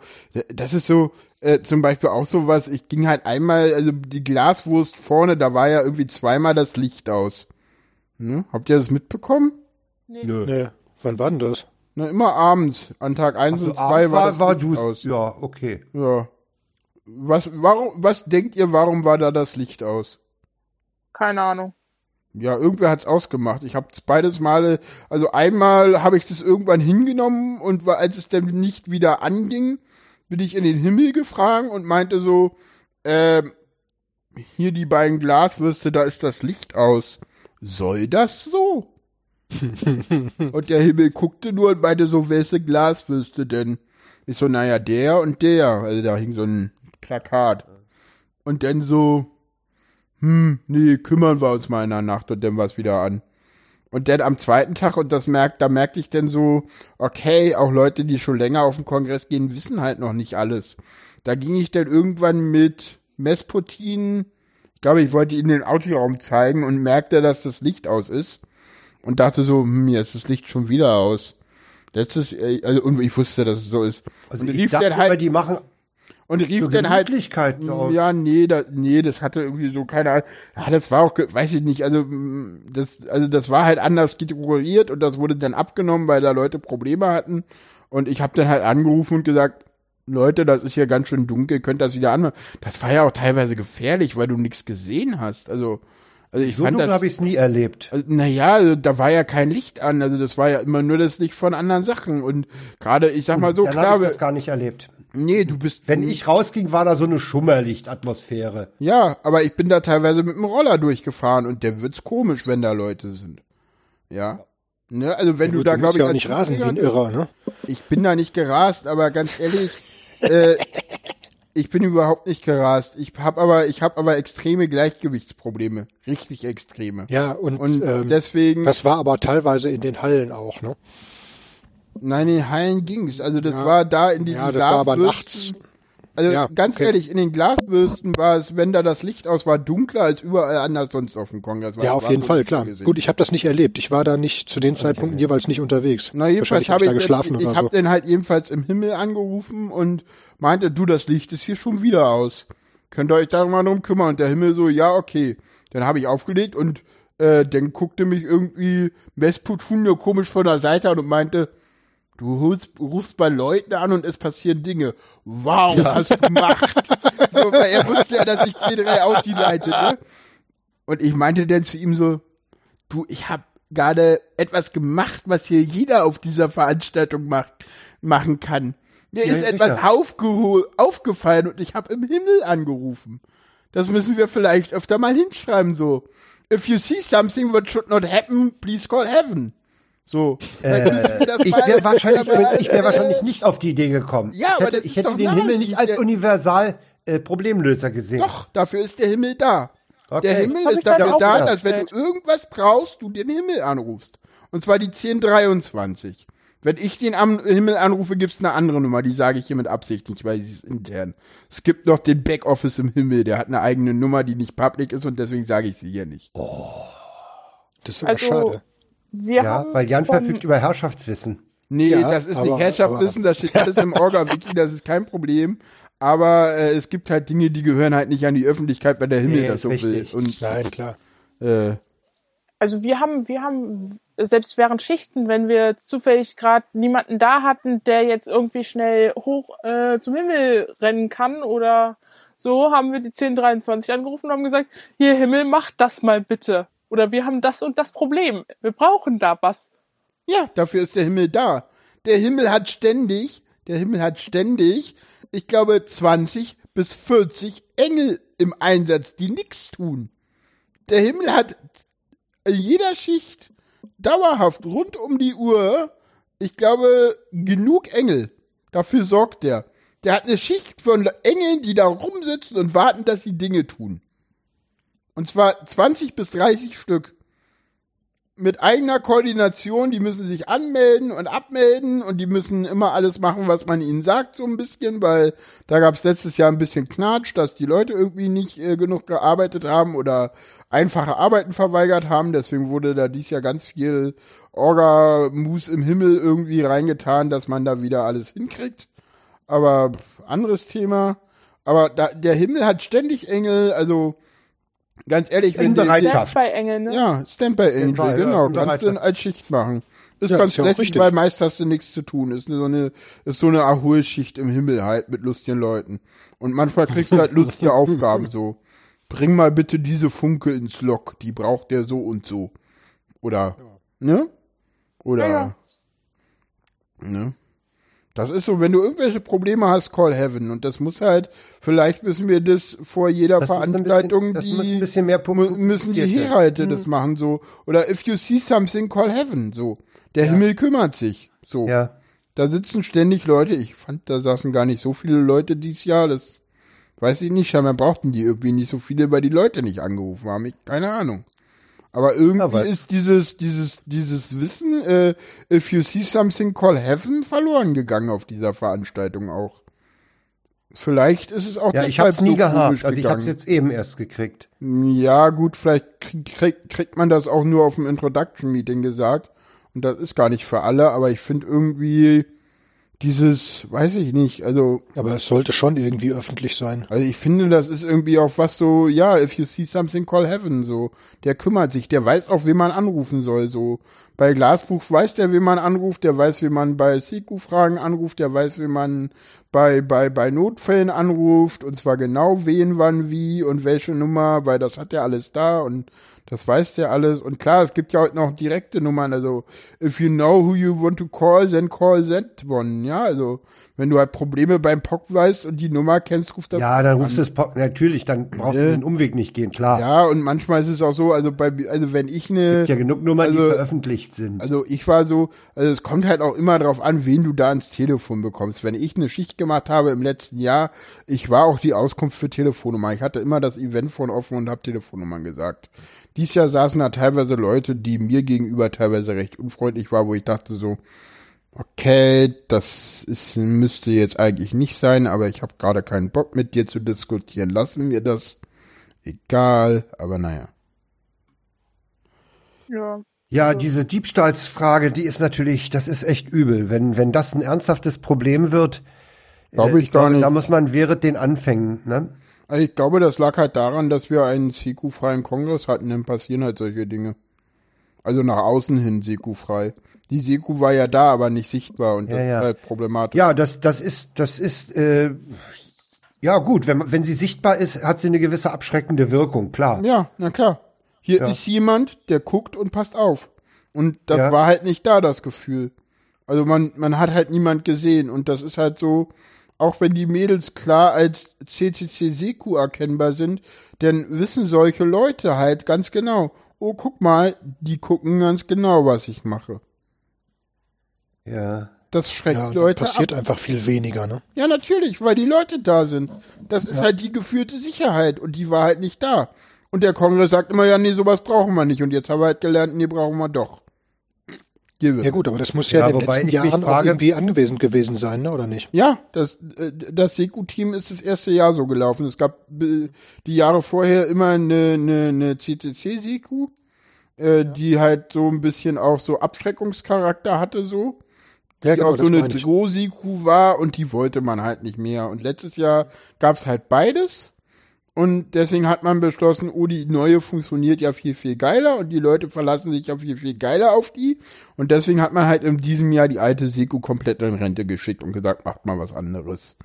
das ist so, äh, zum Beispiel auch sowas, ich ging halt einmal, also die Glaswurst vorne, da war ja irgendwie zweimal das Licht aus. Ne? Habt ihr das mitbekommen? Nö. Nee. Wann war denn das? Na, immer abends. An Tag 1 Also und 2 war, war, das war Licht du aus. Ja, okay. Ja. Was, warum, was denkt ihr, warum war da das Licht aus? Keine Ahnung. Ja, irgendwer hat's ausgemacht. Ich habe beides Male, also einmal habe ich das irgendwann hingenommen und war, als es dann nicht wieder anging, bin ich in den Himmel gefragt und meinte so, ähm, hier die beiden Glaswürste, da ist das Licht aus. Soll das so? Und der Himmel guckte nur und meinte so, wer ist die Glaswürste denn? Ich so, naja, der und der. Also da hing so ein Plakat. Und dann so, hm, nee, kümmern wir uns mal in der Nacht und dann war's wieder an. Und dann am zweiten Tag, und das merkt, da merkte ich dann so, okay, auch Leute, die schon länger auf den Kongress gehen, wissen halt noch nicht alles. Da ging ich dann irgendwann mit Mesputin, ich glaube, ich wollte ihnen den Autoraum zeigen und merkte, dass das Licht aus ist. Und dachte so, hm, jetzt ist das Licht schon wieder aus. Letztes, äh, also, und ich wusste, dass es so ist. Also und ich rief dachte halt, die machen und rief zur dann halt, aus. ja, nee, da, nee, das hatte irgendwie so keine Ahnung. Ja, das war auch, weiß ich nicht, also mm, das, also das war halt anders strukturiert und das wurde dann abgenommen, weil da Leute Probleme hatten. Und ich habe dann halt angerufen und gesagt, Leute, das ist hier ganz schön dunkel, könnt das wieder anmachen. Das war ja auch teilweise gefährlich, weil du nichts gesehen hast. Also, also ich so fand dunkel habe ich es nie erlebt. Also, naja, also, da war ja kein Licht an, also das war ja immer nur das Licht von anderen Sachen. Und gerade, ich sag mal so, Dann klar, habe ich das gar nicht erlebt. nee, du bist. Wenn ich rausging, war da so eine Schummerlichtatmosphäre. Ja, aber ich bin da teilweise mit dem Roller durchgefahren und der wird's komisch, wenn da Leute sind. Ja. Ne, also wenn Ja, du gut, da, glaube ich, ja auch nicht rasen wie ein Irrer, ne? Ich bin da nicht gerast, aber ganz ehrlich, äh, ich bin überhaupt nicht gerast. Ich habe aber, ich habe aber extreme Gleichgewichtsprobleme, richtig extreme. Ja, und, Und ähm, deswegen, das war aber teilweise in den Hallen auch, ne? nein, in den Hallen ging's. Also das Ja. war da in diesen Ja, das war aber nachts. Also Ja, ganz okay. ehrlich, in den Glasbürsten war es, wenn da das Licht aus war, dunkler als überall anders sonst auf dem Kongress. Ja, auf jeden Fall, klar. Gut, ich habe das nicht erlebt. Ich war da nicht zu den Zeitpunkten jeweils nicht unterwegs. Na jedenfalls hab habe ich ich, da geschlafen ich, ich oder habe so. den halt jedenfalls im Himmel angerufen und meinte, du, das Licht ist hier schon wieder aus. Könnt ihr euch da mal drum kümmern? Und der Himmel so, ja, okay. Dann habe ich aufgelegt und äh, dann guckte mich irgendwie Mesputun nur komisch von der Seite an und meinte, du holst, rufst bei Leuten an und es passieren Dinge. Wow, hast du gemacht. so, weil er wusste ja, dass ich C3 Audi leite, ne? Und ich meinte dann zu ihm so, du, ich habe gerade etwas gemacht, was hier jeder auf dieser Veranstaltung macht, machen kann. Mir Ja, ist etwas aufgefallen und ich habe im Himmel angerufen. Das müssen wir vielleicht öfter mal hinschreiben, so. If you see something that should not happen, please call heaven. So. Äh, Ich wäre wahrscheinlich, ich wär wahrscheinlich nicht auf die Idee gekommen. Ja, ich aber hätte, das ich hätte den Himmel nicht als universal äh, Problemlöser gesehen. Doch, dafür ist der Himmel da. Okay. Der Himmel Hab ist dafür da, gedacht. dass wenn du irgendwas brauchst, du den Himmel anrufst. Und zwar die 1023. Wenn ich den am Himmel anrufe, gibt's eine andere Nummer, die sage ich hier mit Absicht nicht, weil sie ist intern. Es gibt noch den Backoffice im Himmel, der hat eine eigene Nummer, die nicht public ist und deswegen sage ich sie hier nicht. Das ist aber Also, schade. Wir Ja, haben weil Jan verfügt über Herrschaftswissen. Nee, Ja, das ist aber- nicht Herrschaftswissen, das steht alles im Orga-Wiki, das ist kein Problem. Aber äh, es gibt halt Dinge, die gehören halt nicht an die Öffentlichkeit, weil der Himmel Nee, das so richtig. will. Und Nein, klar. äh, Also wir haben, wir haben selbst während Schichten, wenn wir zufällig gerade niemanden da hatten, der jetzt irgendwie schnell hoch äh, zum Himmel rennen kann oder so, haben wir die 1023 angerufen und haben gesagt, hier Himmel, mach das mal bitte. Oder wir haben das und das Problem. Wir brauchen da was. Ja, dafür ist der Himmel da. Der Himmel hat ständig, der Himmel hat ständig, ich glaube, 20 bis 40 Engel im Einsatz, die nichts tun. Der Himmel hat in jeder Schicht dauerhaft rund um die Uhr, ich glaube, genug Engel. Dafür sorgt der. Der hat eine Schicht von Engeln, die da rumsitzen und warten, dass sie Dinge tun. Und zwar 20 bis 30 Stück. mit eigener Koordination, die müssen sich anmelden und abmelden und die müssen immer alles machen, was man ihnen sagt, so ein bisschen, weil da gab es letztes Jahr ein bisschen Knatsch, dass die Leute irgendwie nicht äh, genug gearbeitet haben oder einfache Arbeiten verweigert haben. Deswegen wurde da dies Jahr ganz viel Orga-Mus im Himmel irgendwie reingetan, dass man da wieder alles hinkriegt. Aber anderes Thema. Aber da, der Himmel hat ständig Engel, also ganz ehrlich, wenn Bereitschaft. bei Engel, ne? ja, Standby Angel, ja, genau, in kannst du dann als Schicht machen. Ist Ja, ganz ist ja lässig, richtig. weil meist hast du nichts zu tun. Ist so eine, ist so eine Erholschicht im Himmel halt mit lustigen Leuten. Und manchmal kriegst du halt lustige Aufgaben so. Bring mal bitte diese Funke ins Lok, die braucht der so und so. Oder, ne? Oder, Ja, ja. ne? Das ist so, wenn du irgendwelche Probleme hast, call heaven. Und das muss halt, vielleicht müssen wir das vor jeder Das Veranstaltung, bisschen, das die ein bisschen mehr pumpen. müssen die Herhalte das machen so. Oder if you see something call heaven so. Der Himmel kümmert sich so. Ja. da sitzen ständig Leute. Ich fand da saßen gar nicht so viele Leute dieses Jahr. Das weiß ich nicht. Scheinbar brauchten die irgendwie nicht so viele weil die Leute nicht angerufen haben. Ich keine Ahnung aber irgendwie weil- ist dieses dieses dieses Wissen äh, if you see something call heaven verloren gegangen auf dieser Veranstaltung auch Vielleicht ist es auch Ja, ich hab's nie so gehabt. Also ich gegangen. hab's jetzt eben erst gekriegt. Ja, gut, vielleicht krieg, krieg, kriegt man das auch nur auf dem Introduction-Meeting gesagt. Und das ist gar nicht für alle, aber ich finde irgendwie dieses, weiß ich nicht, also, Aber es sollte schon irgendwie öffentlich sein. also ich finde, das ist irgendwie auch was so, ja, if you see something, call heaven, so. Der kümmert sich, der weiß auch, wen man anrufen soll, so. Bei Glasbuch weiß der, wen man anruft, der weiß, wie man bei Siku-Fragen anruft, der weiß, wie man bei, bei, bei Notfällen anruft, und zwar genau wen, wann, wie und welche Nummer, weil das hat er alles da und das weiß der alles. Und klar, es gibt ja heute noch direkte Nummern, also if you know who you want to call, then call that one, ja, also wenn du halt Probleme beim POC weißt und die Nummer kennst, ruft das Ja, dann rufst du es po- natürlich, dann brauchst du Äh. den Umweg nicht gehen, klar. ja, und manchmal ist es auch so, also bei, also wenn ich eine, Gibt ja genug Nummern, die Also- veröffentlicht sind. also ich war so, also es kommt halt auch immer drauf an, wen du da ans Telefon bekommst. Wenn ich eine Schicht gemacht habe im letzten Jahr, ich war auch die Auskunft für Telefonnummer. Ich hatte immer das Eventphone offen und habe Telefonnummern gesagt. Dies Jahr saßen da teilweise Leute, die mir gegenüber teilweise recht unfreundlich war, wo ich dachte so, okay, das ist, müsste jetzt eigentlich nicht sein, aber ich habe gerade keinen Bock mit dir zu diskutieren. Lassen wir das. Egal, aber naja. Ja. Ja, diese Diebstahlsfrage, die ist natürlich, das ist echt übel. Wenn, wenn das ein ernsthaftes Problem wird, Glaube äh, ich gar glaube, nicht. da muss man während den Anfängen, ne? Also ich glaube, das lag halt daran, dass wir einen Siku-freien Kongress hatten, dann passieren halt solche Dinge. Also nach außen hin Siku-frei. Die Siku war ja da, aber nicht sichtbar und das Ja, ist halt problematisch. Ja, das, das ist, das ist, äh, ja gut, wenn, wenn sie sichtbar ist, hat sie eine gewisse abschreckende Wirkung, klar. Ja, na klar. Hier Ja. ist jemand, der guckt und passt auf. Und das war halt nicht da, das Gefühl. Also man, man hat halt niemand gesehen und das ist halt so, auch wenn die Mädels klar als CCC Seku erkennbar sind, dann wissen solche Leute halt ganz genau, oh guck mal, die gucken ganz genau, was ich mache. Ja. Das schreckt Ja, da Leute passiert ab. einfach viel weniger, ne? Ja, natürlich, weil die Leute da sind. Das ist halt die gefühlte Sicherheit und die war halt nicht da. Und der Kongress sagt immer, ja, nee, sowas brauchen wir nicht. Und jetzt haben wir halt gelernt, nee, brauchen wir doch. Ja gut, aber das muss ja, Ja, in den wobei letzten Jahren auch frage- irgendwie anwesend gewesen sein, ne? Oder nicht? Ja, das, äh, das Seku-Team ist das erste Jahr so gelaufen. Es gab äh, die Jahre vorher immer eine, eine, eine CCC-Seku, äh, die halt so ein bisschen auch so Abschreckungscharakter hatte, so. Ja, die genau, auch so eine. Dro-Siku war und die wollte man halt nicht mehr. Und letztes Jahr gab's halt beides. Und deswegen hat man beschlossen, oh, die neue funktioniert ja viel, viel geiler und die Leute verlassen sich ja viel, viel geiler auf die. Und deswegen hat man halt in diesem Jahr die alte Seku komplett in Rente geschickt und gesagt, macht mal was anderes.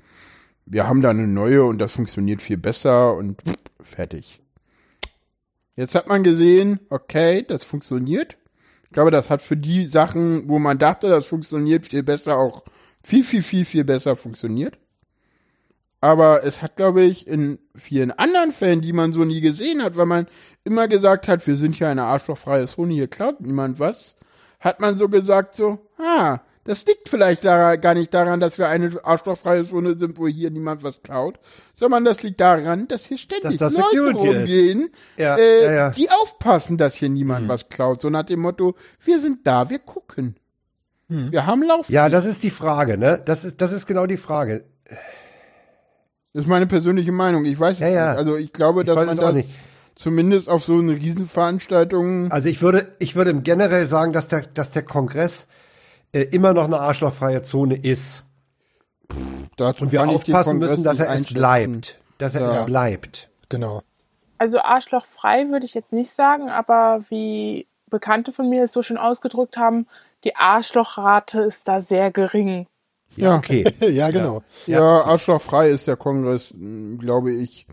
Wir haben da eine neue und das funktioniert viel besser und fertig. Jetzt hat man gesehen, okay, das funktioniert. Ich glaube, das hat für die Sachen, wo man dachte, das funktioniert viel besser, auch viel, viel, viel, viel besser funktioniert. Aber es hat, glaube ich, in vielen anderen Fällen, die man so nie gesehen hat, weil man immer gesagt hat, wir sind ja eine arschlochfreie Zone, hier klaut niemand was, hat man so gesagt so, ah, Das liegt vielleicht daran, gar nicht daran, dass wir eine arschlochfreie Zone sind, wo hier niemand was klaut, sondern das liegt daran, dass hier ständig Dass das Leute rumgehen, Ja, äh, ja, ja. die aufpassen, dass hier niemand was klaut. So nach dem Motto, wir sind da, wir gucken. Wir haben Lauf. Ja, das ist die Frage, ne? Das ist, das ist genau die Frage. Das ist meine persönliche Meinung. Ich weiß es Ja, ja. nicht. Also ich glaube, Ich dass man nicht. zumindest auf so eine Riesenveranstaltung Also ich würde, ich würde generell sagen, dass der, dass der Kongress äh, immer noch eine arschlochfreie Zone ist. dazu Und wir aufpassen müssen, dass er es bleibt. Dass er Ja. es bleibt. Genau. Also arschlochfrei würde ich jetzt nicht sagen, aber wie Bekannte von mir es so schön ausgedrückt haben, die Arschlochrate ist da sehr gering. Ja. Okay. ja, genau. Ja, arschlochfrei ist der Kongress, mh, glaube ich,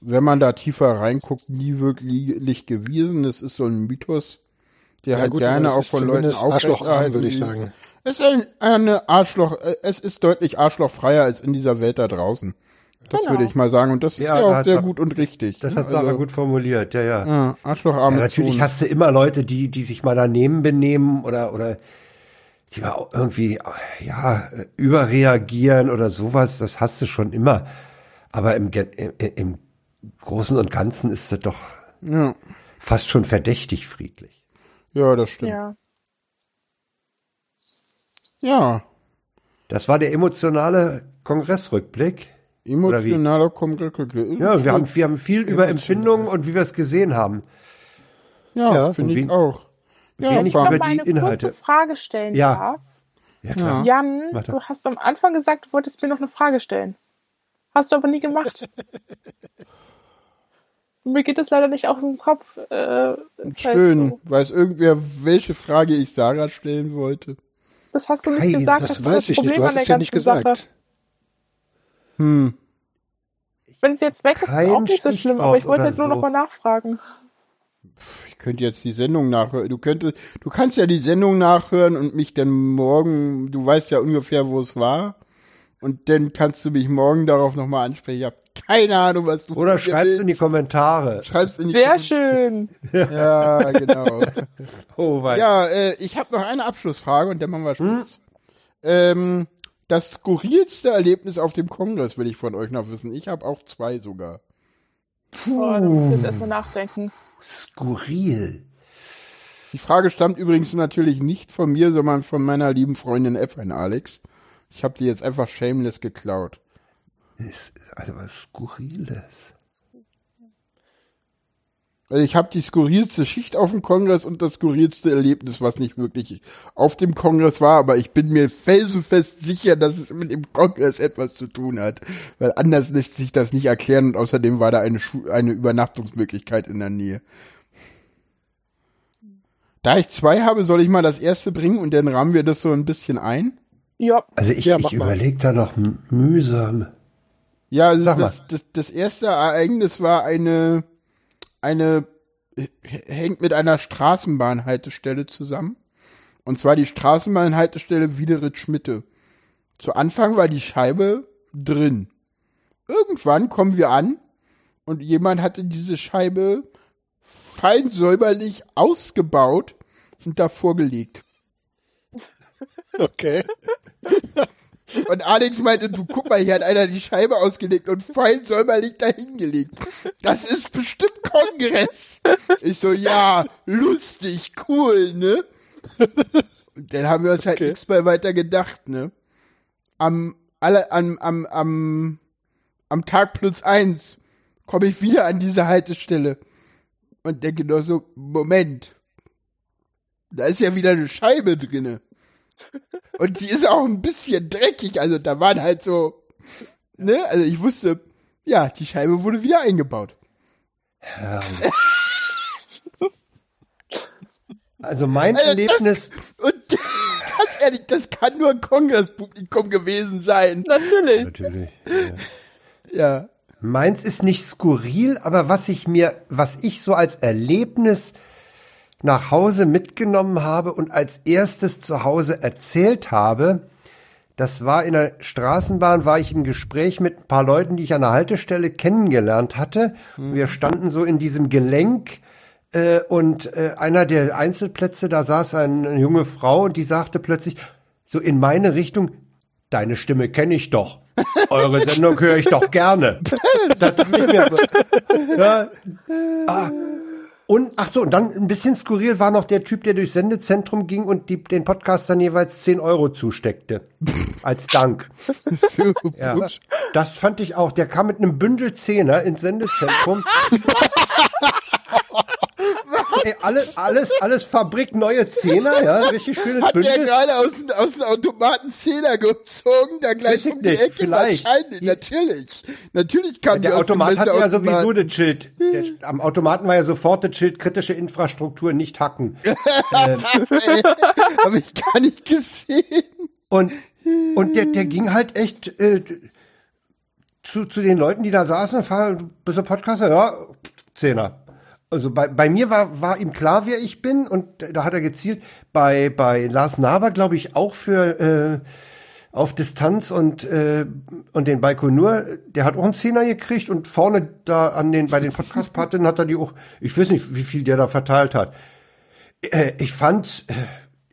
wenn man da tiefer reinguckt, nie wirklich gewesen. Es ist so ein Mythos, der Ja, halt gut, gerne es auch ist von Leuten aufrechterhalten würde ich sagen. Es ist ein, eine Arschloch, äh, es ist deutlich arschlochfreier als in dieser Welt da draußen. Das Genau. würde ich mal sagen. Und das ist Ja, ja, auch sehr gut und richtig. Das ne? hat Sarah Also, gut formuliert, ja, ja. Ja, arschlocharme Ja, natürlich Zone. hast du immer Leute, die, die sich mal daneben benehmen oder, oder die mal auch irgendwie, ja, überreagieren oder sowas. Das hast du schon immer. Aber im, im, im Großen und Ganzen ist das doch Ja. fast schon verdächtig friedlich. ja, das stimmt. Ja. Ja, Das war der emotionale Kongressrückblick. Emotionaler Kongress. Ja, wir haben, wir haben viel über Empfindungen und wie wir es gesehen haben. Ja, Ja, finde ich auch. Ja, Ich mal die eine Inhalte. kurze Frage stellen Ja. darf. Ja, klar. Jan, Warte. du hast am Anfang gesagt, du wolltest mir noch eine Frage stellen. Hast du aber nie gemacht. mir geht das leider nicht aus dem Kopf. Äh, halt Schön. so. Weiß irgendwer, welche Frage ich Sarah stellen wollte? Das hast du nicht Kein- gesagt. Das weiß ich nicht. Du Problem hast es ja nicht ganzen Sache. gesagt. Hm. Wenn es jetzt weg ist, ist Kein auch nicht so schlimm, aber ich wollte jetzt nur noch so. mal nachfragen. Ich könnte jetzt die Sendung nachhören. Du könntest, du kannst ja die Sendung nachhören und mich dann morgen, du weißt ja ungefähr, wo es war. Und dann kannst du mich morgen darauf nochmal ansprechen. Ich habe keine Ahnung, was du Oder von mir schreib's in die willst. Kommentare. Schreib's in die Sehr Kom- schön. Ja, genau. Oh, wei. ja, äh, ich habe noch eine Abschlussfrage und dann machen wir Schluss. Ähm, das skurrilste Erlebnis auf dem Kongress will ich von euch noch wissen. Ich habe auch zwei sogar. Oh, da muss ich jetzt erstmal nachdenken. Skurril. Die Frage stammt übrigens natürlich nicht von mir, sondern von meiner lieben Freundin F1 Alex. Ich habe die jetzt einfach shameless geklaut. Ist also was Skurriles. Also ich habe die skurrilste Schicht auf dem Kongress und das skurrilste Erlebnis, was nicht wirklich auf dem Kongress war, aber ich bin mir felsenfest sicher, dass es mit dem Kongress etwas zu tun hat, weil anders lässt sich das nicht erklären und außerdem war da eine, Schu eine Übernachtungsmöglichkeit in der Nähe. Da ich zwei habe, soll ich mal das erste bringen und dann rahmen wir das so ein bisschen ein? Ja, Also ich, Ja, ich überlege da noch mühsam. Ja, also das, das, das erste Ereignis war eine, eine, hängt mit einer Straßenbahnhaltestelle zusammen. Und zwar die Straßenbahnhaltestelle Wiederitz-Schmitte. Zu Anfang war die Scheibe drin. Irgendwann kommen wir an und jemand hatte diese Scheibe fein säuberlich ausgebaut und davor gelegt. Okay. Und Alex meinte, du guck mal, hier hat einer die Scheibe ausgelegt und fein säuberlich dahingelegt. Das ist bestimmt Kongress. Ich so, ja, lustig, cool, ne? Und dann haben wir uns halt Okay. nichts mehr weiter gedacht, ne? Am, alle, am, am, am, am Tag plus eins komme ich wieder an diese Haltestelle und denke nur so, Moment, da ist ja wieder eine Scheibe drinne. Und die ist auch ein bisschen dreckig. Also da waren halt so, ne? Also ich wusste, ja, die Scheibe wurde wieder eingebaut. Also mein Also Erlebnis, Und ganz ehrlich, das kann nur ein Kongresspublikum gewesen sein. natürlich. natürlich. Ja. Meins ist nicht skurril, aber was ich mir, was ich so als Erlebnis nach Hause mitgenommen habe und als erstes zu Hause erzählt habe, das war in der Straßenbahn, war ich im Gespräch mit ein paar Leuten, die ich an der Haltestelle kennengelernt hatte. Wir standen so in diesem Gelenk äh, und äh, einer der Einzelplätze, da saß ein- eine junge Frau und die sagte plötzlich, so in meine Richtung, deine Stimme kenne ich doch. Eure Sendung höre ich doch gerne. Das. Ja. Ah. Und ach so, und dann ein bisschen skurril war noch der Typ, der durchs Sendezentrum ging und die, den Podcastern jeweils 10 Euro zusteckte. Als Dank. Ja, das fand ich auch. Der kam mit einem Bündel Zehner ins Sendezentrum. Ey, alles, alles, alles Fabrik neue Zehner, ja, richtig schönes Hat der Bündel. gerade aus, dem- aus dem Automaten Zehner gezogen, da gleich um die nicht, Ecke vielleicht. wahrscheinlich, natürlich. Natürlich kam die Der Automat hat ja sowieso das Schild. Der, am Automaten war ja sofort das Schild kritische Infrastruktur nicht hacken. Hab ich gar nicht gesehen. Und, und der, der ging halt echt äh, zu, zu den Leuten, die da saßen, fahr, bist du Podcaster? Ja, Zehner. Also bei, bei mir war, war ihm klar, wer ich bin und da hat er gezielt. Bei, bei Lars Naber, glaube ich, auch für äh, auf Distanz und, äh, und den Baikonur, der hat auch einen Zehner gekriegt und vorne da an den, bei den Podcast-Partinnen hat er die auch, ich weiß nicht, wie viel der da verteilt hat. Äh, ich fand, äh,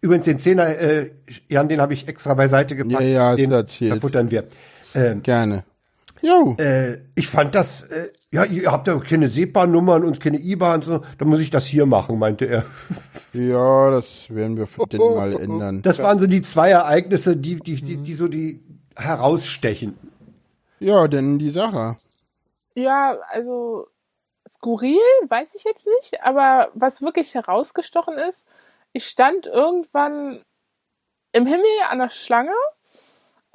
übrigens den Zehner, äh, Jan, den habe ich extra beiseite gepackt. Ja, ja, den verfuttern wir. Ähm, Gerne. Jo. äh, ich fand das, äh, ja, ihr habt ja keine SEPA-Nummern und keine IBAN, so, dann muss ich das hier machen, meinte er. Ja, das werden wir für den mal ändern. Das waren so die zwei Ereignisse, die, die, die, die so die herausstechen. Ja, denn die Sache. Ja, also skurril, weiß ich jetzt nicht, aber was wirklich herausgestochen ist, ich stand irgendwann im Himmel an der Schlange,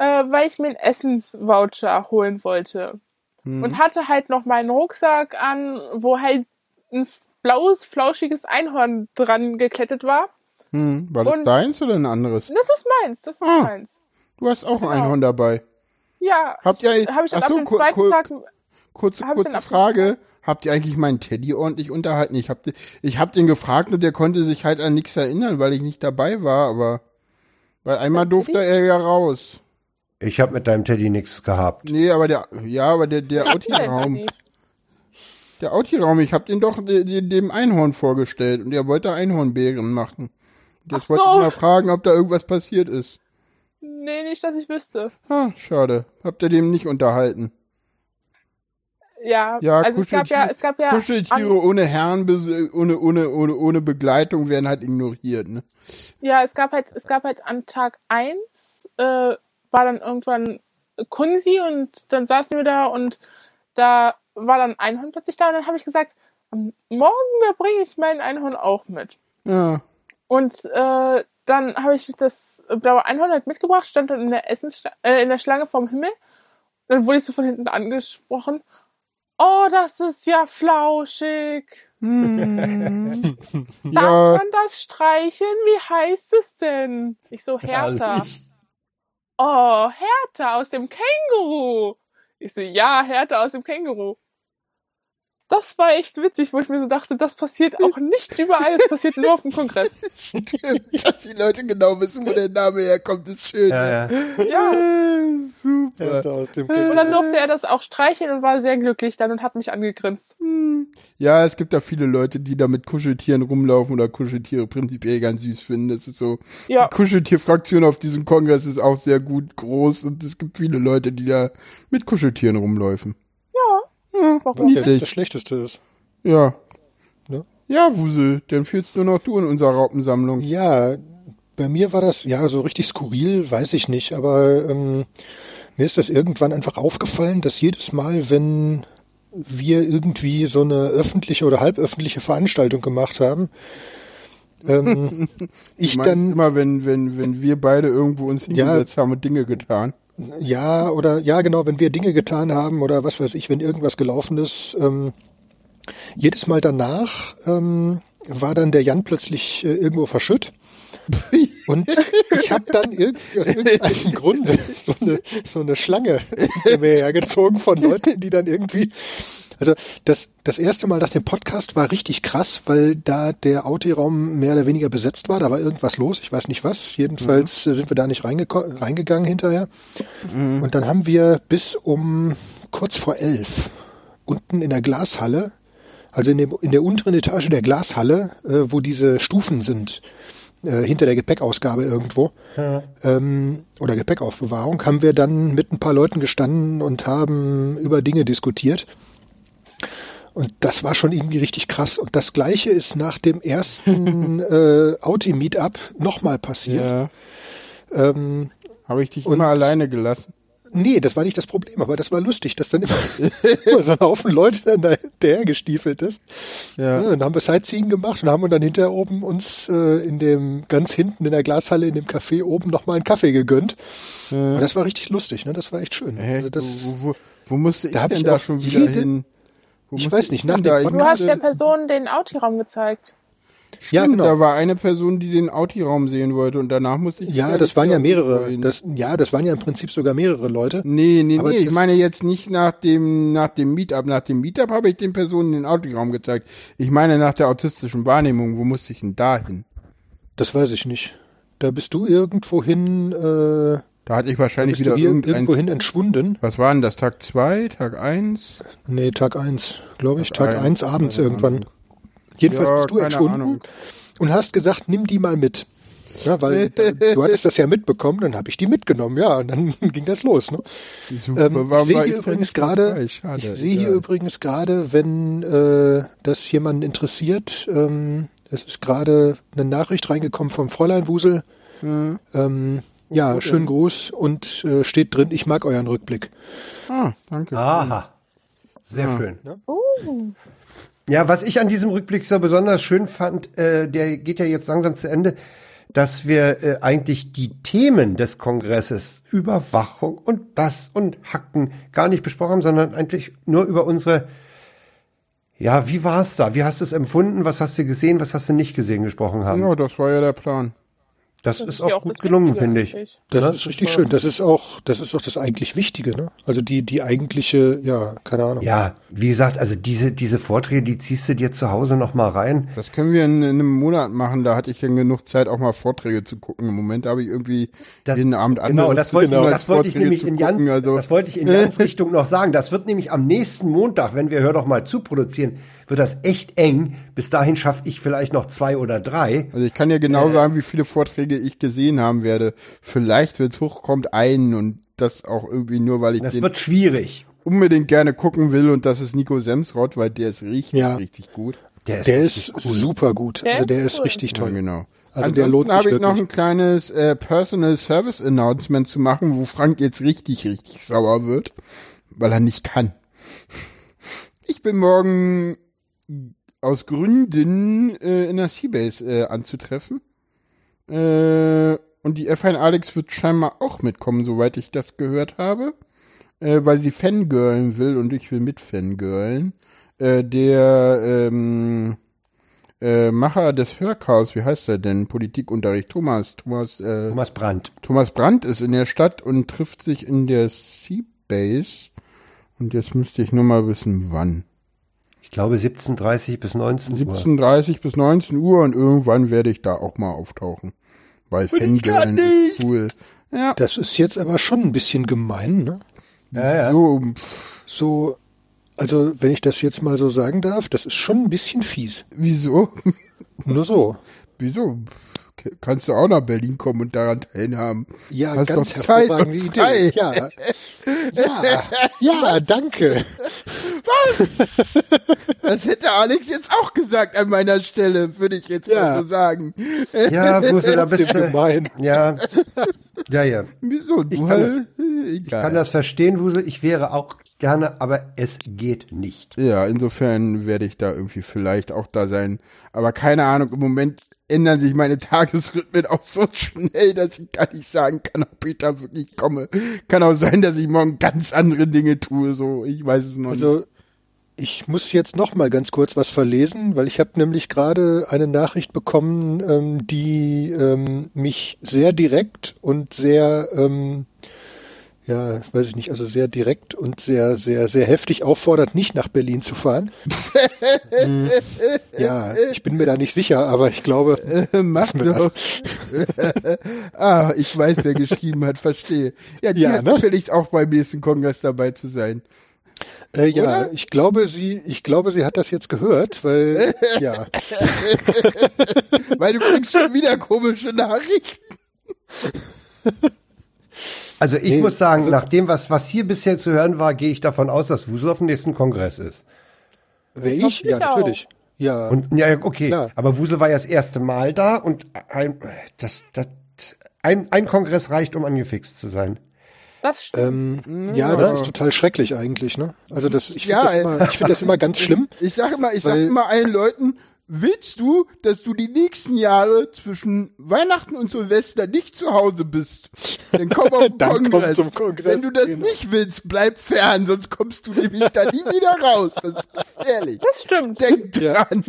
äh, weil ich mir einen Essensvoucher holen wollte. Und hatte halt noch meinen Rucksack an, wo halt ein blaues, flauschiges Einhorn dran geklettet war. Hm, war das Und- deins oder ein anderes? Das ist meins, das ist Ah. meins. Du hast auch ein Genau. Einhorn dabei. Ja, Habt ihr- habe ich dann ach so, ab dem zweiten kur- Tag Kurze, Hab kurze Frage. Habt ihr eigentlich meinen Teddy ordentlich unterhalten? Ich hab, ich hab den gefragt und der konnte sich halt an nichts erinnern, weil ich nicht dabei war, aber weil einmal durfte er ja raus. Ich habe mit deinem Teddy nichts gehabt. Nee, aber der, ja, aber der, der Adi? der Auti-Raum, ich hab den doch de, de, dem Einhorn vorgestellt und der wollte Einhornbären machen. Und Jetzt Ach wollte so. ich mal fragen, ob da irgendwas passiert ist. Nee, nicht, dass ich wüsste. Ah, schade. Habt ihr dem nicht unterhalten? Ja, Ja, also es gab ja, es gab ja Kuscheltiere ohne Herren, ohne, ohne, ohne, ohne Begleitung werden halt ignoriert, ne? Ja, es gab halt, es gab halt an Tag eins äh, war dann irgendwann Kunsi und dann saßen wir da und da war dann Einhorn plötzlich da und dann habe ich gesagt, am morgen da bringe ich mein Einhorn auch mit. Ja. Und äh, dann habe ich das blaue Einhorn halt mitgebracht, stand dann in der Essens äh, in der Schlange vom Himmel. Dann wurde ich so von hinten angesprochen. Oh, das ist ja flauschig. Hm. Darf ja, man das streicheln? Wie heißt es denn? Ich so, Hertha. Herrlich. Oh, Hertha aus dem Känguru. Ich so, ja, Hertha aus dem Känguru. Das war echt witzig, wo ich mir so dachte, das passiert auch nicht überall, das passiert nur auf dem Kongress. dass die Leute genau wissen, wo der Name herkommt, ist schön. Ja, ja. Ja. Super. Härte aus dem Und dann durfte er das auch streicheln und war sehr glücklich dann und hat mich angegrinst. Ja, es gibt da viele Leute, die da mit Kuscheltieren rumlaufen oder Kuscheltiere prinzipiell ganz süß finden. Das ist so. Ja. Die Kuscheltierfraktion auf diesem Kongress ist auch sehr gut groß und es gibt viele Leute, die da mit Kuscheltieren rumläufen. Warum Was nicht? ja Niedlich. das Schlechteste ist. Ja. Ne? Ja, Wusel, dann fehlst nur noch du in unserer Raupensammlung. Ja, bei mir war das, ja, so richtig skurril, weiß ich nicht, aber ähm, mir ist das irgendwann einfach aufgefallen, dass jedes Mal, wenn wir irgendwie so eine öffentliche oder halböffentliche Veranstaltung gemacht haben, ähm, ich dann immer, wenn, wenn, wenn wir beide irgendwo uns hingesetzt haben und Dinge getan. Ja, oder ja, genau, wenn wir Dinge getan haben oder was weiß ich, wenn irgendwas gelaufen ist, ähm, jedes Mal danach ähm, war dann der Jan plötzlich äh, irgendwo verschütt. Und ich habe dann irgendwie aus irgendeinem Grunde so eine, so eine Schlange mir hergezogen von Leuten, die dann irgendwie. Also das, das erste Mal nach dem Podcast war richtig krass, weil da der Audi-Raum mehr oder weniger besetzt war. Da war irgendwas los, ich weiß nicht was. Jedenfalls äh, sind wir da nicht reingegangen hinterher. Und dann haben wir bis um kurz vor elf unten in der Glashalle, also in, dem, in der unteren Etage der Glashalle, äh, wo diese Stufen sind, äh, hinter der Gepäckausgabe irgendwo ähm, oder Gepäckaufbewahrung, haben wir dann mit ein paar Leuten gestanden und haben über Dinge diskutiert. Und das war schon irgendwie richtig krass. Und das Gleiche ist nach dem ersten äh, Audi-Meetup nochmal passiert. Ja. Ähm, Habe ich dich immer alleine gelassen. Nee, das war nicht das Problem, aber das war lustig, dass dann immer, immer so ein Haufen Leute dann da hinterher gestiefelt ist. Ja. Ja. dann haben wir Sightseeing gemacht und haben dann hinterher oben uns äh, in dem, ganz hinten in der Glashalle in dem Café oben nochmal einen Kaffee gegönnt. Und das war richtig lustig, ne? Das war echt schön. Hä, Also das, wo, wo, wo musste ich Da hab denn ich da schon wieder jede- hin? Wo Ich weiß nicht, nach Podcast- Du hast der Person den Audi-Raum gezeigt. ja, Stimmt, genau. Da war eine Person, die den Audi-Raum sehen wollte und danach musste ich. Ja, das waren ja mehrere. Das, ja, das waren ja im Prinzip sogar mehrere Leute. Nee, nee, Aber nee, ich meine jetzt nicht nach dem, nach dem Meetup. Nach dem Meetup habe ich den Personen den Audi-Raum gezeigt. Ich meine nach der autistischen Wahrnehmung. Wo musste ich denn da hin? Das weiß ich nicht. Da bist du irgendwo hin, äh, Da hatte ich wahrscheinlich wieder hier irgendein. irgendwo hin entschwunden. Was war denn das? Tag zwei, Tag eins? Nee, Tag eins, glaube ich. Tag Tag eins, eins abends keine irgendwann. Ahnung. Jedenfalls Ja, bist du entschwunden Ahnung. und hast gesagt, nimm die mal mit. Ja, weil du hattest das ja mitbekommen, dann habe ich die mitgenommen, ja, und dann ging das los. Ne? Super, Ähm, ich warum sehe war hier übrigens gerade, ich sehe hier egal. übrigens gerade, wenn äh, das jemanden interessiert, ähm, es ist gerade eine Nachricht reingekommen vom Fräulein Wusel. Hm. Ähm, ja, schönen Gruß und äh, steht drin, ich mag euren Rückblick. Ah, danke. Aha. Sehr Ja. schön. Uh, Ja, was ich an diesem Rückblick so besonders schön fand, äh, der geht ja jetzt langsam zu Ende, dass wir äh, eigentlich die Themen des Kongresses, Überwachung und das und Hacken gar nicht besprochen haben, sondern eigentlich nur über unsere, ja, wie war's da? Wie hast du es empfunden? Was hast du gesehen? Was hast du nicht gesehen gesprochen haben? Ja, das war ja der Plan. Das, das ist auch das gut gelungen, finde ich. eigentlich. Das Ja, ist richtig schön. Das ist auch, das ist auch das eigentlich Wichtige, ne? Also die, die eigentliche, ja, keine Ahnung. Ja, wie gesagt, also diese, diese Vorträge, die ziehst du dir zu Hause noch mal rein. Das können wir in, in einem Monat machen. Da hatte ich dann genug Zeit, auch mal Vorträge zu gucken. Im Moment habe ich irgendwie Das- jeden Abend Genau, andere das wollte, als das wollte ich nämlich in gucken. ganz, Also, das wollte ich in ganz Richtung noch sagen. Das wird nämlich am nächsten Montag, wenn wir Hör doch mal zu produzieren, wird das echt eng. Bis dahin schaffe ich vielleicht noch zwei oder drei. also ich kann dir genau sagen, wie viele Vorträge ich gesehen haben werde. Vielleicht, wenn es hochkommt, einen und das auch irgendwie nur, weil ich Das den wird schwierig. unbedingt gerne gucken will und das ist Nico Semsrott, weil der ist richtig, Ja. richtig gut. Der ist, Der ist super gut. Der Also der ist cool. richtig Ja, toll. genau. Also der Ansonsten lohnt sich habe ich noch ein kleines äh, Personal Service Announcement zu machen, wo Frank jetzt richtig, richtig sauer wird, weil er nicht kann. Ich bin morgen aus Gründen äh, in der Seabase äh, anzutreffen. Äh, und die F1 Alex wird scheinbar auch mitkommen, soweit ich das gehört habe. Äh, weil sie fangirlen will und ich will mit fangirlen. Äh, der ähm, äh, Macher des Hörchaos, wie heißt er denn? Politikunterricht, Thomas, Thomas, äh, Thomas Brandt. Thomas Brandt ist in der Stadt und trifft sich in der Seabase. Und jetzt müsste ich nur mal wissen, wann. Ich glaube 17.30 bis 19 Uhr. 17.30 bis 19 Uhr und irgendwann werde ich da auch mal auftauchen. Weil Fangirlen ist cool. Ja, Das ist jetzt aber schon ein bisschen gemein, ne? Ja, ja. so, So, also wenn ich das jetzt mal so sagen darf, das ist schon ein bisschen fies. wieso? Nur so. wieso? Kannst du auch nach Berlin kommen und daran teilhaben? Ja, Hast ganz hervorragende. Idee. Ja. ja, ja, danke. Das hätte Alex jetzt auch gesagt an meiner Stelle, würde ich jetzt Ja. mal so sagen. Ja, Busse, da bist du. gemein. Ja. Ja, ja. Wieso? Du kann halt, egal. Kann das verstehen, Wusel. Ich wäre auch gerne, aber es geht nicht. Ja, insofern werde ich da irgendwie vielleicht auch da sein. Aber keine Ahnung, im Moment ändern sich meine Tagesrhythmen auch so schnell, dass ich gar nicht sagen kann, ob ich da wirklich komme. Kann auch sein, dass ich morgen ganz andere Dinge tue, so, ich weiß es noch nicht. Also ich muss jetzt noch mal ganz kurz was verlesen, weil ich habe nämlich gerade eine Nachricht bekommen, ähm, die ähm, mich sehr direkt und sehr, ähm, ja, weiß ich nicht, also sehr direkt und sehr, sehr, sehr heftig auffordert, nicht nach Berlin zu fahren. Hm, ja, ich bin mir da nicht sicher, aber ich glaube, Mach lassen wir doch. ah, ich weiß, wer geschrieben hat, verstehe. Ja, die Ja, hat ne? vielleicht auch beim nächsten Kongress dabei zu sein. Äh, ja, Oder? ich glaube, sie, ich glaube, sie hat das jetzt gehört, weil, ja. Weil du kriegst schon wieder komische Nachrichten. Also ich Nee, muss sagen, also- nach dem, was, was hier bisher zu hören war, gehe ich davon aus, dass Wusel auf dem nächsten Kongress ist. Wer ich? Ja, natürlich. Ja. Und ja, okay, Klar. aber Wusel war ja das erste Mal da und ein, das, das, ein, ein Kongress reicht, um angefixt zu sein. Das stimmt. ähm, ja, das ist total schrecklich eigentlich, ne? Also das, ich finde Ja, das immer, ich finde das immer ganz schlimm. Ich sage immer, ich sag Weil- immer allen Leuten, willst du, dass du die nächsten Jahre zwischen Weihnachten und Silvester nicht zu Hause bist? Dann komm auf den Dann komm Kongress. zum Kongress, Wenn du das genau. nicht willst, bleib fern, sonst kommst du nämlich da nie wieder raus. Das ist ehrlich. Das stimmt. Denk Ja. dran.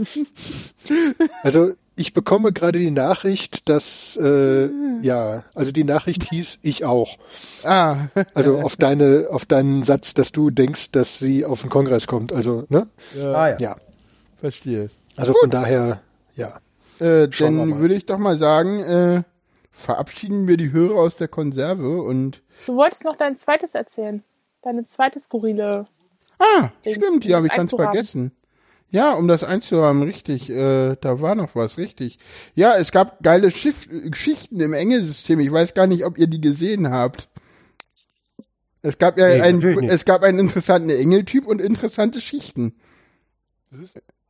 Also ich bekomme gerade die Nachricht, dass äh, ja, also die Nachricht hieß ich auch. Ah, Also auf deine, auf deinen Satz, dass du denkst, dass sie auf den Kongress kommt. Also ne? Ah ja. Ja. verstehe. Also von daher, ja. Äh, dann würde ich doch mal sagen, äh, verabschieden wir die Hörer aus der Konserve und Du wolltest noch dein zweites erzählen. Deine zweite skurrile. Ah, Den- stimmt, ja, wie das kann's einzurahmen. vergessen? Ja, um das einzurahmen, richtig. Äh, da war noch was, richtig. Ja, es gab geile Schiff Geschichten im Engelsystem. Ich weiß gar nicht, ob ihr die gesehen habt. Es gab ja Nee, einen, es gab einen interessanten Engeltyp und interessante Schichten.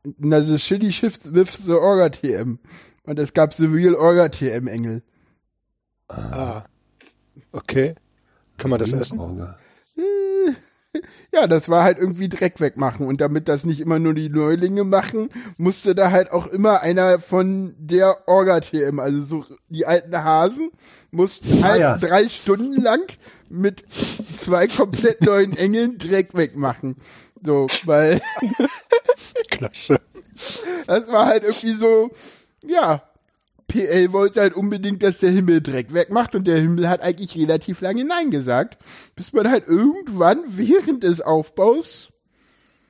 Das ist Shitty Shift with the Orga TM. Und es gab The Real Orga TM Engel. Ah. Okay. Kann man das essen? Ja, das war halt irgendwie Dreck wegmachen. Und damit das nicht immer nur die Neulinge machen, musste da halt auch immer einer von der Orga-TM, also so die alten Hasen, mussten halt ja. drei Stunden lang mit zwei komplett neuen Engeln Dreck wegmachen. So, weil Klasse. das war halt irgendwie so, ja, PL wollte halt unbedingt, dass der Himmel Dreck wegmacht und der Himmel hat eigentlich relativ lange Nein gesagt, bis man halt irgendwann während des Aufbaus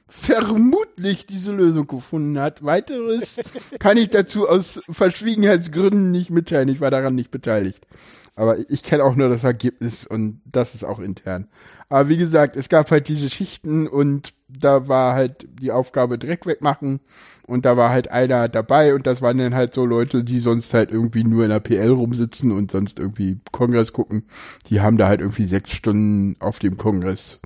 vermutlich diese Lösung gefunden hat. Weiteres kann ich dazu aus Verschwiegenheitsgründen nicht mitteilen. Ich war daran nicht beteiligt. Aber ich kenne auch nur das Ergebnis und das ist auch intern. Aber wie gesagt, es gab halt diese Schichten und da war halt die Aufgabe Dreck wegmachen und da war halt einer dabei und das waren dann halt so Leute, die sonst halt irgendwie nur in der PL rumsitzen und sonst irgendwie Kongress gucken. Die haben da halt irgendwie sechs Stunden auf dem Kongress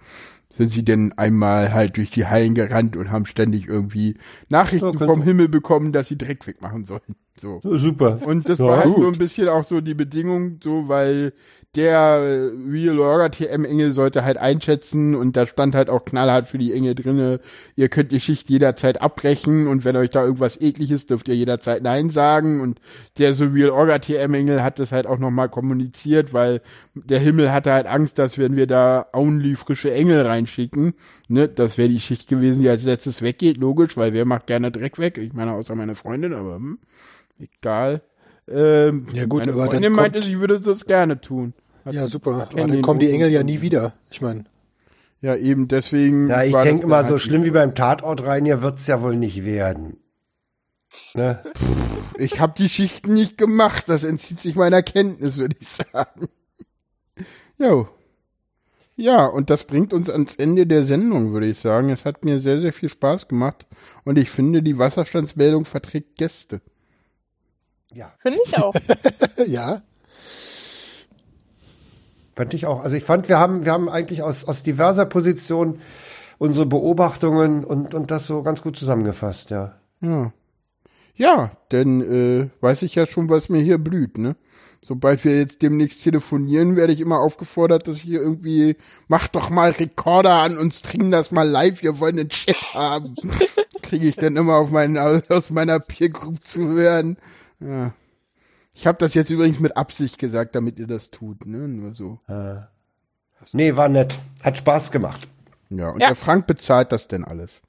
sind sie denn einmal halt durch die Hallen gerannt und haben ständig irgendwie Nachrichten Okay. vom Himmel bekommen, dass sie Dreck wegmachen sollen. So. Super. Und das Ja, war halt gut. so ein bisschen auch so die Bedingung, so weil der äh, Real Orga TM Engel sollte halt einschätzen und da stand halt auch knallhart für die Engel drinne, ihr könnt die Schicht jederzeit abbrechen und wenn euch da irgendwas ekliges, dürft ihr jederzeit Nein sagen und der so Real Orga TM Engel hat das halt auch nochmal kommuniziert, weil der Himmel hatte halt Angst, dass wenn wir da only frische Engel reinschicken, ne, das wäre die Schicht gewesen, die als letztes weggeht, logisch, weil wer macht gerne Dreck weg? Ich meine, außer meine Freundin, aber hm, egal. Ähm, Ja, gut, meine aber Freundin meinte, sie würde das gerne tun. Hat- Ja, super. Aber dann kommen die Engel ja nie wieder. Ich meine, Ja, eben, deswegen. Ja, ich denke mal, dann so schlimm wie beim Tatort rein hier wird's ja wohl nicht werden. Ne? Ich habe die Schichten nicht gemacht, das entzieht sich meiner Kenntnis, würde ich sagen. Jo. Ja, und das bringt uns ans Ende der Sendung, würde ich sagen. Es hat mir sehr, sehr viel Spaß gemacht und ich finde, die Wasserstandsmeldung verträgt Gäste. Ja, Finde ich auch. ja. Fand ich auch. Also ich fand, wir haben, wir haben eigentlich aus, aus diverser Position unsere Beobachtungen und, und das so ganz gut zusammengefasst, ja. Ja. Ja, denn äh, weiß ich ja schon, was mir hier blüht, ne? Sobald wir jetzt demnächst telefonieren, werde ich immer aufgefordert, dass ich hier irgendwie, mach doch mal Rekorder an und stream das mal live, wir wollen einen Chat haben. Kriege ich dann immer auf meinen, aus meiner Peer Group zu hören. Ja. Ich habe das jetzt übrigens mit Absicht gesagt, damit ihr das tut, ne? Nur so. Nee, war nett. Hat Spaß gemacht. Ja, und Ja. der Frank bezahlt das denn alles.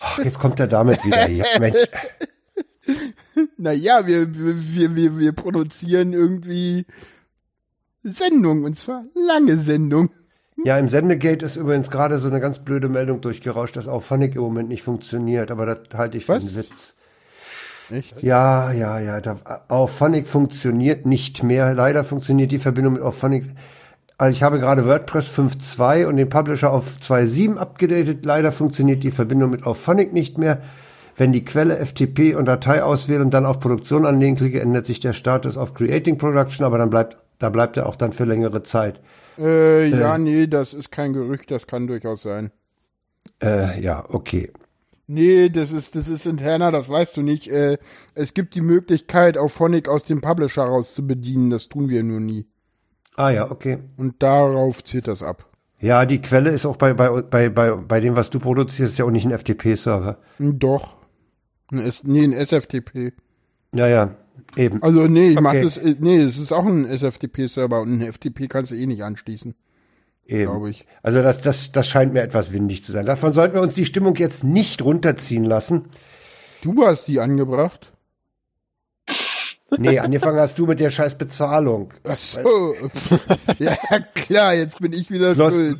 Ach, jetzt kommt er damit wieder hier. Mensch. Naja, wir, wir, wir, wir produzieren irgendwie Sendung, und zwar lange Sendung. Ja, im Sendegate ist übrigens gerade so eine ganz blöde Meldung durchgerauscht, dass auch Phonic im Moment nicht funktioniert, aber das halte ich für Was? einen Witz. Echt? Ja, ja, ja. Da, Auphonic funktioniert nicht mehr. Leider funktioniert die Verbindung mit Auphonic Also ich habe gerade WordPress 5.2 und den Publisher auf 2.7 abgedatet. Leider funktioniert die Verbindung mit Auphonic nicht mehr. Wenn die Quelle FTP und Datei auswähle und dann auf Produktion anlegen klicke, ändert sich der Status auf Creating Production, aber dann bleibt, da bleibt er auch dann für längere Zeit. Äh, ja, nee, das ist kein Gerücht, das kann durchaus sein. Äh, ja, okay. Nee, das ist, das ist interner, das weißt du nicht. Äh, es gibt die Möglichkeit, auf Phonic aus dem Publisher raus zu bedienen, das tun wir nur nie. Ah ja, okay. Und darauf zielt das ab. Ja, die Quelle ist auch bei, bei, bei, bei, bei dem, was du produzierst, ist ja auch nicht ein FTP-Server. Doch. Ein S nee, ein SFTP. Ja, ja, eben. Also nee, ich mach Okay. das, äh, nee, es ist auch ein SFTP-Server und ein FTP kannst du eh nicht anschließen, eben. glaube ich. Also das, das, das scheint mir etwas windig zu sein. Davon sollten wir uns die Stimmung jetzt nicht runterziehen lassen. Du hast die angebracht. Nee, angefangen hast du mit der scheiß Bezahlung. Ach so. ja, klar, jetzt bin ich wieder hast- schuld.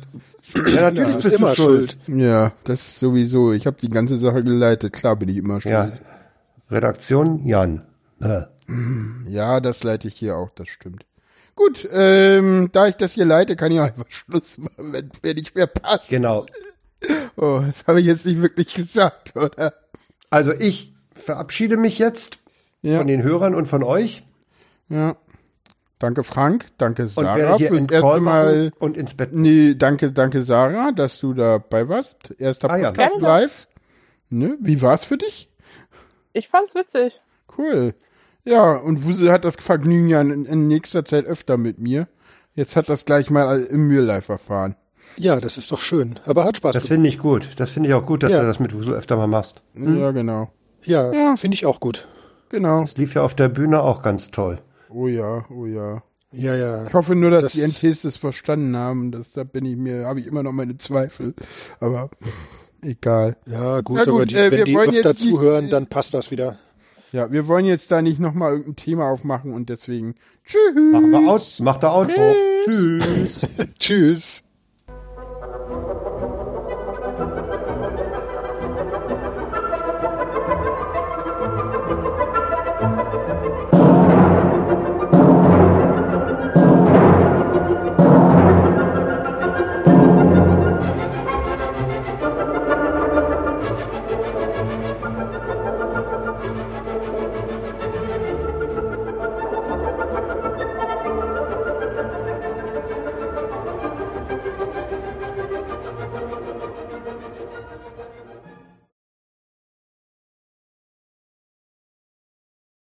Ja, natürlich bist bist du schuld. Ja, das sowieso. Ich habe die ganze Sache geleitet. Klar bin ich immer schuld. Ja. Redaktion Jan. Ja, das leite ich hier auch, das stimmt. Gut, ähm, da ich das hier leite, kann ich auch einfach Schluss machen, wenn mir nicht mehr passt. Genau. Oh, das habe ich jetzt nicht wirklich gesagt, oder? Also ich verabschiede mich jetzt Ja, von den Hörern und von euch ja. Danke Frank, danke und Sarah werde hier fürs erste Mal. und ins Bett. Nee, danke, danke Sarah, dass du dabei warst. Erster Ah, ja. Podcast Gerne. live. Ne? Wie war's für dich? Ich fand's witzig. Cool. Ja, und Wusel hat das Vergnügen ja in, in nächster Zeit öfter mit mir. Jetzt hat das gleich mal im Real Life erfahren. Ja, das ist doch schön. Aber hat Spaß Das finde ich gut. Das finde ich auch gut, dass Ja. du das mit Wusel öfter mal machst. Ja, genau. Ja, Ja. finde ich auch gut. Genau. Das lief ja auf der Bühne auch ganz toll. Oh ja, oh ja. Ja, ja. Ich hoffe nur, dass Das- die NTs das verstanden haben. Das, da bin ich mir, habe ich immer noch meine Zweifel. Aber egal. Ja, gut, Na gut, aber die, äh, wir wenn die wollen öfter zuhören, dann passt das wieder. Ja, wir wollen jetzt da nicht nochmal irgendein Thema aufmachen und deswegen tschüss. Machen wir aus. Macht der Outro. Tschüss. Tschüss.